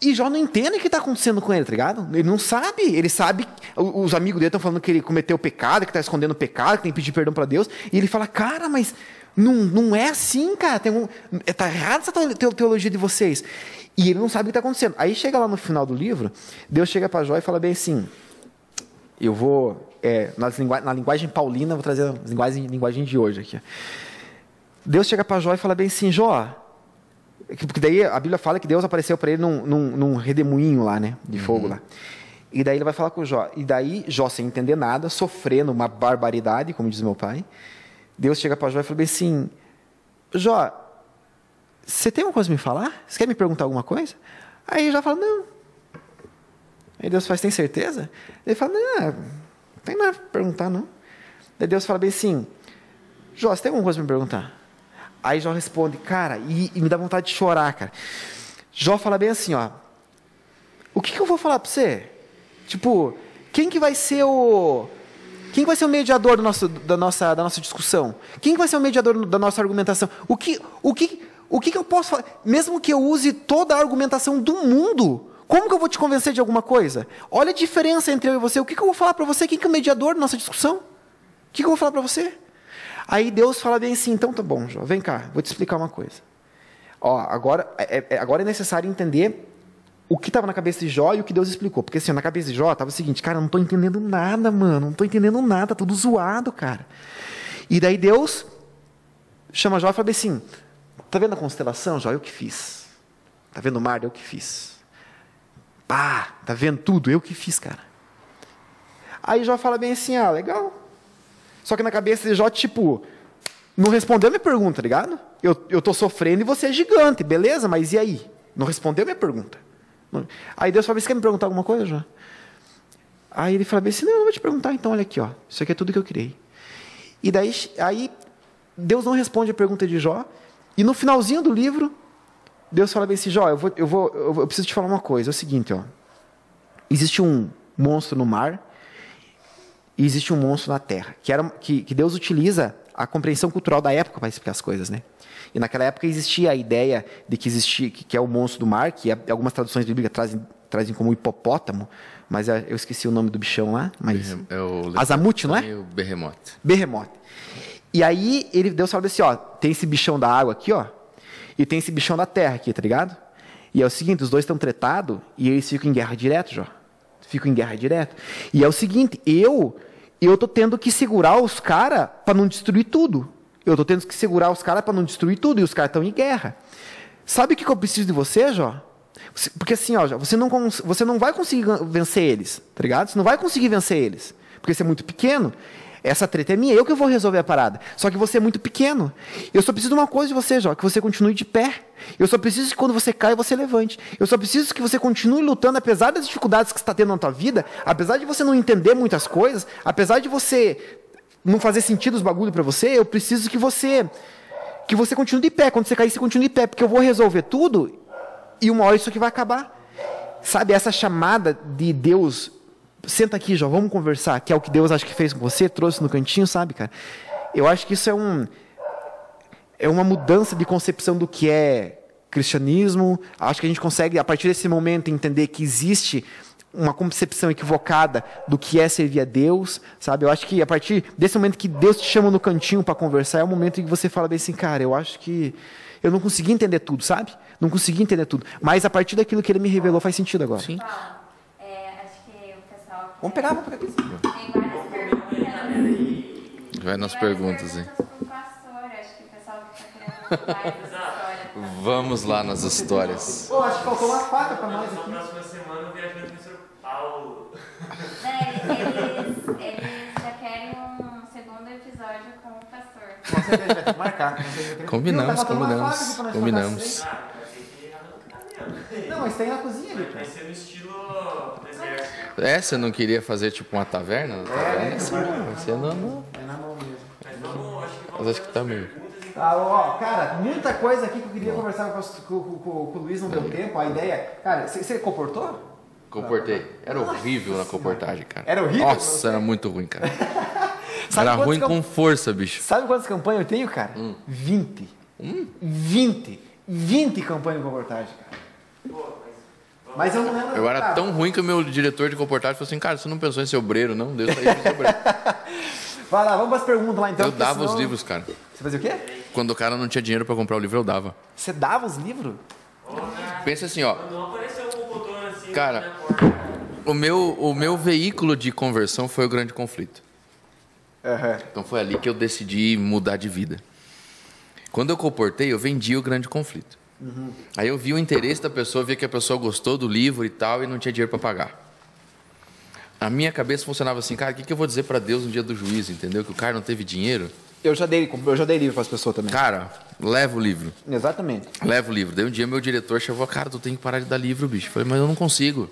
E Jó não entende o que está acontecendo com ele, tá ligado? Ele não sabe. Ele sabe. Os amigos dele estão falando que ele cometeu pecado, que está escondendo o pecado, que tem que pedir perdão para Deus. E ele fala, cara, mas não, não é assim, cara. Tem um, tá errada essa teologia de vocês. E ele não sabe o que está acontecendo. Aí chega lá no final do livro, Deus chega para Jó e fala bem assim: Eu vou. É, na, linguagem, na linguagem paulina, vou trazer a linguagem, linguagem de hoje aqui. Deus chega para Jó e fala bem assim: Jó, porque daí a Bíblia fala que Deus apareceu para ele num, num, num, redemoinho lá, né? De fogo uhum. lá. E daí ele vai falar com Jó. E daí Jó, sem entender nada, sofrendo uma barbaridade, como diz meu pai, Deus chega para Jó e fala assim: Jó, você tem alguma coisa para me falar? Você quer me perguntar alguma coisa? Aí Jó fala: Não. Aí Deus faz: Tem certeza? Ele fala: Não, não tem nada para perguntar, não. Daí Deus fala bem assim: Jó, você tem alguma coisa para me perguntar? Aí Jó responde, cara, e, e, me dá vontade de chorar, cara. Jó fala bem assim, ó. O que, que eu vou falar para você? Tipo, quem que vai ser o quem vai ser o mediador do nosso, da, nossa, da nossa discussão? Quem vai ser o mediador da nossa argumentação? O que, o que, o que, que eu posso falar? Mesmo que eu use toda a argumentação do mundo, como que eu vou te convencer de alguma coisa? Olha a diferença entre eu e você. O que, que eu vou falar para você? Quem que é o mediador da nossa discussão? O que, que eu vou falar para você? Aí Deus fala bem assim, então tá bom, Jó, vem cá, vou te explicar uma coisa. Ó, agora é, é agora é necessário entender o que estava na cabeça de Jó e o que Deus explicou. Porque assim, na cabeça de Jó estava o seguinte, cara, não estou entendendo nada, mano, não estou entendendo nada, tudo zoado, cara. E daí Deus chama Jó e fala assim, tá vendo a constelação, Jó? Eu que fiz. Tá vendo o mar? Eu que fiz. Pá, tá vendo tudo? Eu que fiz, cara. Aí Jó fala bem assim, ah, legal. Só que na cabeça de Jó, tipo, não respondeu minha pergunta, tá ligado? Eu, eu tô sofrendo e você é gigante, beleza, mas e aí? Não respondeu minha pergunta. Aí Deus fala, você quer me perguntar alguma coisa, Jó? Aí ele fala assim, não, eu vou te perguntar então, olha aqui, ó. Isso aqui é tudo que eu criei. E daí, aí, Deus não responde a pergunta de Jó. E no finalzinho do livro, Deus fala bem assim, Jó, eu, vou, eu, vou, eu preciso te falar uma coisa. É o seguinte, ó. Existe um monstro no mar e existe um monstro na Terra, que, era, que, que Deus utiliza a compreensão cultural da época para explicar as coisas, né? E naquela época existia a ideia de que existia, que, que é o monstro do mar, que é, algumas traduções bíblicas trazem, trazem como hipopótamo, mas é, eu esqueci o nome do bichão lá, mas é o Azamute, não é? O Berremote. Berremote. E aí ele Deus fala assim, ó, tem esse bichão da água aqui, ó, e tem esse bichão da terra aqui, tá ligado? E é o seguinte, os dois estão tretados e eles ficam em guerra direto, já. Ficam em guerra direto. E é o seguinte, eu eu tô tendo que segurar os caras para não destruir tudo. Eu tô tendo que segurar os caras para não destruir tudo e os caras estão em guerra. Sabe o que, que eu preciso de você, Jó? Porque assim, ó, você não, você não vai conseguir vencer eles, tá ligado? Você não vai conseguir vencer eles, porque você é muito pequeno. Essa treta é minha, eu que vou resolver a parada. Só que você é muito pequeno. Eu só preciso de uma coisa de você, Jó, que você continue de pé. Eu só preciso que quando você cai, você levante. Eu só preciso que você continue lutando, apesar das dificuldades que você está tendo na tua vida, apesar de você não entender muitas coisas, apesar de você não fazer sentido os bagulho para você, eu preciso que você que você continue de pé. Quando você cair, você continue de pé, porque eu vou resolver tudo e uma hora isso aqui vai acabar. Sabe, essa chamada de Deus senta aqui, Jó, vamos conversar, que é o que Deus acho que fez com você, trouxe no cantinho, sabe, cara? Eu acho que isso é um é uma mudança de concepção do que é cristianismo. Acho que a gente consegue a partir desse momento entender que existe uma concepção equivocada do que é servir a Deus, sabe? Eu acho que a partir desse momento que Deus te chama no cantinho para conversar, é o momento em que você fala bem assim, cara, eu acho que eu não consegui entender tudo, sabe? Não consegui entender tudo. Mas a partir daquilo que ele me revelou faz sentido agora. Sim. Vamos pegar, vamos pegar aqui. Tem várias perguntas. Vai nas perguntas, hein? Vamos lá nas histórias. Pô, acho que faltou uma faca pra nós aqui. Na próxima semana, viajando com o Sr. Paulo. Eles, eles já querem um segundo episódio com o pastor. Com certeza, vai ter que marcar. Combinamos, combinamos. Combinamos. Não, mas tem na cozinha ali. Vai ser no estilo deserto. É, você não queria fazer tipo uma taverna? É, assim, não, você não, não. É na mão mesmo. Mas vamos, acho que Mas acho que tá meio. Ah, ó, cara, muita coisa aqui que eu queria conversar com, com- com- com o Luiz, não deu tempo. A ideia. Cara, você, comportou? Comportei. Era horrível na comportagem, cara. Era horrível Nossa, era muito ruim, cara. [laughs] Sabe Era ruim com força, bicho. Sabe quantas campanhas eu tenho, cara? 20. 20. 20 campanhas de comportagem, cara. Mas eu não lembro. Eu era tão ruim que o meu diretor de comportagem falou assim, cara, você não pensou em ser obreiro, não? Deus tá aí pra ser obreiro. [laughs] Vai lá, vamos para as perguntas lá então. Eu dava os senão- livros, cara. Você fazia o quê? Quando o cara não tinha dinheiro pra comprar o livro, eu dava. Você dava os livros? Pensa assim, ó. Não apareceu um computador assim Cara. O meu, o meu veículo de conversão foi o grande conflito. Aham. Então foi ali que eu decidi mudar de vida. Quando eu comportei, eu vendi o grande conflito. Aí eu vi o interesse da pessoa, vi que a pessoa gostou do livro e tal, e não tinha dinheiro para pagar. A minha cabeça funcionava assim, cara, o que, que eu vou dizer para Deus no dia do juízo, entendeu? Que o cara não teve dinheiro? Eu já dei, eu já dei livro para as pessoas também. Cara, leva o livro. Exatamente. Leva o livro. Daí um dia meu diretor chamou, cara, tu tem que parar de dar livro, bicho. Eu falei, mas eu não consigo.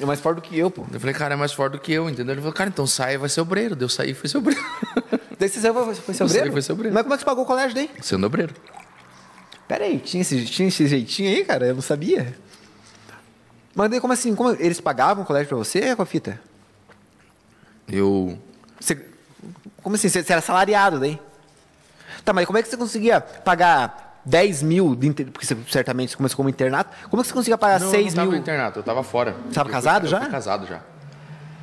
É mais forte do que eu, pô. Eu falei, cara, é mais forte do que eu, entendeu? Ele falou, cara, então sai, vai ser obreiro. Deu sair, foi ser obreiro. [laughs] Daí você saiu, foi, ser Eu saí, obreiro? foi ser obreiro. Mas como é que você pagou o colégio daí? Sendo obreiro. Pera aí, tinha esse, tinha esse jeitinho aí, cara? Eu não sabia. Mas daí como assim? Como eles pagavam o colégio pra você, com a fita? Eu Você, como assim? Você, você era salariado daí? Tá, mas como é que você conseguia pagar 10 mil, de inter- porque você, certamente você começou como internato, como é que você conseguia pagar Não, 6 eu não tava mil? internato, eu tava fora. Você tava Eu casado fui, já? Eu casado já.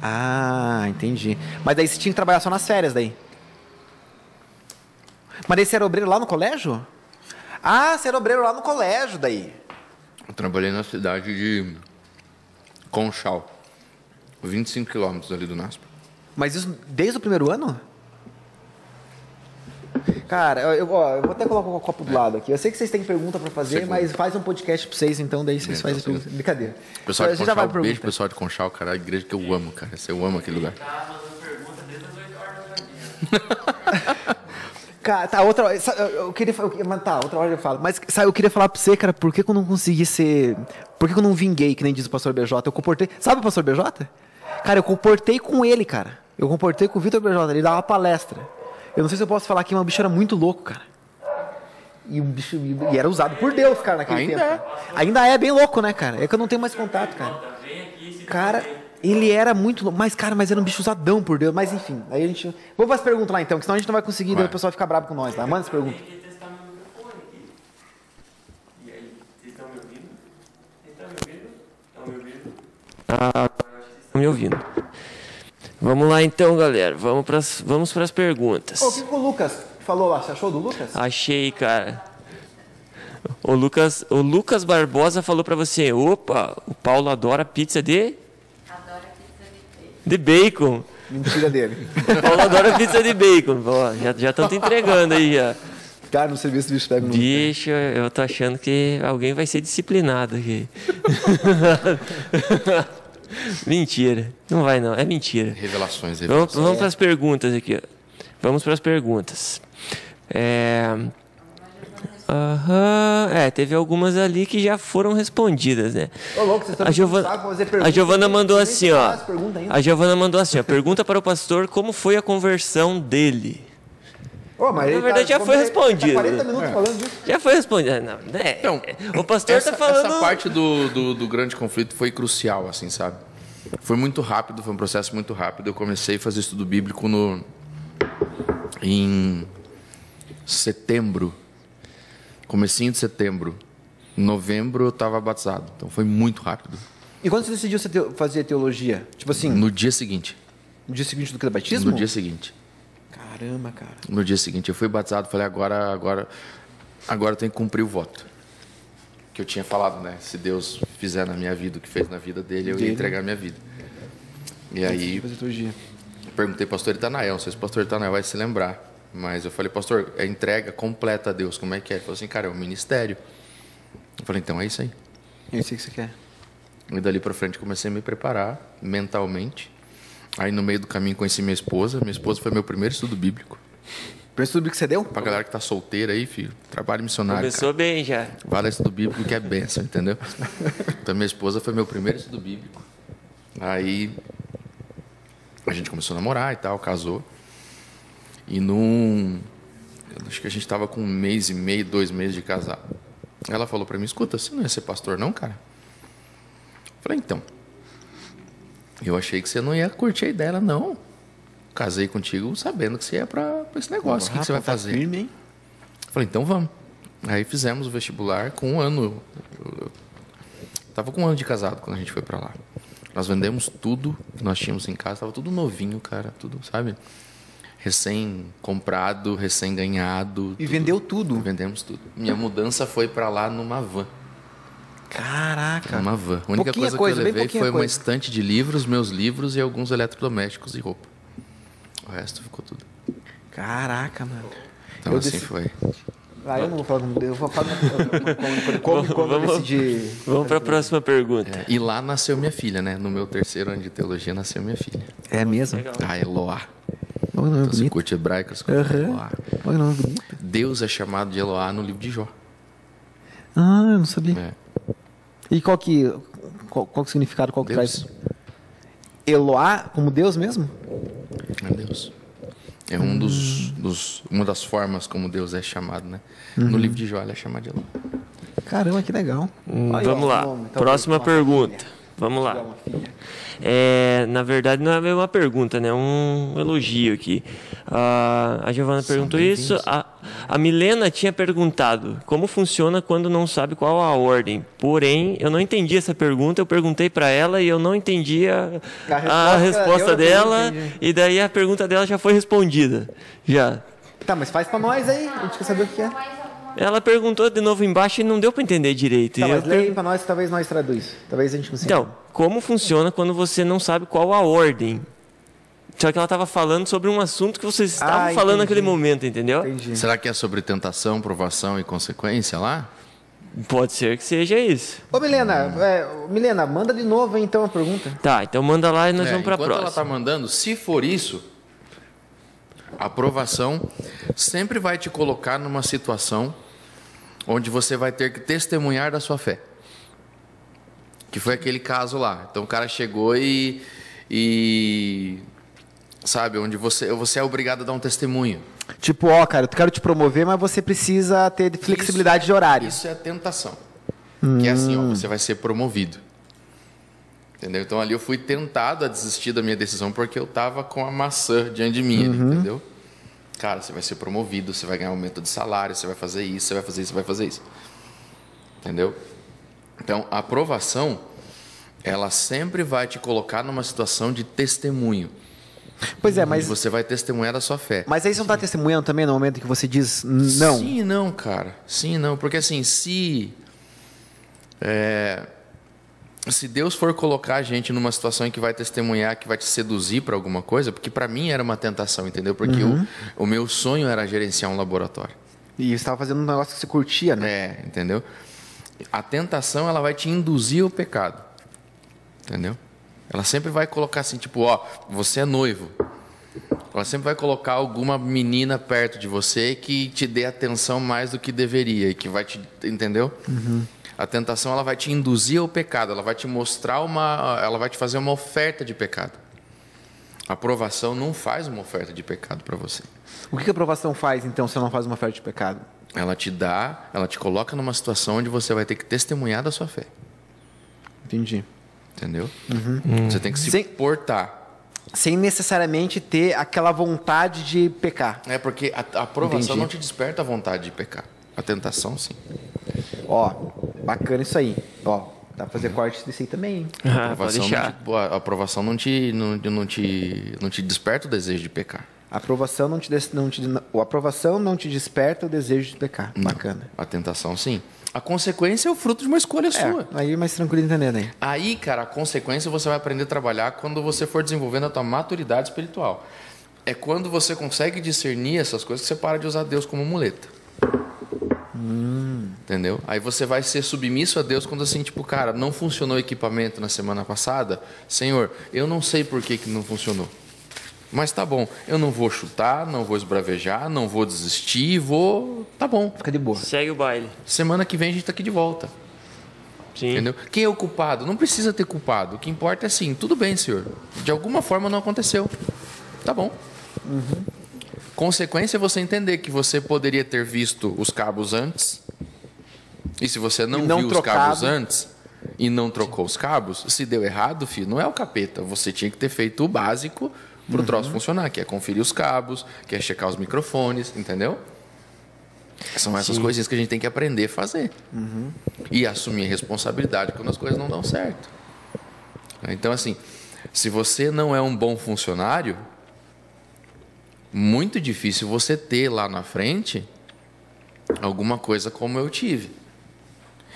Ah, entendi. Mas daí você tinha que trabalhar só nas férias daí? Mas daí você era obreiro lá no colégio? Ah, você era obreiro lá no colégio daí. Eu trabalhei na cidade de Conchal. 25 quilômetros ali do NASP. Mas isso desde o primeiro ano? Cara, eu, ó, eu vou até colocar o copo do lado aqui. Eu sei que vocês têm pergunta pra fazer, Segundo. mas faz um podcast pra vocês, então daí vocês É, fazem tá pergunta. Brincadeira. Pessoal de Você já vai Conchal, pra beijo pergunta. pessoal de Conchal, cara. A igreja que eu amo, cara. Eu amo aquele lugar. Tá mandando pergunta desde as 8 horas da manhã. [laughs] Cara, tá, outra Eu, eu queria. Mas tá, outra hora eu falo. Mas sabe, eu queria falar pra você, cara, por que, que eu não consegui ser. Por que, que eu não vinguei, que nem diz o pastor BJ? Eu comportei. Sabe o pastor BJ? Cara, eu comportei com ele, cara. Eu comportei com o Vitor BJ. Ele dava uma palestra. Eu não sei se eu posso falar aqui, mas o bicho era muito louco, cara. E o bicho. E era usado por Deus, cara, naquele Ainda tempo. Ainda é bem louco, né, cara? É que eu não tenho mais contato, cara. Vem aqui, se Cara, ele era muito louco. Mas, cara, mas era um bicho usadão por Deus. Mas enfim, aí a gente. Vamos para as perguntas lá então, que senão a gente não vai conseguir, daí Vai. o pessoal fica bravo com nós, tá? Manda as perguntas. E vocês estão me ouvindo? Vocês estão me ouvindo? Estão me ouvindo? Ah, me ouvindo. Vamos lá então, galera. Vamos para vamos as perguntas. Ô, o que, que o Lucas falou lá? Você achou do Lucas? Achei, cara. O Lucas, o Lucas Barbosa falou pra você: opa, o Paulo adora pizza de, de bacon. Mentira dele. [laughs] O Paulo adora pizza de bacon. Ó, já já estão te entregando aí já. Cara, no serviço do bicho pega no. Bicho, eu tô achando que alguém vai ser disciplinado aqui. [laughs] mentira. Não vai não, é mentira. Revelações, Vamos, revelações. vamos para as perguntas aqui. Vamos para as perguntas. É... Aham, é, teve algumas ali que já foram respondidas, né? Ô, louco, vocês estão A Giovana, fazer a Giovana mandou assim, ó. A Giovana mandou assim, ó. Pergunta para o pastor como foi a conversão dele. Ô, mas Na ele verdade, já como foi respondido. Tá 40 minutos falando disso. Já foi respondido. Não, né? Então, o pastor essa, tá falando. essa parte do, do, do grande conflito foi crucial, assim, sabe? Foi muito rápido, foi um processo muito rápido. Eu comecei a fazer estudo bíblico no em setembro, comecinho de setembro. Em novembro eu estava batizado, então foi muito rápido. E quando você decidiu fazer teologia? Tipo assim, no, No dia seguinte, dia seguinte do que do batismo? no dia seguinte, Caramba, cara. no dia seguinte eu fui batizado, falei agora, agora, agora eu tenho que cumprir o voto que eu tinha falado, né? Se Deus fizer na minha vida o que fez na vida dele, eu Dele. ia entregar a minha vida. E aí Fazer teologia. Perguntei ao pastor Itanael, não sei se o pastor Itanael vai se lembrar. Mas eu falei, pastor, é entrega completa a Deus, como é que é? Ele falou assim, cara, é um ministério. Eu falei, então é isso aí. Eu sei o que você quer. E dali pra frente comecei a me preparar mentalmente. Aí no meio do caminho conheci minha esposa. Minha esposa foi meu primeiro estudo bíblico. Pensa tudo que você deu? Pra galera que tá solteira aí, filho, trabalho missionário. Começou bem já. Cara. Vale estudo bíblico que é benção, entendeu? Então minha esposa foi meu primeiro estudo bíblico. Aí a gente começou a namorar e tal, casou. E num, acho que a gente estava com um mês e meio, dois meses de casado. Ela falou para mim: escuta, você não ia ser pastor, não, cara? Eu falei: então. Eu achei que você não ia curtir a ideia. Ela, não. Casei contigo sabendo que você ia para esse negócio. o que, que você vai Tá fazer? firme, hein? Eu falei, então vamos. Aí fizemos o vestibular com um ano. Eu tava com um ano de casado quando a gente foi para lá. Nós vendemos tudo que nós tínhamos em casa, tava tudo novinho, cara, tudo, sabe? Recém comprado, recém ganhado. E vendeu tudo. Vendemos tudo. Minha mudança foi para lá numa van. Caraca. Numa van. A única coisa, coisa, que eu levei foi uma coisa. estante de livros, meus livros e alguns eletrodomésticos e roupa. O resto ficou tudo. Caraca, mano. Então Eu assim decidi- foi. Ah, eu não vou falar como eu vou falar como, como, eu Vamos- decidi. Vamos para a próxima pergunta. É, e lá nasceu minha filha, né? No meu terceiro ano de teologia nasceu minha filha. É mesmo? A Eloá. Olha o nome Então, bonito. curte hebraico, se curte. Eloá. Olha o nome bonito. Deus é chamado de Eloá no livro de Jó. Ah, eu não sabia. É. E qual que, qual, qual que o significado, qual que Deus. traz? Eloá como Deus mesmo? É Deus. É um dos, dos, uma das formas como Deus é chamado, né? Uhum. No livro de Jó ele é chamado de Eloá. Caramba, que legal. Hum, Aí, Vamos ó, lá. nome, então, Próxima pergunta. Vamos lá. É, na verdade, não é uma pergunta, né? Um elogio aqui. Ah, a Giovana perguntou isso. A, a Milena tinha perguntado como funciona quando não sabe qual a ordem. Porém, eu não entendi essa pergunta. Eu perguntei para ela e eu não entendi a, A a resposta, resposta eu também dela. E daí a pergunta dela já foi respondida. Já. Tá, mas faz pra nós aí. A gente quer saber o que é. Ela perguntou de novo embaixo e não deu para entender direito. Tá, eu mas aí per- pra nós, talvez nós traduz. Talvez a gente consiga. Então, como funciona quando você não sabe qual a ordem? Só que ela estava falando sobre um assunto que vocês estavam Ah, falando naquele momento, entendeu? Entendi. Será que é sobre tentação, provação e consequência lá? Pode ser que seja isso. Ô, Milena, é, Milena, manda de novo aí, então a pergunta. Tá, então manda lá e nós É, vamos para a enquanto ela está próxima. mandando, se for isso, a aprovação sempre vai te colocar numa situação onde você vai ter que testemunhar da sua fé. Que foi aquele caso lá. Então o cara chegou e. e sabe, onde você, você é obrigado a dar um testemunho. Tipo, ó, cara, eu quero te promover, mas você precisa ter flexibilidade de horário. Isso é tentação. Que é assim, ó, você vai ser promovido. Entendeu? Então ali eu fui tentado a desistir da minha decisão porque eu tava com a maçã diante de mim, ali, entendeu? Cara, você vai ser promovido, você vai ganhar aumento de salário, você vai fazer isso, você vai fazer isso, você vai fazer isso. Entendeu? Então, a aprovação, ela sempre vai te colocar numa situação de testemunho. Pois é, mas, você vai testemunhar da sua fé. mas aí você não tá testemunhando também no momento que você diz não. Sim não, cara. Sim não. Porque assim, se. é, se Deus for colocar a gente numa situação em que vai testemunhar, que vai te seduzir para alguma coisa, porque para mim era uma tentação, entendeu? Porque Uhum. o, o meu sonho era gerenciar um laboratório. E você estava fazendo um negócio que você curtia, né? É, entendeu? A tentação, ela vai te induzir ao pecado. Entendeu? Ela sempre vai colocar assim, tipo, ó, você é noivo. Ela sempre vai colocar alguma menina perto de você que te dê atenção mais do que deveria e que vai te, entendeu? A tentação ela vai te induzir ao pecado, ela vai te mostrar uma, ela vai te fazer uma oferta de pecado. A aprovação não faz uma oferta de pecado para você. O que a aprovação faz, então, se eu não faz uma oferta de pecado? Ela te dá, ela te coloca numa situação onde você vai ter que testemunhar da sua fé. Entendi. Entendeu? Você tem que se Sem- portar. Sem necessariamente ter aquela vontade de pecar. É porque a, a aprovação Entendi. não te desperta a vontade de pecar. A tentação, sim. Ó, bacana isso aí. Ó, dá pra fazer corte desse aí também, hein? [laughs] Ah, A pode aprovação, não te, a aprovação não te, não, não, te, não te desperta o desejo de pecar. A aprovação não te, des- não te, a aprovação não te desperta o desejo de pecar. Não. Bacana. A tentação, sim. A consequência é o fruto de uma escolha sua. É, aí mais tranquilo entendendo aí. Aí, cara, a consequência você vai aprender a trabalhar quando você for desenvolvendo a tua maturidade espiritual. É quando você consegue discernir essas coisas que você para de usar Deus como muleta. Entendeu? Aí você vai ser submisso a Deus quando assim, tipo, cara, não funcionou o equipamento na semana passada. Senhor, eu não sei por que, que não funcionou. Mas tá bom, eu não vou chutar, não vou esbravejar, não vou desistir, vou. Tá bom. Fica de boa. Segue o baile. Semana que vem a gente tá aqui de volta. Sim. Entendeu? Quem é o culpado? Não precisa ter culpado. O que importa é assim, tudo bem, senhor. De alguma forma não aconteceu. Tá bom. Consequência é você entender que você poderia ter visto os cabos antes. E se você não, não viu trocado. os cabos antes e não trocou os cabos, se deu errado, filho, não é o capeta. Você tinha que ter feito o básico para o troço funcionar, que é conferir os cabos, que é checar os microfones, entendeu? São essas coisinhas que a gente tem que aprender a fazer. E assumir a responsabilidade quando as coisas não dão certo. Então, assim, se você não é um bom funcionário, muito difícil você ter lá na frente alguma coisa como eu tive.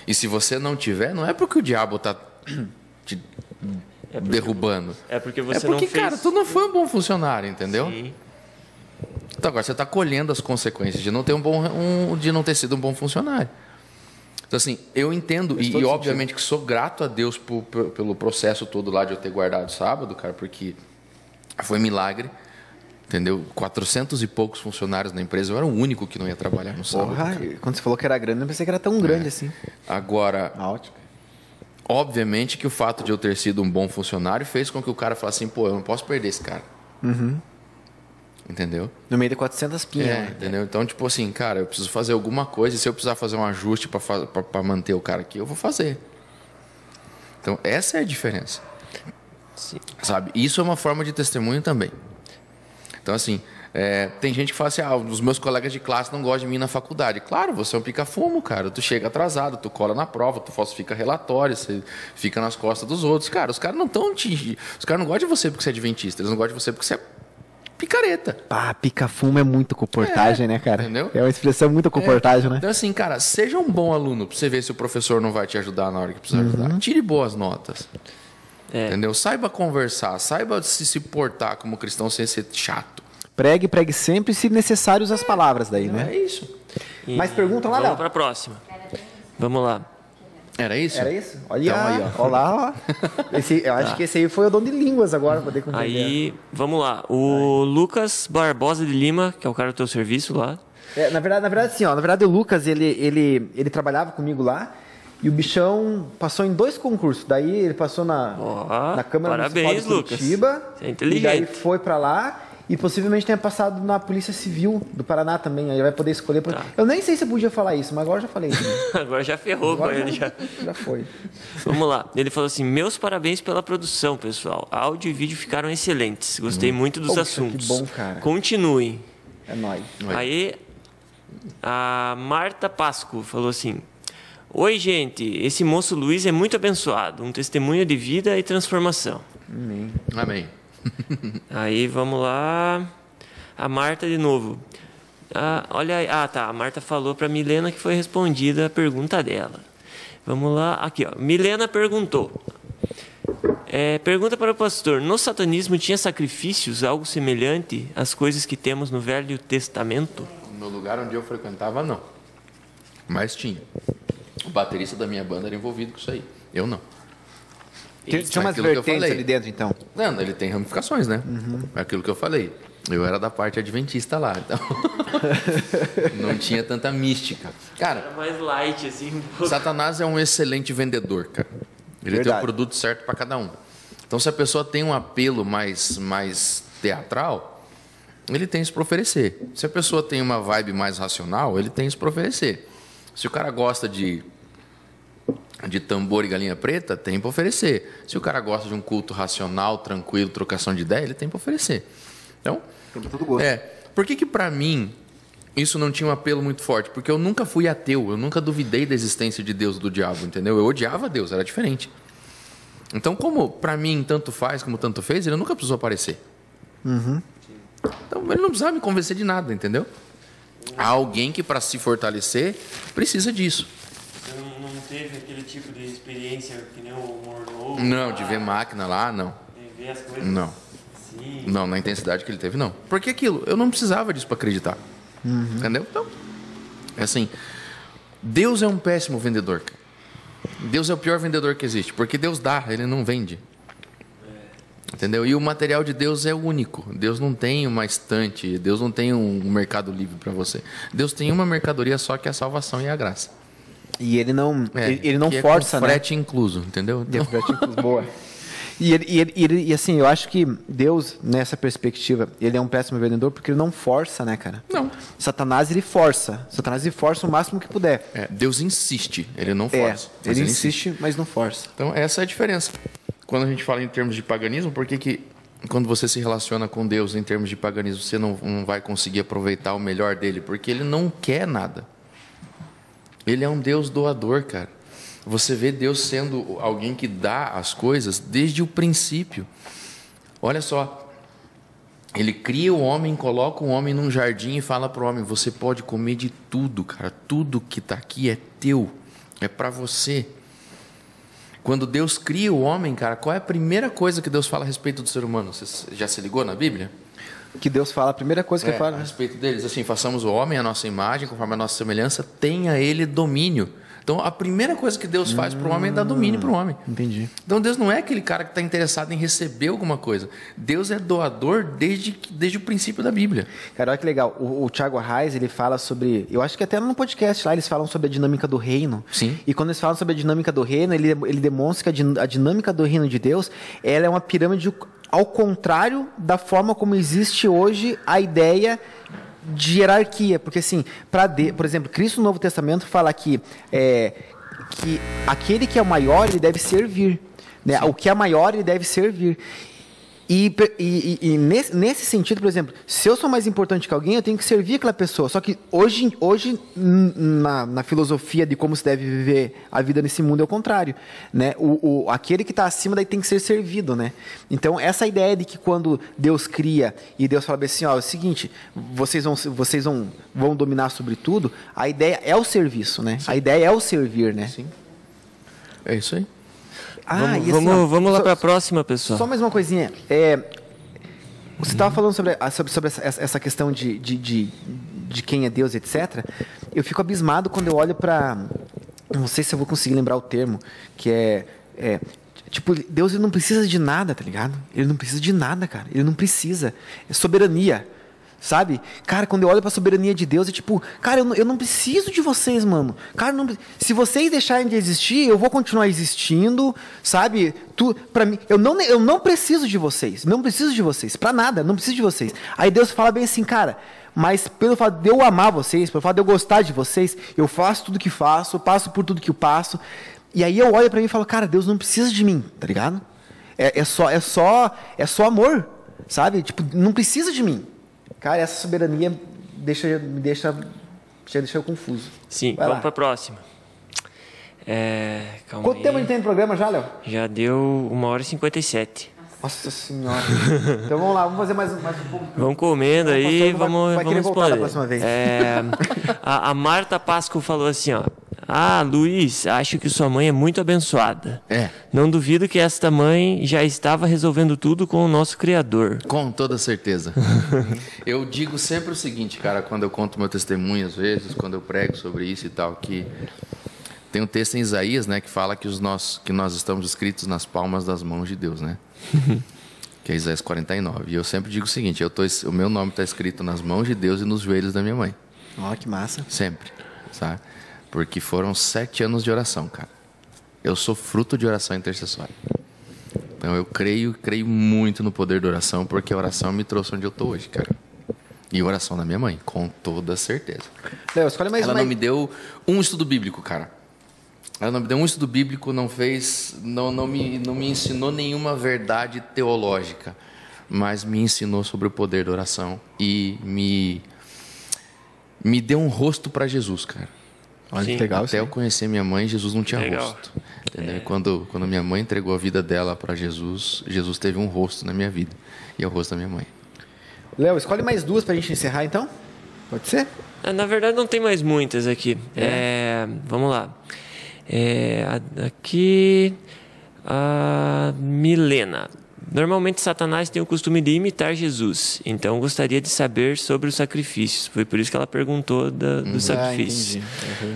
E se você não tiver, não é porque o diabo está [clears throat] te derrubando. É porque você é porque, não fez. cara, tu não foi um bom funcionário, entendeu? Sim. Então agora você está colhendo as consequências de não ter um bom, um- de não ter sido um bom funcionário. Então assim, eu entendo e, e, obviamente que sou grato a Deus por- por- pelo processo todo lá de eu ter guardado sábado, cara, porque foi milagre, entendeu? 400 e poucos funcionários na empresa, eu era o único que não ia trabalhar no sábado. Porra, quando você falou que era grande, eu pensei que era tão grande assim. Agora, ótica. obviamente que o fato de eu ter sido um bom funcionário fez com que o cara falasse assim, pô, eu não posso perder esse cara. Entendeu? No meio de 400 pinhas. É, né? entendeu? Então, tipo assim, cara, eu preciso fazer alguma coisa e se eu precisar fazer um ajuste para manter o cara aqui, eu vou fazer. Então, essa é a diferença. Sim. Sabe? Isso é uma forma de testemunho também. Então, assim, é, tem gente que fala assim: ah, os meus colegas de classe não gostam de mim na faculdade. Claro, você é um pica-fumo, cara. Tu chega atrasado, tu cola na prova, tu falsifica relatório, você fica nas costas dos outros. Cara, os caras não estão te. Os caras não gostam de você porque você é adventista, eles não gostam de você porque você é picareta. Pá, pica-fumo é muito comportagem, É, né, cara? entendeu? É uma expressão muito comportagem, né? Então, assim, cara, seja um bom aluno pra você ver se o professor não vai te ajudar na hora que precisar ajudar. Tire boas notas. É. Entendeu? Saiba conversar, saiba se, se portar como cristão sem ser chato. Pregue, pregue sempre, se necessário, use as palavras daí, É né? isso. E Mais pergunta lá, Vamos para a próxima. Vamos lá. Era isso? Era isso? Olha Então, aí, ó. Olha lá, ó. Esse, eu acho que esse aí foi o dom de línguas agora, poder compreender. Aí, vamos lá. O Lucas Barbosa de Lima, que é o cara do teu serviço lá. É, na verdade, na verdade, assim, ó, na verdade o Lucas, ele, ele, ele trabalhava comigo lá e o bichão passou em dois concursos. Daí ele passou na, Ó, na Câmara parabéns, Municipal de Lucas. Curitiba. Você é inteligente. E daí foi pra lá e possivelmente tenha passado na Polícia Civil do Paraná também. Aí vai poder escolher. por- Tá. Eu nem sei se eu podia falar isso, mas agora já falei. [laughs] Agora já ferrou com Agora ele já. [laughs] já foi. Vamos lá. Ele falou assim: Meus parabéns pela produção, pessoal. Áudio e vídeo ficaram excelentes. Gostei muito dos Poxa, assuntos. que bom, cara. Continuem. É nóis. Aí a Marta Pasco falou assim: Oi, gente. Esse moço Luiz é muito abençoado. Um testemunho de vida e transformação. Amém. [laughs] Aí vamos lá. A Marta de novo. Ah, olha aí. Ah, tá. A Marta falou para Milena que foi respondida a pergunta dela. Vamos lá. Aqui, ó. Milena perguntou. É, pergunta para o pastor: No satanismo tinha sacrifícios, algo semelhante às coisas que temos no Velho Testamento? No lugar onde eu frequentava, não. Mas tinha. O baterista da minha banda era envolvido com isso aí. Eu não. Tinha, tinha é umas vertentes ali dentro, então. Não, ele tem ramificações, né? É aquilo que eu falei. Eu era da parte adventista lá, então. [laughs] não tinha tanta mística. Cara, Era mais light, assim. um pouco. Satanás é um excelente vendedor, cara. Ele tem Verdade. o produto certo para cada um. Então, se a pessoa tem um apelo mais, mais teatral, ele tem isso para oferecer. Se a pessoa tem uma vibe mais racional, ele tem isso para oferecer. Se o cara gosta de de tambor e galinha preta, tem para oferecer. Se o cara gosta de um culto racional, tranquilo, trocação de ideia, ele tem para oferecer. Então, Tem todo gosto. é. Por que que para mim isso não tinha um apelo muito forte? Porque eu nunca fui ateu, eu nunca duvidei da existência de Deus do diabo, entendeu? Eu odiava Deus, era diferente. Então, como para mim tanto faz como tanto fez, ele nunca precisou aparecer. Então, ele não precisava me convencer de nada, entendeu? Há alguém que para se fortalecer precisa disso. Teve aquele tipo de experiência que nem o Mornovo? Não, de ver máquina lá, não. De ver as coisas Não. assim. Não, na intensidade que ele teve, não. Porque aquilo, eu não precisava disso para acreditar. Entendeu? Então, é assim. Deus é um péssimo vendedor. Deus é o pior vendedor que existe. Porque Deus dá, ele não vende. Entendeu? E o material de Deus é único. Deus não tem uma estante, Deus não tem um mercado livre para você. Deus tem uma mercadoria só que é a salvação e a graça. E ele não, É, ele, ele não força, é com né? frete incluso, entendeu? É Então, frete incluso. Boa. [laughs] E, ele, e, ele, e, ele- assim, eu acho que Deus, nessa perspectiva, ele é um péssimo vendedor porque ele não força, né, cara? Não. Satanás, ele força. Satanás, ele força o máximo que puder. É, Deus insiste, ele não É, força. mas ele insiste, mas não força. Então, essa é a diferença. Quando a gente fala em termos de paganismo, por que, que quando você se relaciona com Deus em termos de paganismo, você não, não vai conseguir aproveitar o melhor dele? Porque ele não quer nada. Ele é um Deus doador, cara. Você vê Deus sendo alguém que dá as coisas desde o princípio. Olha só. Ele cria o homem, coloca o homem num jardim e fala para o homem: Você pode comer de tudo, cara. Tudo que está aqui é teu, é para você. Quando Deus cria o homem, cara, qual é a primeira coisa que Deus fala a respeito do ser humano? Você já se ligou na Bíblia? Que Deus fala, a primeira coisa que É, ele fala. a respeito deles, assim, façamos o homem a nossa imagem, conforme a nossa semelhança, tenha ele domínio. Então, a primeira coisa que Deus faz para o homem é dar domínio para o homem. Entendi. Então, Deus não é aquele cara que está interessado em receber alguma coisa. Deus é doador desde, desde o princípio da Bíblia. Cara, olha que legal. O, o Thiago Arraes, ele fala sobre. Eu acho que até no podcast lá eles falam sobre a dinâmica do reino. Sim. E quando eles falam sobre a dinâmica do reino, ele, ele demonstra que a, din- a dinâmica do reino de Deus ela é uma pirâmide ao contrário da forma como existe hoje a ideia de hierarquia. Porque, assim, de, por exemplo, Cristo no Novo Testamento fala que, é, que aquele que é o maior, ele deve servir. Né? O que é maior, ele deve servir. E, e- e- nesse, nesse sentido, por exemplo, se eu sou mais importante que alguém, eu tenho que servir aquela pessoa. Só que hoje, hoje na, na filosofia de como se deve viver a vida nesse mundo é o contrário. Né? O, o- aquele que está acima daí tem que ser servido. Né? Então, essa ideia de que quando Deus cria e Deus fala assim, ó, é o seguinte, vocês vão, vocês vão, vão dominar sobre tudo, a ideia é o serviço. Né? A ideia é o servir. Né? Sim. É isso aí. Ah, vamos assim, vamos, vamos lá para a próxima, pessoal. Só mais uma coisinha. É, você estava falando sobre, sobre, sobre essa, essa questão de, de, de, de quem é Deus, etc. Eu fico abismado quando eu olho para. Não sei se eu vou conseguir lembrar o termo, que é. é, tipo, Deus ele não precisa de nada, tá ligado? Ele não precisa de nada, cara. Ele não precisa. É soberania. Sabe? Cara, quando eu olho pra soberania de Deus, é tipo, cara, eu não, eu não preciso de vocês, mano. Cara, não se vocês deixarem de existir, eu vou continuar existindo, sabe? Tu, pra mim, eu não, eu não preciso de vocês. Não preciso de vocês. Pra nada, não preciso de vocês. Aí Deus fala bem assim, cara, mas pelo fato de eu amar vocês, pelo fato de eu gostar de vocês, eu faço tudo que faço, passo por tudo que eu passo. E aí eu olho pra mim e falo, cara, Deus não precisa de mim, tá ligado? É, é só, é só, é só amor, sabe? Tipo, não precisa de mim. Cara, essa soberania deixa, me deixa, já deixa eu confuso. Sim, Vai vamos para a próxima. É, calma Quanto aí. tempo a gente tem no programa já, Léo? Já deu uma hora e 57. Nossa senhora. então vamos lá, vamos fazer mais, mais um pouco. Vamos comendo aí, vai- vamos, vai querer vamos voltar da próxima vez. É, a, a Marta Pasco falou assim, ó. Ah, Luiz, acho que sua mãe é muito abençoada. É. Não duvido que esta mãe já estava resolvendo tudo com o nosso Criador. Com toda certeza. [laughs] eu digo sempre o seguinte, cara, quando eu conto meu testemunho, às vezes, quando eu prego sobre isso e tal, que tem um texto em Isaías, né, que fala que, os nós, que nós estamos escritos nas palmas das mãos de Deus, né? Que é Isaías 49. E eu sempre digo o seguinte: eu tô, o meu nome está escrito nas mãos de Deus e nos joelhos da minha mãe. Ó, que massa. Sempre, sabe? Porque foram sete anos de oração, cara. Eu sou fruto de oração intercessória. Então eu creio, creio muito no poder da oração, porque a oração me trouxe onde eu tô hoje, cara. E a oração da minha mãe, com toda certeza. Léo, escolhe mais Ela uma. não me deu um estudo bíblico, cara. Ela não me deu um estudo bíblico, não fez, não, não, me, não me ensinou nenhuma verdade teológica, mas me ensinou sobre o poder da oração e me, me deu um rosto para Jesus, cara. Olha Sim. que legal. Até aí. eu conhecer minha mãe, Jesus não tinha Legal. rosto. Entendeu? E Quando, quando minha mãe entregou a vida dela para Jesus, Jesus teve um rosto na minha vida. E é o rosto da minha mãe. Léo, escolhe mais duas pra gente encerrar então? Pode ser? Ah, Na verdade, não tem mais muitas aqui. É, vamos lá. É, aqui, a Milena. Normalmente, Satanás tem o costume de imitar Jesus. Então, gostaria de saber sobre os sacrifícios. Foi por isso que ela perguntou da, do sacrifício.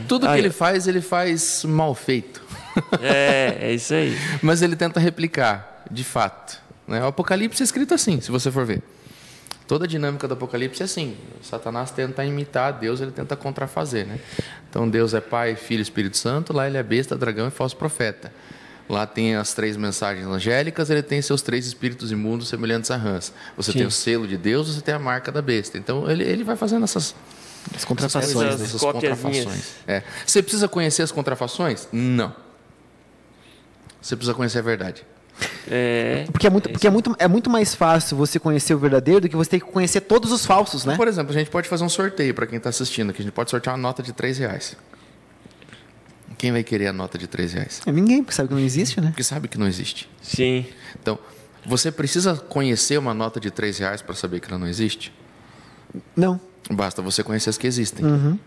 Tudo Ah, que eu- ele faz, ele faz mal feito. [laughs] É, é isso aí. Mas ele tenta replicar, de fato. Né? O Apocalipse é escrito assim, se você for ver. Toda a dinâmica do Apocalipse é assim. Satanás tenta imitar Deus, ele tenta contrafazer. Né? Então Deus é Pai, Filho e Espírito Santo, lá ele é besta, dragão e falso profeta. Lá tem as três mensagens angélicas, ele tem seus três espíritos imundos semelhantes a rãs. Você Sim. tem o selo de Deus, você tem a marca da besta. Então ele, ele vai fazendo essas, As contrafações, Essas- né? essas contrafações. É. Você precisa conhecer as contrafações? Não. Você precisa conhecer a verdade. É, Porque, é muito, porque é, muito, é muito mais fácil você conhecer o verdadeiro do que você ter que conhecer todos os falsos, né? Por exemplo, a gente pode fazer um sorteio para quem está assistindo, que a gente pode sortear uma nota de 3 reais. Quem vai querer a nota de 3 reais? É ninguém, porque sabe que não existe, né? Porque sabe que não existe. sim. Então, você precisa conhecer uma nota de 3 reais para saber que ela não existe? Não. Basta você conhecer as que existem. Uhum.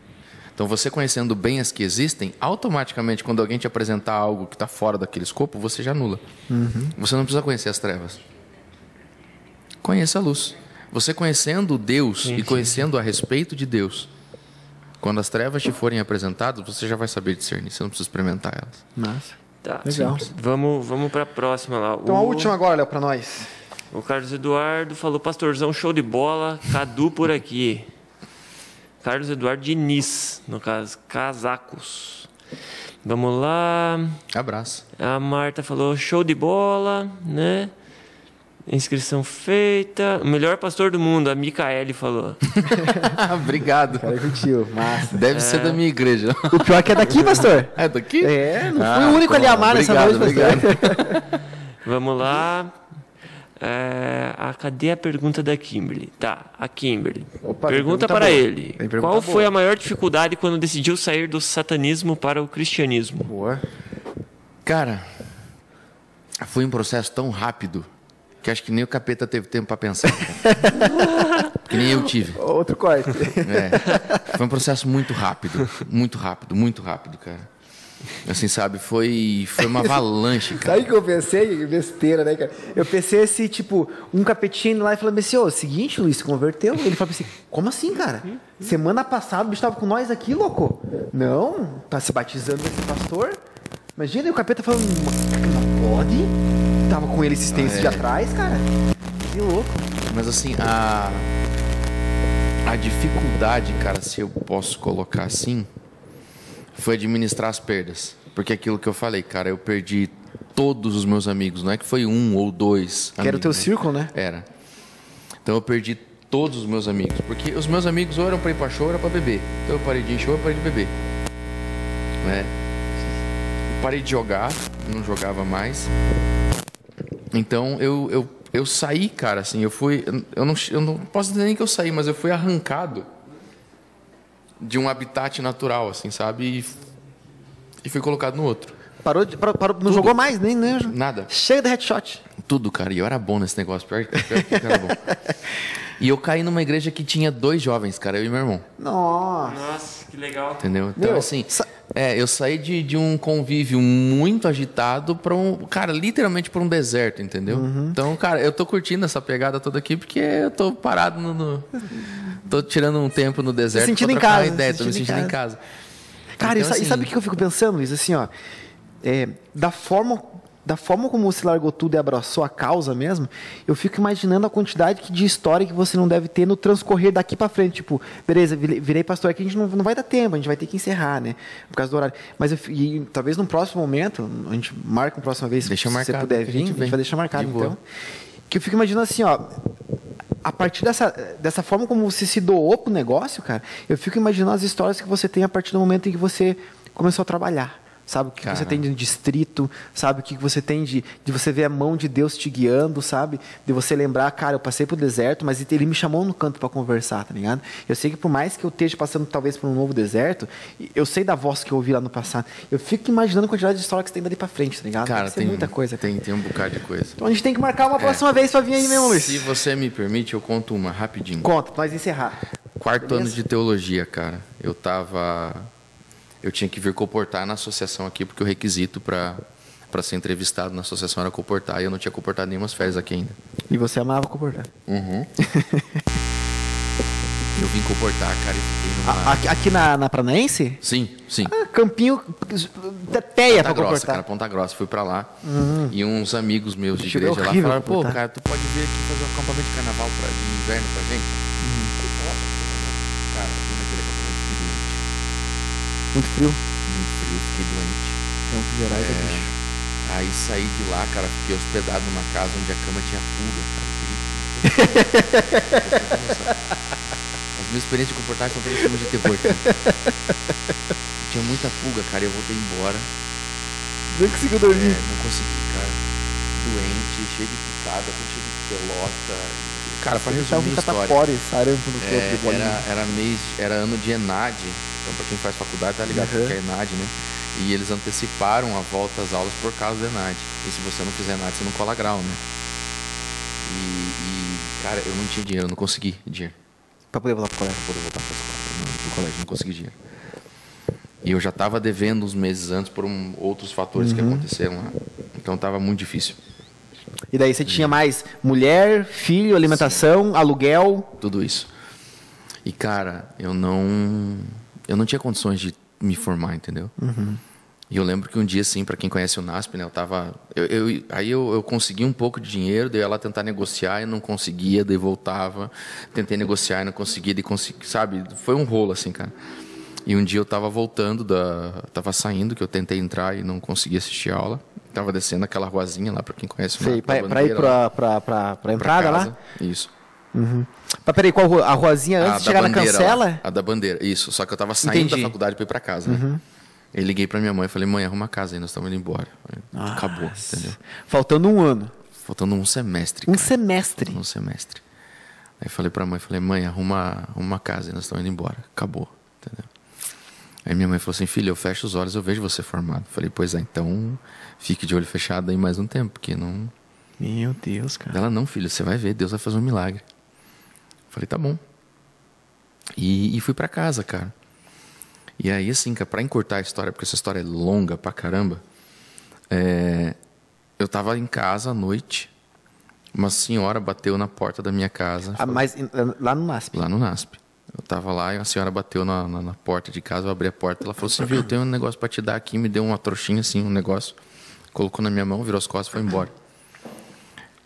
Então, você conhecendo bem as que existem, automaticamente, quando alguém te apresentar algo que está fora daquele escopo, você já anula. Uhum. Você não precisa conhecer as trevas. Conheça a luz. Você conhecendo Deus e conhecendo a respeito de Deus, quando as trevas te forem apresentadas, você já vai saber discernir. Você não precisa experimentar elas. Massa. Tá. Legal. Vamos, vamos para a próxima lá. Então a O- última agora, Léo, pra nós. O Carlos Eduardo falou, pastorzão, show de bola, Cadu por aqui. Carlos Eduardo Diniz, no caso, casacos. Vamos lá. Abraço. A Marta falou, show de bola, né? Inscrição feita. O melhor pastor do mundo, a Micaele falou. [laughs] Obrigado. Cara, curtiu. Massa. Deve ser da minha igreja. O pior é que é daqui, [laughs] pastor. É daqui? É, não Ah, fui o único ali a pô, amar nessa obrigado, noite, pastor. [laughs] Vamos lá. É, a, cadê a pergunta da Kimberly? Tá, a Kimberly. Opa, pergunta pergunta para boa. ele. Pergunta Qual boa. foi a maior dificuldade quando decidiu sair do satanismo para o cristianismo? Boa. Cara, foi um processo tão rápido que acho que nem o capeta teve tempo pra pensar. [laughs] que nem eu tive. Outro corte. É. Foi um processo muito rápido, muito rápido, muito rápido, cara. Assim, sabe, foi, foi uma avalanche, [laughs] cara. Sabe o que eu pensei? Besteira, né, cara? Eu pensei assim, tipo, um capetinho indo lá e falando assim, ô, seguinte, Luiz, converteu? Ele falou assim, como assim, cara? Semana passada o bicho tava com nós aqui, louco. Não, tá se batizando ser pastor? Imagina, e o capeta falando, não pode? Tava com ele esses tempos de atrás, cara. Que louco. Mas assim, a, a dificuldade, cara, se eu posso colocar assim, foi administrar as perdas. Porque aquilo que eu falei, cara, eu perdi todos os meus amigos. Não é que foi um ou dois. Que era o teu né? círculo, né? Era. Então eu perdi todos os meus amigos. Porque os meus amigos ou eram pra ir pra show ou era pra beber. Então eu parei de ir show, eu parei de beber. Né? Parei de jogar, não jogava mais. Então eu, eu, eu saí, cara, assim, eu fui. Eu não, eu não posso dizer nem que eu saí, mas eu fui arrancado de um habitat natural, assim, sabe? E, e fui colocado no outro. Parou, de, parou, parou- não jogou mais, nem, nem Nada. Chega de headshot. Tudo, cara. E eu era bom nesse negócio. Pior, pior que eu era bom. E eu caí numa igreja que tinha dois jovens, cara, eu e meu irmão. Nossa. Nossa, que legal. Entendeu? Então, Meu, assim, sa- é, eu saí de, de um convívio muito agitado para um. Cara, literalmente para um deserto, entendeu? Uhum. Então, cara, eu tô curtindo essa pegada toda aqui porque eu tô parado no. no- tô tirando um tempo no deserto. sentindo pra em casa, Ideia, tô me sentindo em sentindo casa. Cara, e Então, e assim, sabe o que eu fico pensando, Luiz? Assim, ó, é, da forma da forma como você largou tudo e abraçou a causa mesmo, eu fico imaginando a quantidade de história que você não deve ter no transcorrer daqui pra frente. Tipo, beleza, virei, pastor aqui, a gente não, não vai dar tempo, a gente vai ter que encerrar, né? Por causa do horário. Mas eu, e, talvez num próximo momento, a gente marca uma próxima vez, Deixa se você marcado puder que a vir, a gente vem. vai deixar marcado, De então. Que eu fico imaginando assim, ó, a partir dessa, dessa forma como você se doou pro negócio, cara, eu fico imaginando as histórias que você tem a partir do momento em que você começou a trabalhar. Sabe o que, que você tem de distrito, sabe o que, que você tem de, de você ver a mão de Deus te guiando, sabe? De você lembrar, cara, eu passei pro deserto, mas ele me chamou no canto para conversar, tá ligado? Eu sei que por mais que eu esteja passando talvez por um novo deserto, eu sei da voz que eu ouvi lá no passado. Eu fico imaginando a quantidade de história que você tem dali pra frente, tá ligado? Cara, tem muita coisa. Tem, tem um bocado de coisa. Então a gente tem que marcar uma próxima vez pra vir aí mesmo, Luiz. Se você me permite, eu conto uma rapidinho. Conta, pra nós encerrar. Quarto Beleza? ano de teologia, cara. Eu tava. Eu tinha que vir comportar na associação aqui, porque o requisito para para ser entrevistado na associação era comportar, e eu não tinha comportado nenhuma férias aqui ainda. E você amava comportar. Uhum. eu vim comportar, cara, e fiquei numa. Aqui, aqui na, na Paranaense? Sim, sim. Ah, campinho teteia pra Ponta Grossa, comportar. cara, Ponta Grossa. Fui pra lá. E uns amigos meus de é igreja lá falaram, pô, cara, tu pode vir aqui fazer um acampamento de carnaval pra, de inverno pra gente? Nossa, cara, eu fui naquele acampamento e fiquei doente. Muito frio. Muito frio, fiquei doente. Campos Gerais é, bicho. Aí saí de lá, cara, fiquei hospedado numa casa onde a cama tinha pulga, cara. As minhas experiências de comportagem são todas filmes de terror. Cara. Tinha muita pulga, cara, e eu voltei embora. Não conseguiu dormir. É, não consegui, cara. Doente, cheio de picada, cheio de pelota. Cara, pra resumir a história. catapore, sarampo no corpo É, bolinha. era, era mês, era ano de ENAD, então pra quem faz faculdade tá ligado Uhum. que é ENAD, né? E eles anteciparam a volta às aulas por causa do ENAD. E se você não fizer ENAD, você não cola grau, né? E, e, cara, eu não tinha dinheiro, eu não consegui dinheiro Pra poder voltar pro colégio. pra poder voltar pra escola, no, no colégio, não consegui dinheiro. E eu já tava devendo uns meses antes por um- outros fatores que Uhum. aconteceram lá. Então tava muito difícil. E daí você tinha mais mulher, filho, alimentação, aluguel. tudo isso. E cara, eu não eu não tinha condições de me formar, entendeu? E eu lembro que um dia assim, para quem conhece o NASP, né, eu tava eu, eu- aí eu, eu consegui um pouco de dinheiro, daí eu ia lá tentar negociar e não conseguia, daí voltava, tentei negociar e não conseguia, daí consegui, sabe? Foi um rolo assim, cara. E um dia eu tava voltando da tava saindo que eu tentei entrar e não consegui assistir a aula. Tava descendo aquela ruazinha lá para quem conhece o Sei, pra ir lá, pra, pra, pra, pra pra entrada casa. lá? Isso. Mas peraí, qual? A ruazinha antes de chegar na bandeira cancela? lá. A da bandeira, isso. Só que eu tava saindo Entendi. da faculdade pra ir pra casa, né? Eu liguei pra minha mãe e falei, mãe, arruma a casa aí, nós estamos indo embora. Acabou, entendeu? Faltando um ano. Faltando um semestre. Um cara. semestre. Faltando um semestre. Aí falei pra mãe, falei, mãe, arruma, arruma a casa aí, nós estamos indo embora. Acabou, entendeu? Aí minha mãe falou assim, filho, eu fecho os olhos, eu vejo você formado. Falei, pois é, então fique de olho fechado aí mais um tempo, porque não. Meu Deus, cara. Ela, não, filho, você vai ver, Deus vai fazer um milagre. Falei, tá bom. E, e fui pra casa, cara. E aí, assim, cara, pra encurtar a história, porque essa história é longa pra caramba, é, eu tava em casa à noite, uma senhora bateu na porta da minha casa, Ah, mas em- lá no NASP. lá no NASP. Eu tava lá e a senhora bateu na, na, na porta de casa, eu abri a porta, ela falou assim, viu, tem um negócio pra te dar aqui, me deu uma trouxinha assim, um negócio, colocou na minha mão, virou as costas e foi embora.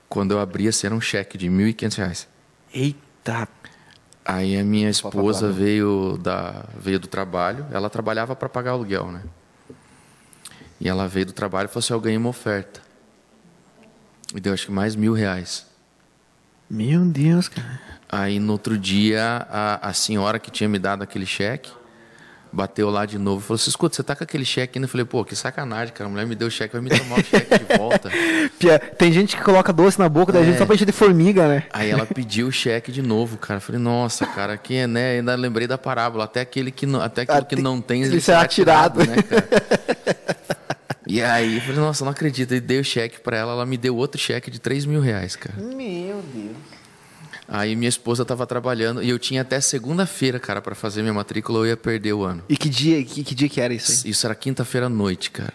Quando eu abri, assim, era um cheque de 1.500 reais. Eita. Aí a minha esposa veio, da, veio do trabalho, ela trabalhava para pagar aluguel, né? E ela veio do trabalho e falou assim, eu ganhei uma oferta. Me deu acho que mais mil reais. Meu Deus, cara. Aí no outro dia, a, a senhora que tinha me dado aquele cheque, bateu lá de novo e falou assim, escuta, você tá com aquele cheque ainda? Eu falei, pô, que sacanagem, cara, a mulher me deu o cheque, vai me tomar o cheque de volta. [laughs] Pia, Tem gente que coloca doce na boca da É. gente só pra encher de formiga, né? Aí ela [laughs] pediu o cheque de novo, cara. Eu falei, nossa, cara, que é, né? Ainda lembrei da parábola. Até aquele que não, até aquilo que não tem, ele será tirado. né, cara? [laughs] E aí, eu falei, nossa, não acredito. E dei o cheque pra ela, ela me deu outro cheque de 3 mil reais, cara. Meu Deus. Aí minha esposa tava trabalhando e eu tinha até segunda-feira, cara, pra fazer minha matrícula, eu ia perder o ano. E que dia que, que dia que era isso aí? Isso era quinta-feira à noite, cara.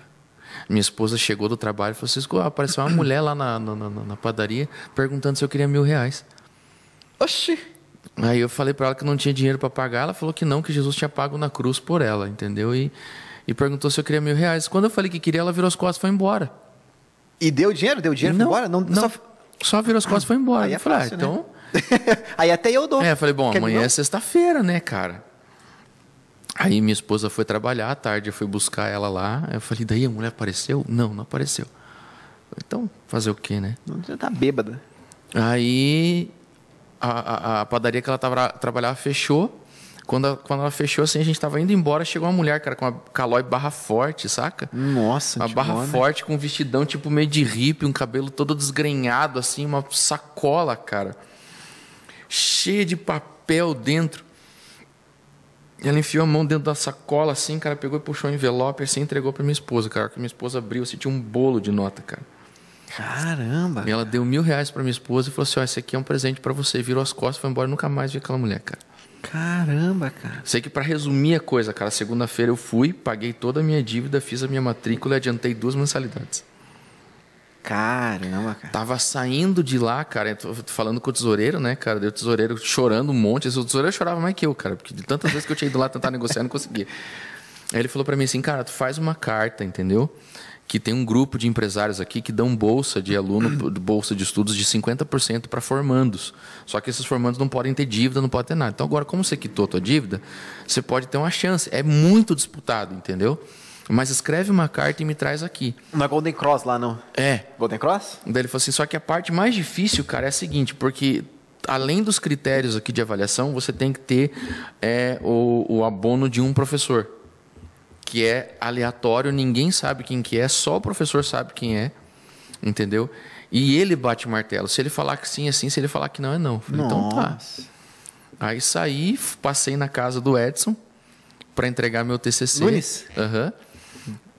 Minha esposa chegou do trabalho e falou assim: "Escuta, apareceu uma mulher lá na, na, na- na padaria perguntando se eu queria mil reais. Oxi. Aí eu falei pra ela que não tinha dinheiro pra pagar, ela falou que não, que Jesus tinha pago na cruz por ela, entendeu? E, e perguntou se eu queria mil reais. Quando eu falei que queria, ela virou as costas e foi embora. E deu dinheiro? Deu dinheiro? Foi embora? Não, não, só- só... virou as costas e foi embora. Aí é eu falei, fácil, ah, né? [laughs] aí até eu dou. É, eu falei, bom, Quer amanhã é sexta-feira, né, cara? Aí minha esposa foi trabalhar à tarde, eu fui buscar ela lá. Eu falei, daí a mulher apareceu? Não, não apareceu. Então, fazer o quê, né? Você tá bêbada. Aí a, a- a padaria que ela tava, trabalhava fechou. Quando, a- quando ela fechou, assim, a gente tava indo embora, chegou uma mulher, cara, com uma calói barra forte, saca? Nossa, Uma barra antigona. forte, com um vestidão tipo meio de hippie, um cabelo todo desgrenhado, assim, uma sacola, cara. Cheia de papel dentro. E ela enfiou a mão dentro da sacola, assim, cara, pegou e puxou o envelope, assim, entregou pra minha esposa, cara. Que minha esposa abriu, assim, tinha um bolo de nota, cara. Caramba. E ela deu mil reais pra minha esposa e falou assim: ó, esse aqui é um presente pra você. Virou as costas, foi embora, nunca mais vi aquela mulher, cara. Caramba, cara. Sei que pra resumir a coisa, cara, segunda-feira eu fui, paguei toda a minha dívida, fiz a minha matrícula e adiantei duas mensalidades. Caramba, cara. Tava saindo de lá, cara, falando com o tesoureiro, né, cara? Deu o tesoureiro chorando um monte. O tesoureiro chorava mais que eu, cara, porque de tantas vezes que eu tinha ido lá tentar negociar, não conseguia. Aí ele falou pra mim assim, cara, tu faz uma carta, entendeu? Que tem um grupo de empresários aqui que dão bolsa de aluno, [coughs] bolsa de estudos de 50% para formandos. Só que esses formandos não podem ter dívida, não podem ter nada. Então agora, como você quitou a tua dívida, você pode ter uma chance. É muito disputado, entendeu? Mas escreve uma carta e me traz aqui. Não é Golden Cross lá, não. É. Golden Cross? Daí ele falou assim: só que a parte mais difícil, cara, é a seguinte, porque além dos critérios aqui de avaliação, você tem que ter é, o, o abono de um professor. Que é aleatório, ninguém sabe quem que é, só o professor sabe quem é. Entendeu? E ele bate o martelo. Se ele falar que sim, é sim. Se ele falar que não, é não. Falei, então tá. Aí saí, passei na casa do Edson para entregar meu TCC. Nunes? Aham.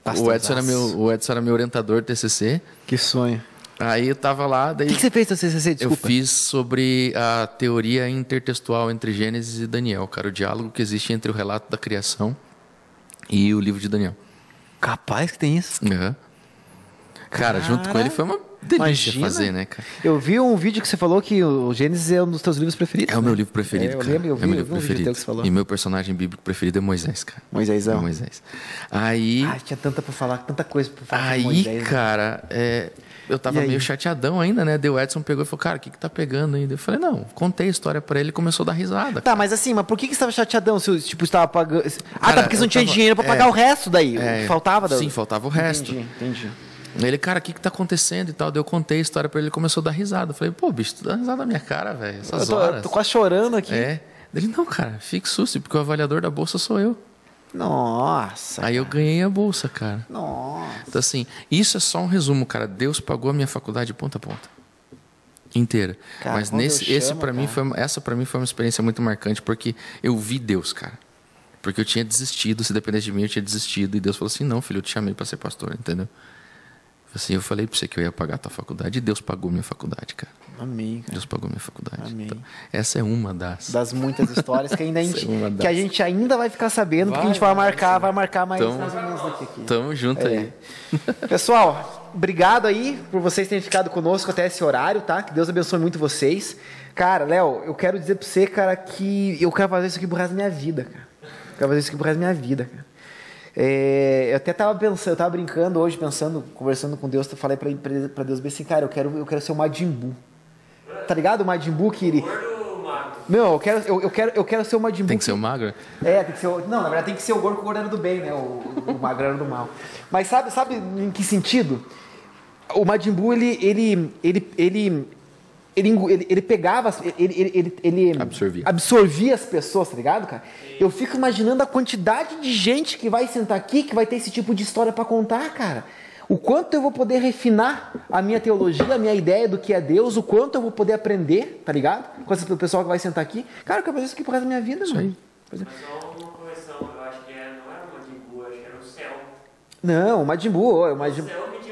O. Edson, era meu, o Edson era meu orientador TCC. Que sonho. Aí eu tava lá, daí O que, que você fez no eu Desculpa. fiz sobre a teoria intertextual entre Gênesis e Daniel, cara, o diálogo que existe entre o relato da criação e o livro de Daniel. Capaz que tem isso. Aham. Cara, junto com ele foi uma delícia Imagina. fazer, né, cara? Eu vi um vídeo que você falou que o Gênesis é um dos teus livros preferidos. É o né? meu livro preferido, É, eu cara. lembro, eu vi, é o meu eu livro um preferido. teu que você falou. E meu personagem bíblico preferido é Moisés, cara. Moisésão. É Moisés. Aí, Ai, tinha tanta pra falar, tanta coisa pra falar. aí, Moisés, né? cara, é, eu tava meio chateadão ainda, né? Deu Edson pegou e falou, cara, o que que tá pegando ainda? Eu falei, não, contei a história pra ele e começou a dar risada. Tá, mas assim, mas por que, que você tava chateadão se tipo, estava pagando. Ah, Cara, tá, porque você não tinha tava- dinheiro pra pagar é. o resto daí. É, Faltava da... Sim, faltava o resto. Entendi, entendi. Ele, cara, o que que tá acontecendo e tal? Daí eu contei a história pra ele, ele começou a dar risada. Eu falei, pô, bicho, tu dá risada na minha cara, velho, essas Eu tô, eu horas. tô quase chorando aqui. É. Ele, não, cara, fique susto, porque o avaliador da bolsa sou eu. Nossa. Aí eu ganhei a bolsa, cara. Nossa. Então, assim, isso é só um resumo, cara. Deus pagou a minha faculdade de ponta a ponta. Inteira. Cara, Mas nesse, eu esse chamo, para mim cara. foi, essa para mim foi uma experiência muito marcante porque eu vi Deus, cara. Porque eu tinha desistido, se dependesse de mim, eu tinha desistido. E Deus falou assim: não, filho, eu te chamei para ser pastor, entendeu? Assim, eu falei pra você que eu ia pagar a tua faculdade e Deus pagou minha faculdade, cara. Amém, cara. Deus pagou minha faculdade. Amém. Então, essa é uma das. Das muitas histórias que ainda a [laughs] gente, é que a gente ainda vai ficar sabendo, porque a gente Vai, vai marcar, vai marcar mais, Então- mais ou menos daqui. aqui. Tamo junto É. aí. Pessoal, obrigado aí por vocês terem ficado conosco até esse horário, tá? Que Deus abençoe muito vocês. Cara, Léo, eu quero dizer pra você, cara, que eu quero fazer isso aqui pro resto da minha vida, cara. Eu quero fazer isso aqui pro resto da minha vida, cara. É, eu até tava pensando, eu tava brincando hoje, pensando, conversando com Deus, eu falei pra, pra- Deus bem assim, cara, eu quero, eu quero ser o Majin Buu. Tá ligado? O Majin Buu que ele... Não, eu quero, eu, eu quero, eu quero ser o Majin Buu. Tem que ser o magro? É, tem que ser o... Não, na verdade tem que ser o gordo com o gordo era do bem, né? O, o magro era do mal. Mas sabe, sabe em que sentido? O Majin Buu, ele... Ele, ele, ele, ele, engu- ele, ele pegava... Ele, ele, ele, ele Absorvia. absorvia as pessoas, tá ligado, cara? Eu fico imaginando a quantidade de gente que vai sentar aqui, que vai ter esse tipo de história pra contar, cara. O quanto eu vou poder refinar a minha teologia, a minha ideia do que é Deus, o quanto eu vou poder aprender, tá ligado? Com esse pessoal que vai sentar aqui. Cara, eu quero fazer isso aqui pro resto da minha vida, mano. Mas só uma correção, eu acho que era, não era uma Dimbu, acho que era o céu. Não, o Majin Buu, o Majin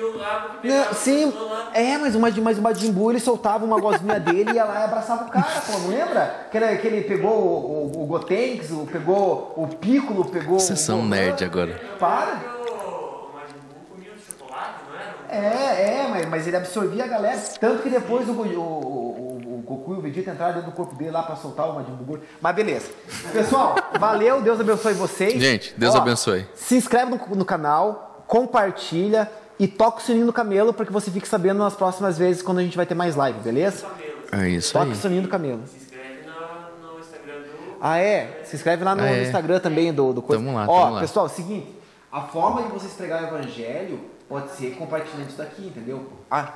O Não, sim, é, mas o, mas o Majin Buu, ele soltava uma gosminha dele e ia lá e abraçava o cara, pô, não lembra? Que ele, que ele pegou o, o, o Gotenks, o, pegou o Piccolo, pegou Vocês o são Gohan. nerd agora. Para. O Majin Buu comia o chocolate, não era? É, é, mas, mas ele absorvia a galera. Tanto que depois o, o, o, o Goku e o Vegeta entraram dentro do corpo dele lá pra soltar o Majin Buu. Mas beleza. Pessoal, valeu, Deus abençoe vocês. Gente, Deus abençoe. Se inscreve no, no canal, compartilha e toca o sininho do camelo para que você fique sabendo nas próximas vezes quando a gente vai ter mais live, beleza? É isso Toca aí. o sininho do camelo. Se inscreve no, no Instagram do. Ah, é? Se inscreve lá no, Ah, é. no Instagram também do, do coisa. Tamo lá, Ó, tamo pessoal, é o seguinte. A forma de vocês pegar o evangelho pode ser compartilhando isso daqui, entendeu? Ah,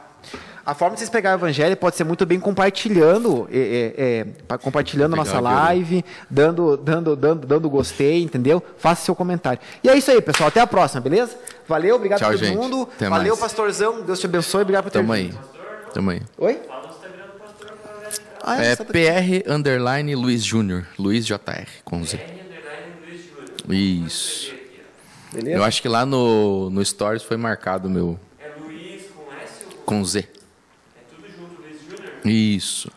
a forma de vocês pegar o evangelho pode ser muito bem compartilhando, é, é, é, pa- compartilhando a nossa live, dando, dando, dando, dando gostei, entendeu? Faça seu comentário. E é isso aí, pessoal. Até a próxima, beleza? Valeu, obrigado Tchau, a todo gente. mundo. Até Valeu, mais. pastorzão. Deus te abençoe. Obrigado por ter Tamo vindo. aí. Tamo aí. Oi? Fala no Instagram do pastor pra galera entrar. Ah, É PR underline Luiz Júnior. Luiz JR com Z. R underline Luiz Júnior. Isso. Beleza? Eu acho que lá no, no Stories foi marcado o meu É Luiz com S ou com... Z. É tudo junto, Luiz Júnior? Isso.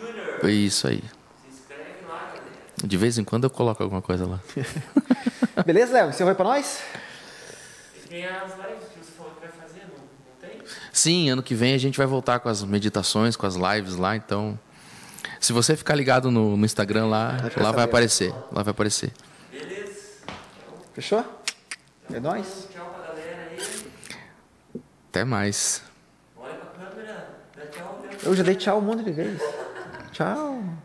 Júnior. Isso aí. Se inscreve lá, galera. De vez em quando eu coloco alguma coisa lá. [laughs] Beleza, Léo? Você vai pra nós? Tem as lives que você falou que vai fazer, não, não tem? Sim, ano que vem a gente vai voltar com as meditações, com as lives lá, então. Se você ficar ligado no, no Instagram lá, ficar lá vai aparecer. Lá vai aparecer. Beleza. Fechou? É nóis. Tchau pra galera aí. Até mais. Olha pra câmera. Dá tchau. Eu já dei tchau um monte de vezes. Tchau.